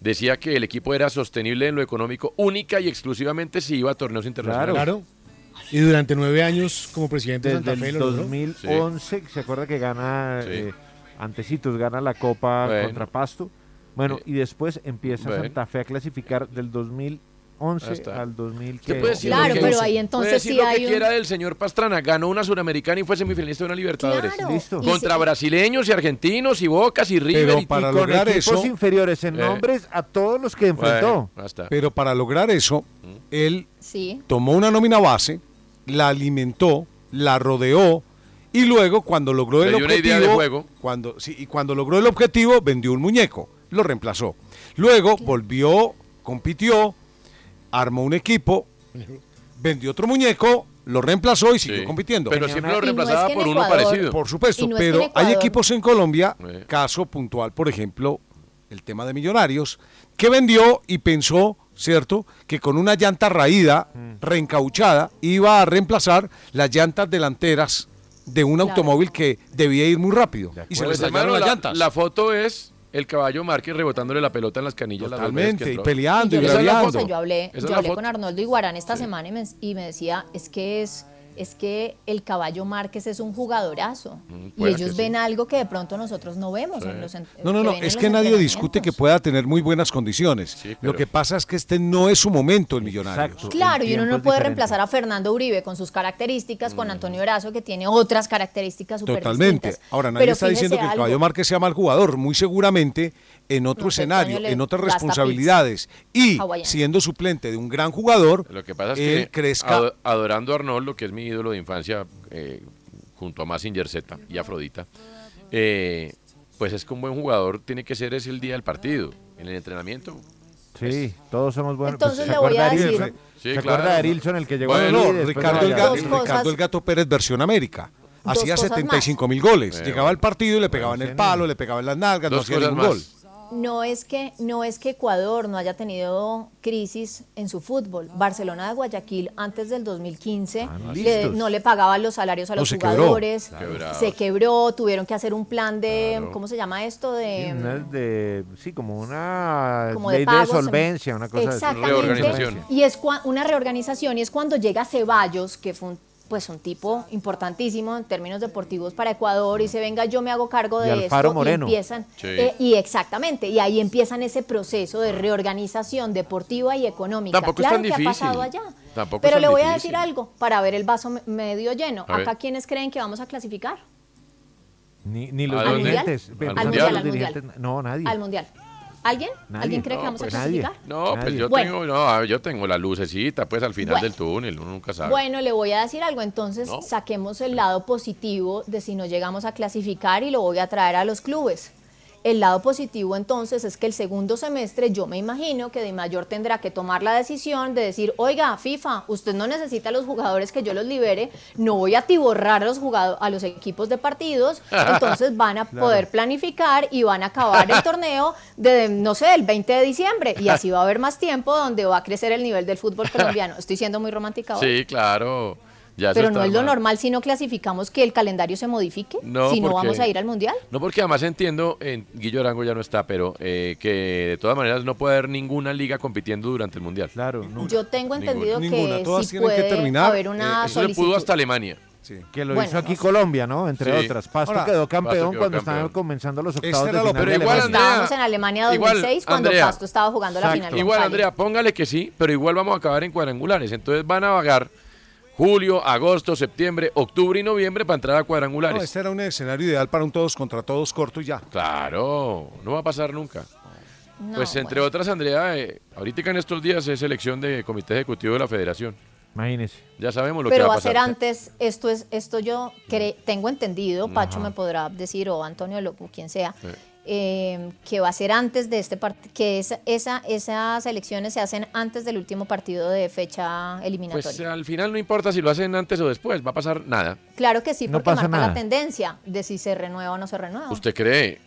S3: decía que el equipo era sostenible en lo económico única y exclusivamente si iba a torneos internacionales.
S9: Claro. Y durante nueve años como presidente de
S4: Desde
S9: Santa Fe
S4: el
S9: lo logró.
S4: 2011, ¿se acuerda que gana,
S3: Sí.
S4: eh, antecitos, gana la Copa
S3: Bueno.
S4: contra Pasto? Bueno,
S3: Eh,
S4: y después empieza
S3: bueno.
S4: Santa Fe a clasificar del 2011
S3: Ahí está.
S4: al 2000.
S3: Usted
S4: ¿qué?
S3: puede decir
S19: Claro,
S3: lo que-
S19: pero ahí
S3: puede
S19: entonces
S3: decir
S19: sí
S3: lo que
S19: hay un-
S3: quiera del señor Pastrana. Ganó una suramericana y fue semifinalista de una Libertadores.
S19: Claro. Listo. Y
S3: Contra
S19: se-
S3: brasileños y argentinos y Bocas y River.
S6: Pero
S3: y-
S6: para
S4: y con
S6: lograr
S4: equipos
S6: eso-
S4: inferiores en
S3: Eh.
S4: nombres a todos los que enfrentó.
S3: Bueno, hasta.
S6: Pero para lograr eso, él
S19: Sí.
S6: tomó una nómina base, la alimentó, la rodeó Y luego, cuando logró
S3: Le
S6: el objetivo,
S3: idea de juego.
S6: Cuando, sí, y cuando logró el objetivo, vendió un muñeco, lo reemplazó. Luego volvió, compitió, armó un equipo, vendió otro muñeco, lo reemplazó y siguió compitiendo.
S3: Pero siempre lo reemplazaba por uno parecido.
S6: Por supuesto,
S3: es que
S6: pero hay equipos en Colombia, caso puntual, por ejemplo, el tema de Millonarios, que vendió y pensó, ¿cierto?, que con una llanta raída, reencauchada, iba a reemplazar las llantas delanteras de un
S3: Claro.
S6: automóvil que debía ir muy rápido. Y se le
S3: Pues, hermano,
S6: las
S3: la,
S6: llantas.
S3: la foto es el caballo Márquez rebotándole la pelota en las canillas.
S6: Totalmente,
S3: que
S6: y peleando,
S19: Y yo
S3: la
S19: yo hablé, yo
S3: la
S19: hablé con Arnoldo Iguarán esta semana y me, y me decía, es que es, es que el caballo Márquez es un jugadorazo. y
S6: puede
S19: ellos
S6: sí.
S19: ven algo que de pronto nosotros no vemos en los
S6: No, no, no, es que nadie discute que pueda tener muy buenas condiciones. Lo que pasa es que este no es su momento, el millonario.
S19: Claro, y uno no puede reemplazar a Fernando Uribe con sus características, con Antonio Erazo, que tiene otras características
S6: Totalmente.
S19: distintas.
S6: Ahora, nadie
S19: Pero
S6: está diciendo que el Caballo
S19: algo,
S6: Márquez sea mal jugador. Muy seguramente en otro
S19: No
S6: escenario, en otras responsabilidades y siendo suplente de un gran jugador,
S3: Lo que pasa es
S6: él
S3: que
S6: crezca.
S3: ado- adorando a Arnoldo, que es mi ídolo de infancia, eh, junto a Massinger Z y Afrodita, eh, pues es que un buen jugador tiene que ser ese el día del partido, en el entrenamiento.
S4: Sí, todos somos buenos.
S19: Entonces
S4: ¿Se
S19: le voy
S4: acuerda
S19: a
S4: de
S19: decir-
S4: Arilson?
S3: Sí,
S4: ¿Se
S3: claro.
S4: acuerda de Arilson, el que llegó
S6: Bueno,
S4: a después
S6: Ricardo, el,
S4: allá?
S6: Ga-
S19: Dos cosas-
S6: Ricardo el Gato Pérez versión América. Hacía
S19: cosas más.
S6: 75 mil goles.
S3: Eh,
S6: Llegaba al partido y le pegaban el palo, le pegaban las nalgas, no
S3: Dos
S6: hacía
S3: cosas
S6: ningún
S3: más.
S6: gol.
S19: No es que no es que Ecuador no haya tenido crisis en su fútbol. Barcelona de Guayaquil antes del 2015 le-
S4: listos.
S19: no le pagaban los salarios a
S6: No,
S19: los
S6: se quebró.
S19: jugadores, se quebró, tuvieron que hacer un plan de
S4: Claro.
S19: ¿cómo se llama esto?
S4: Sí,
S19: De
S4: de, sí, como una
S19: como de
S4: ley de,
S19: pagos.
S4: solvencia, una cosa así.
S19: Exactamente. Y es cua- una reorganización y es cuando llega Ceballos, que fue un, pues un tipo importantísimo en términos deportivos para Ecuador y se venga yo me hago cargo
S4: Y
S19: de
S4: Alfaro
S19: esto
S4: Moreno.
S19: y empiezan
S4: Sí.
S19: eh, y exactamente y ahí empiezan ese proceso de reorganización deportiva y económica.
S3: Tampoco es
S19: claro
S3: tan
S19: que ha
S3: difícil.
S19: pasado allá.
S3: Tampoco es
S19: Pero le voy a decir algo para ver el vaso me- medio lleno.
S3: A ver.
S19: Acá quiénes creen que vamos a clasificar
S4: Ni, ni
S3: ¿A
S4: los.
S3: ¿Al mundial?
S4: los
S19: Al mundial.
S4: dirigentes, No, nadie.
S19: al mundial. ¿Alguien?
S4: Nadie.
S19: ¿Alguien cree que vamos
S4: pues
S19: a
S4: nadie.
S19: clasificar?
S3: No, pues yo
S19: Bueno.
S3: tengo, no, yo tengo la lucecita, pues al final
S19: Bueno.
S3: del túnel, uno nunca sabe.
S19: Bueno, le voy a decir algo, entonces
S3: ¿No?
S19: saquemos el lado positivo de si no llegamos a clasificar y lo voy a traer a los clubes. El lado positivo entonces es que el segundo semestre yo me imagino que Di Mayor tendrá que tomar la decisión de decir, oiga, FIFA, usted no necesita a los jugadores que yo los libere, no voy a tiborrar a los, a los equipos de partidos, entonces van a poder planificar y van a acabar el torneo de, no sé, el 20 de diciembre y así va a haber más tiempo donde va a crecer el nivel del fútbol colombiano. Estoy siendo muy romántica ahora.
S3: Sí, claro. Ya
S19: Pero no es lo
S3: mal.
S19: normal si no clasificamos que el calendario se modifique,
S3: No,
S19: si no
S3: porque-
S19: vamos a ir al mundial.
S3: No, porque además entiendo, en Guillo Arango ya no está, pero eh, que de todas maneras no puede haber ninguna liga compitiendo durante el Mundial.
S4: Claro,
S19: Yo tengo entendido
S3: Ninguna,
S19: que
S3: todas
S19: sí
S3: tienen que
S19: puede
S3: terminar.
S19: haber una
S3: Eh, Eso le pudo hasta Alemania.
S4: Que lo
S19: Bueno,
S4: hizo aquí
S19: no sé.
S4: Colombia, ¿no? Entre
S3: Sí.
S4: otras. Pasto
S3: Ahora,
S4: quedó
S3: Pasto
S4: campeón
S3: quedó
S4: cuando
S3: campeón.
S4: estaban comenzando los
S3: Este
S4: octavos
S3: era
S4: de final
S3: pero
S4: de
S3: igual,
S4: Alemania.
S19: Estábamos en Alemania
S3: Igual,
S19: 2006 cuando
S3: Andrea.
S19: Pasto estaba jugando la final.
S3: Igual. Andrea, póngale que sí, pero igual vamos a acabar en cuadrangulares. Entonces van a vagar julio, agosto, septiembre, octubre y noviembre para entrar a cuadrangulares.
S6: No, este era un escenario ideal para un todos contra todos corto y ya.
S3: Claro, no va a pasar nunca.
S19: No,
S3: pues entre otras, Andrea, eh, ahorita en estos días es elección de comité ejecutivo de la federación.
S4: Imagínese.
S3: Ya sabemos lo
S19: Pero
S3: que
S19: va
S3: va
S19: a ser
S3: pasar.
S19: antes, esto es, esto yo cre- tengo entendido, Pacho
S3: Ajá.
S19: me podrá decir, o Antonio, lo- o quien sea,
S3: Sí.
S19: Eh, que va a ser antes de este partido, que esa, esa- esas elecciones se hacen antes del último partido de fecha eliminatoria.
S3: Pues al final no importa si lo hacen antes o después, va a pasar nada.
S19: claro que sí,
S3: no
S19: porque
S3: pasa
S19: marca la
S3: nada.
S19: tendencia de si se renueva o no se renueva.
S3: ¿Usted cree?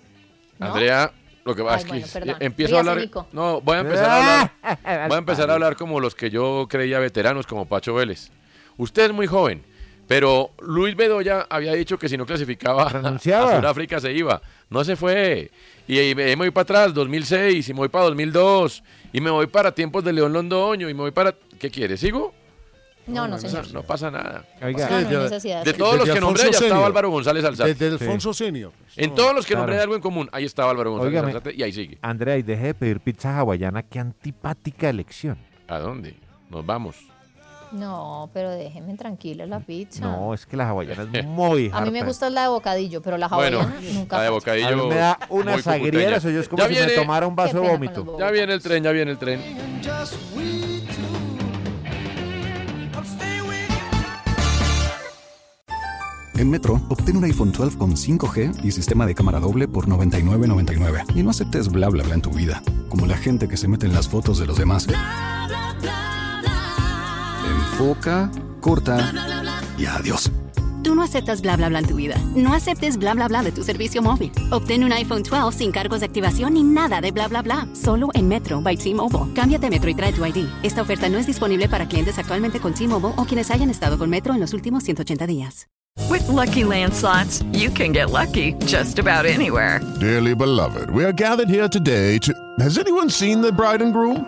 S19: ¿No?
S3: Andrea, lo que pasa
S19: Ay,
S3: es que
S19: bueno, perdón.
S3: empiezo a hablar.
S19: Nico.
S3: No, voy a empezar a hablar. voy a empezar a hablar como los que yo creía veteranos, como Pacho Vélez. Usted es muy joven, pero Luis Bedoya había dicho que si no clasificaba a Sudáfrica se iba. No se fue. Y, y me voy para atrás, 2006, y me voy para 2002, y me voy para tiempos de León Londoño, y me voy para. ¿Qué quiere? ¿Sigo?
S19: No, no,
S3: pasa-
S19: señor.
S3: no pasa nada.
S4: Oiga.
S19: No, no hay necesidad
S3: De
S19: de
S3: todos los que nombré, ya estaba. Álvaro González Alzate.
S6: Desde Alfonso Senior.
S3: En todos los que
S4: Claro.
S3: nombré de algo en común, ahí estaba Álvaro González Alzate, y ahí sigue.
S4: Andrea, y deje de pedir pizza hawaiana. Qué antipática elección.
S3: ¿A dónde? Nos vamos.
S19: No, pero déjenme tranquila la pizza.
S4: No, es que la hawaiana es muy
S19: A mí me
S4: harta.
S19: gusta la de bocadillo, pero la
S3: Bueno,
S19: hawaiana nunca
S3: la de bocadillo.
S4: A mí me da unas agrieras, o yo es como
S3: Ya
S4: si me tomara un vaso de vómito.
S3: Ya viene el tren, ya viene el tren.
S25: En Metro, obtén un iPhone 12 con 5G y sistema de cámara doble por $99.99. Y no aceptes bla bla bla en tu vida, como la gente que se mete en las fotos de los demás. Enfoca, corta y adiós.
S23: Tú no aceptas bla bla bla en tu vida. No aceptes bla bla bla de tu servicio móvil. Obtén un iPhone 12 sin cargos de activación ni nada de bla bla bla. Solo en Metro by T-Mobile. Cámbiate a Metro y trae tu ID. Esta oferta no es disponible para clientes actualmente con T-Mobile o quienes hayan estado con Metro en los últimos 180 días.
S15: With Lucky Land slots, you can get lucky just about anywhere.
S26: Dearly beloved, we are gathered here today to. Has anyone seen the bride and groom?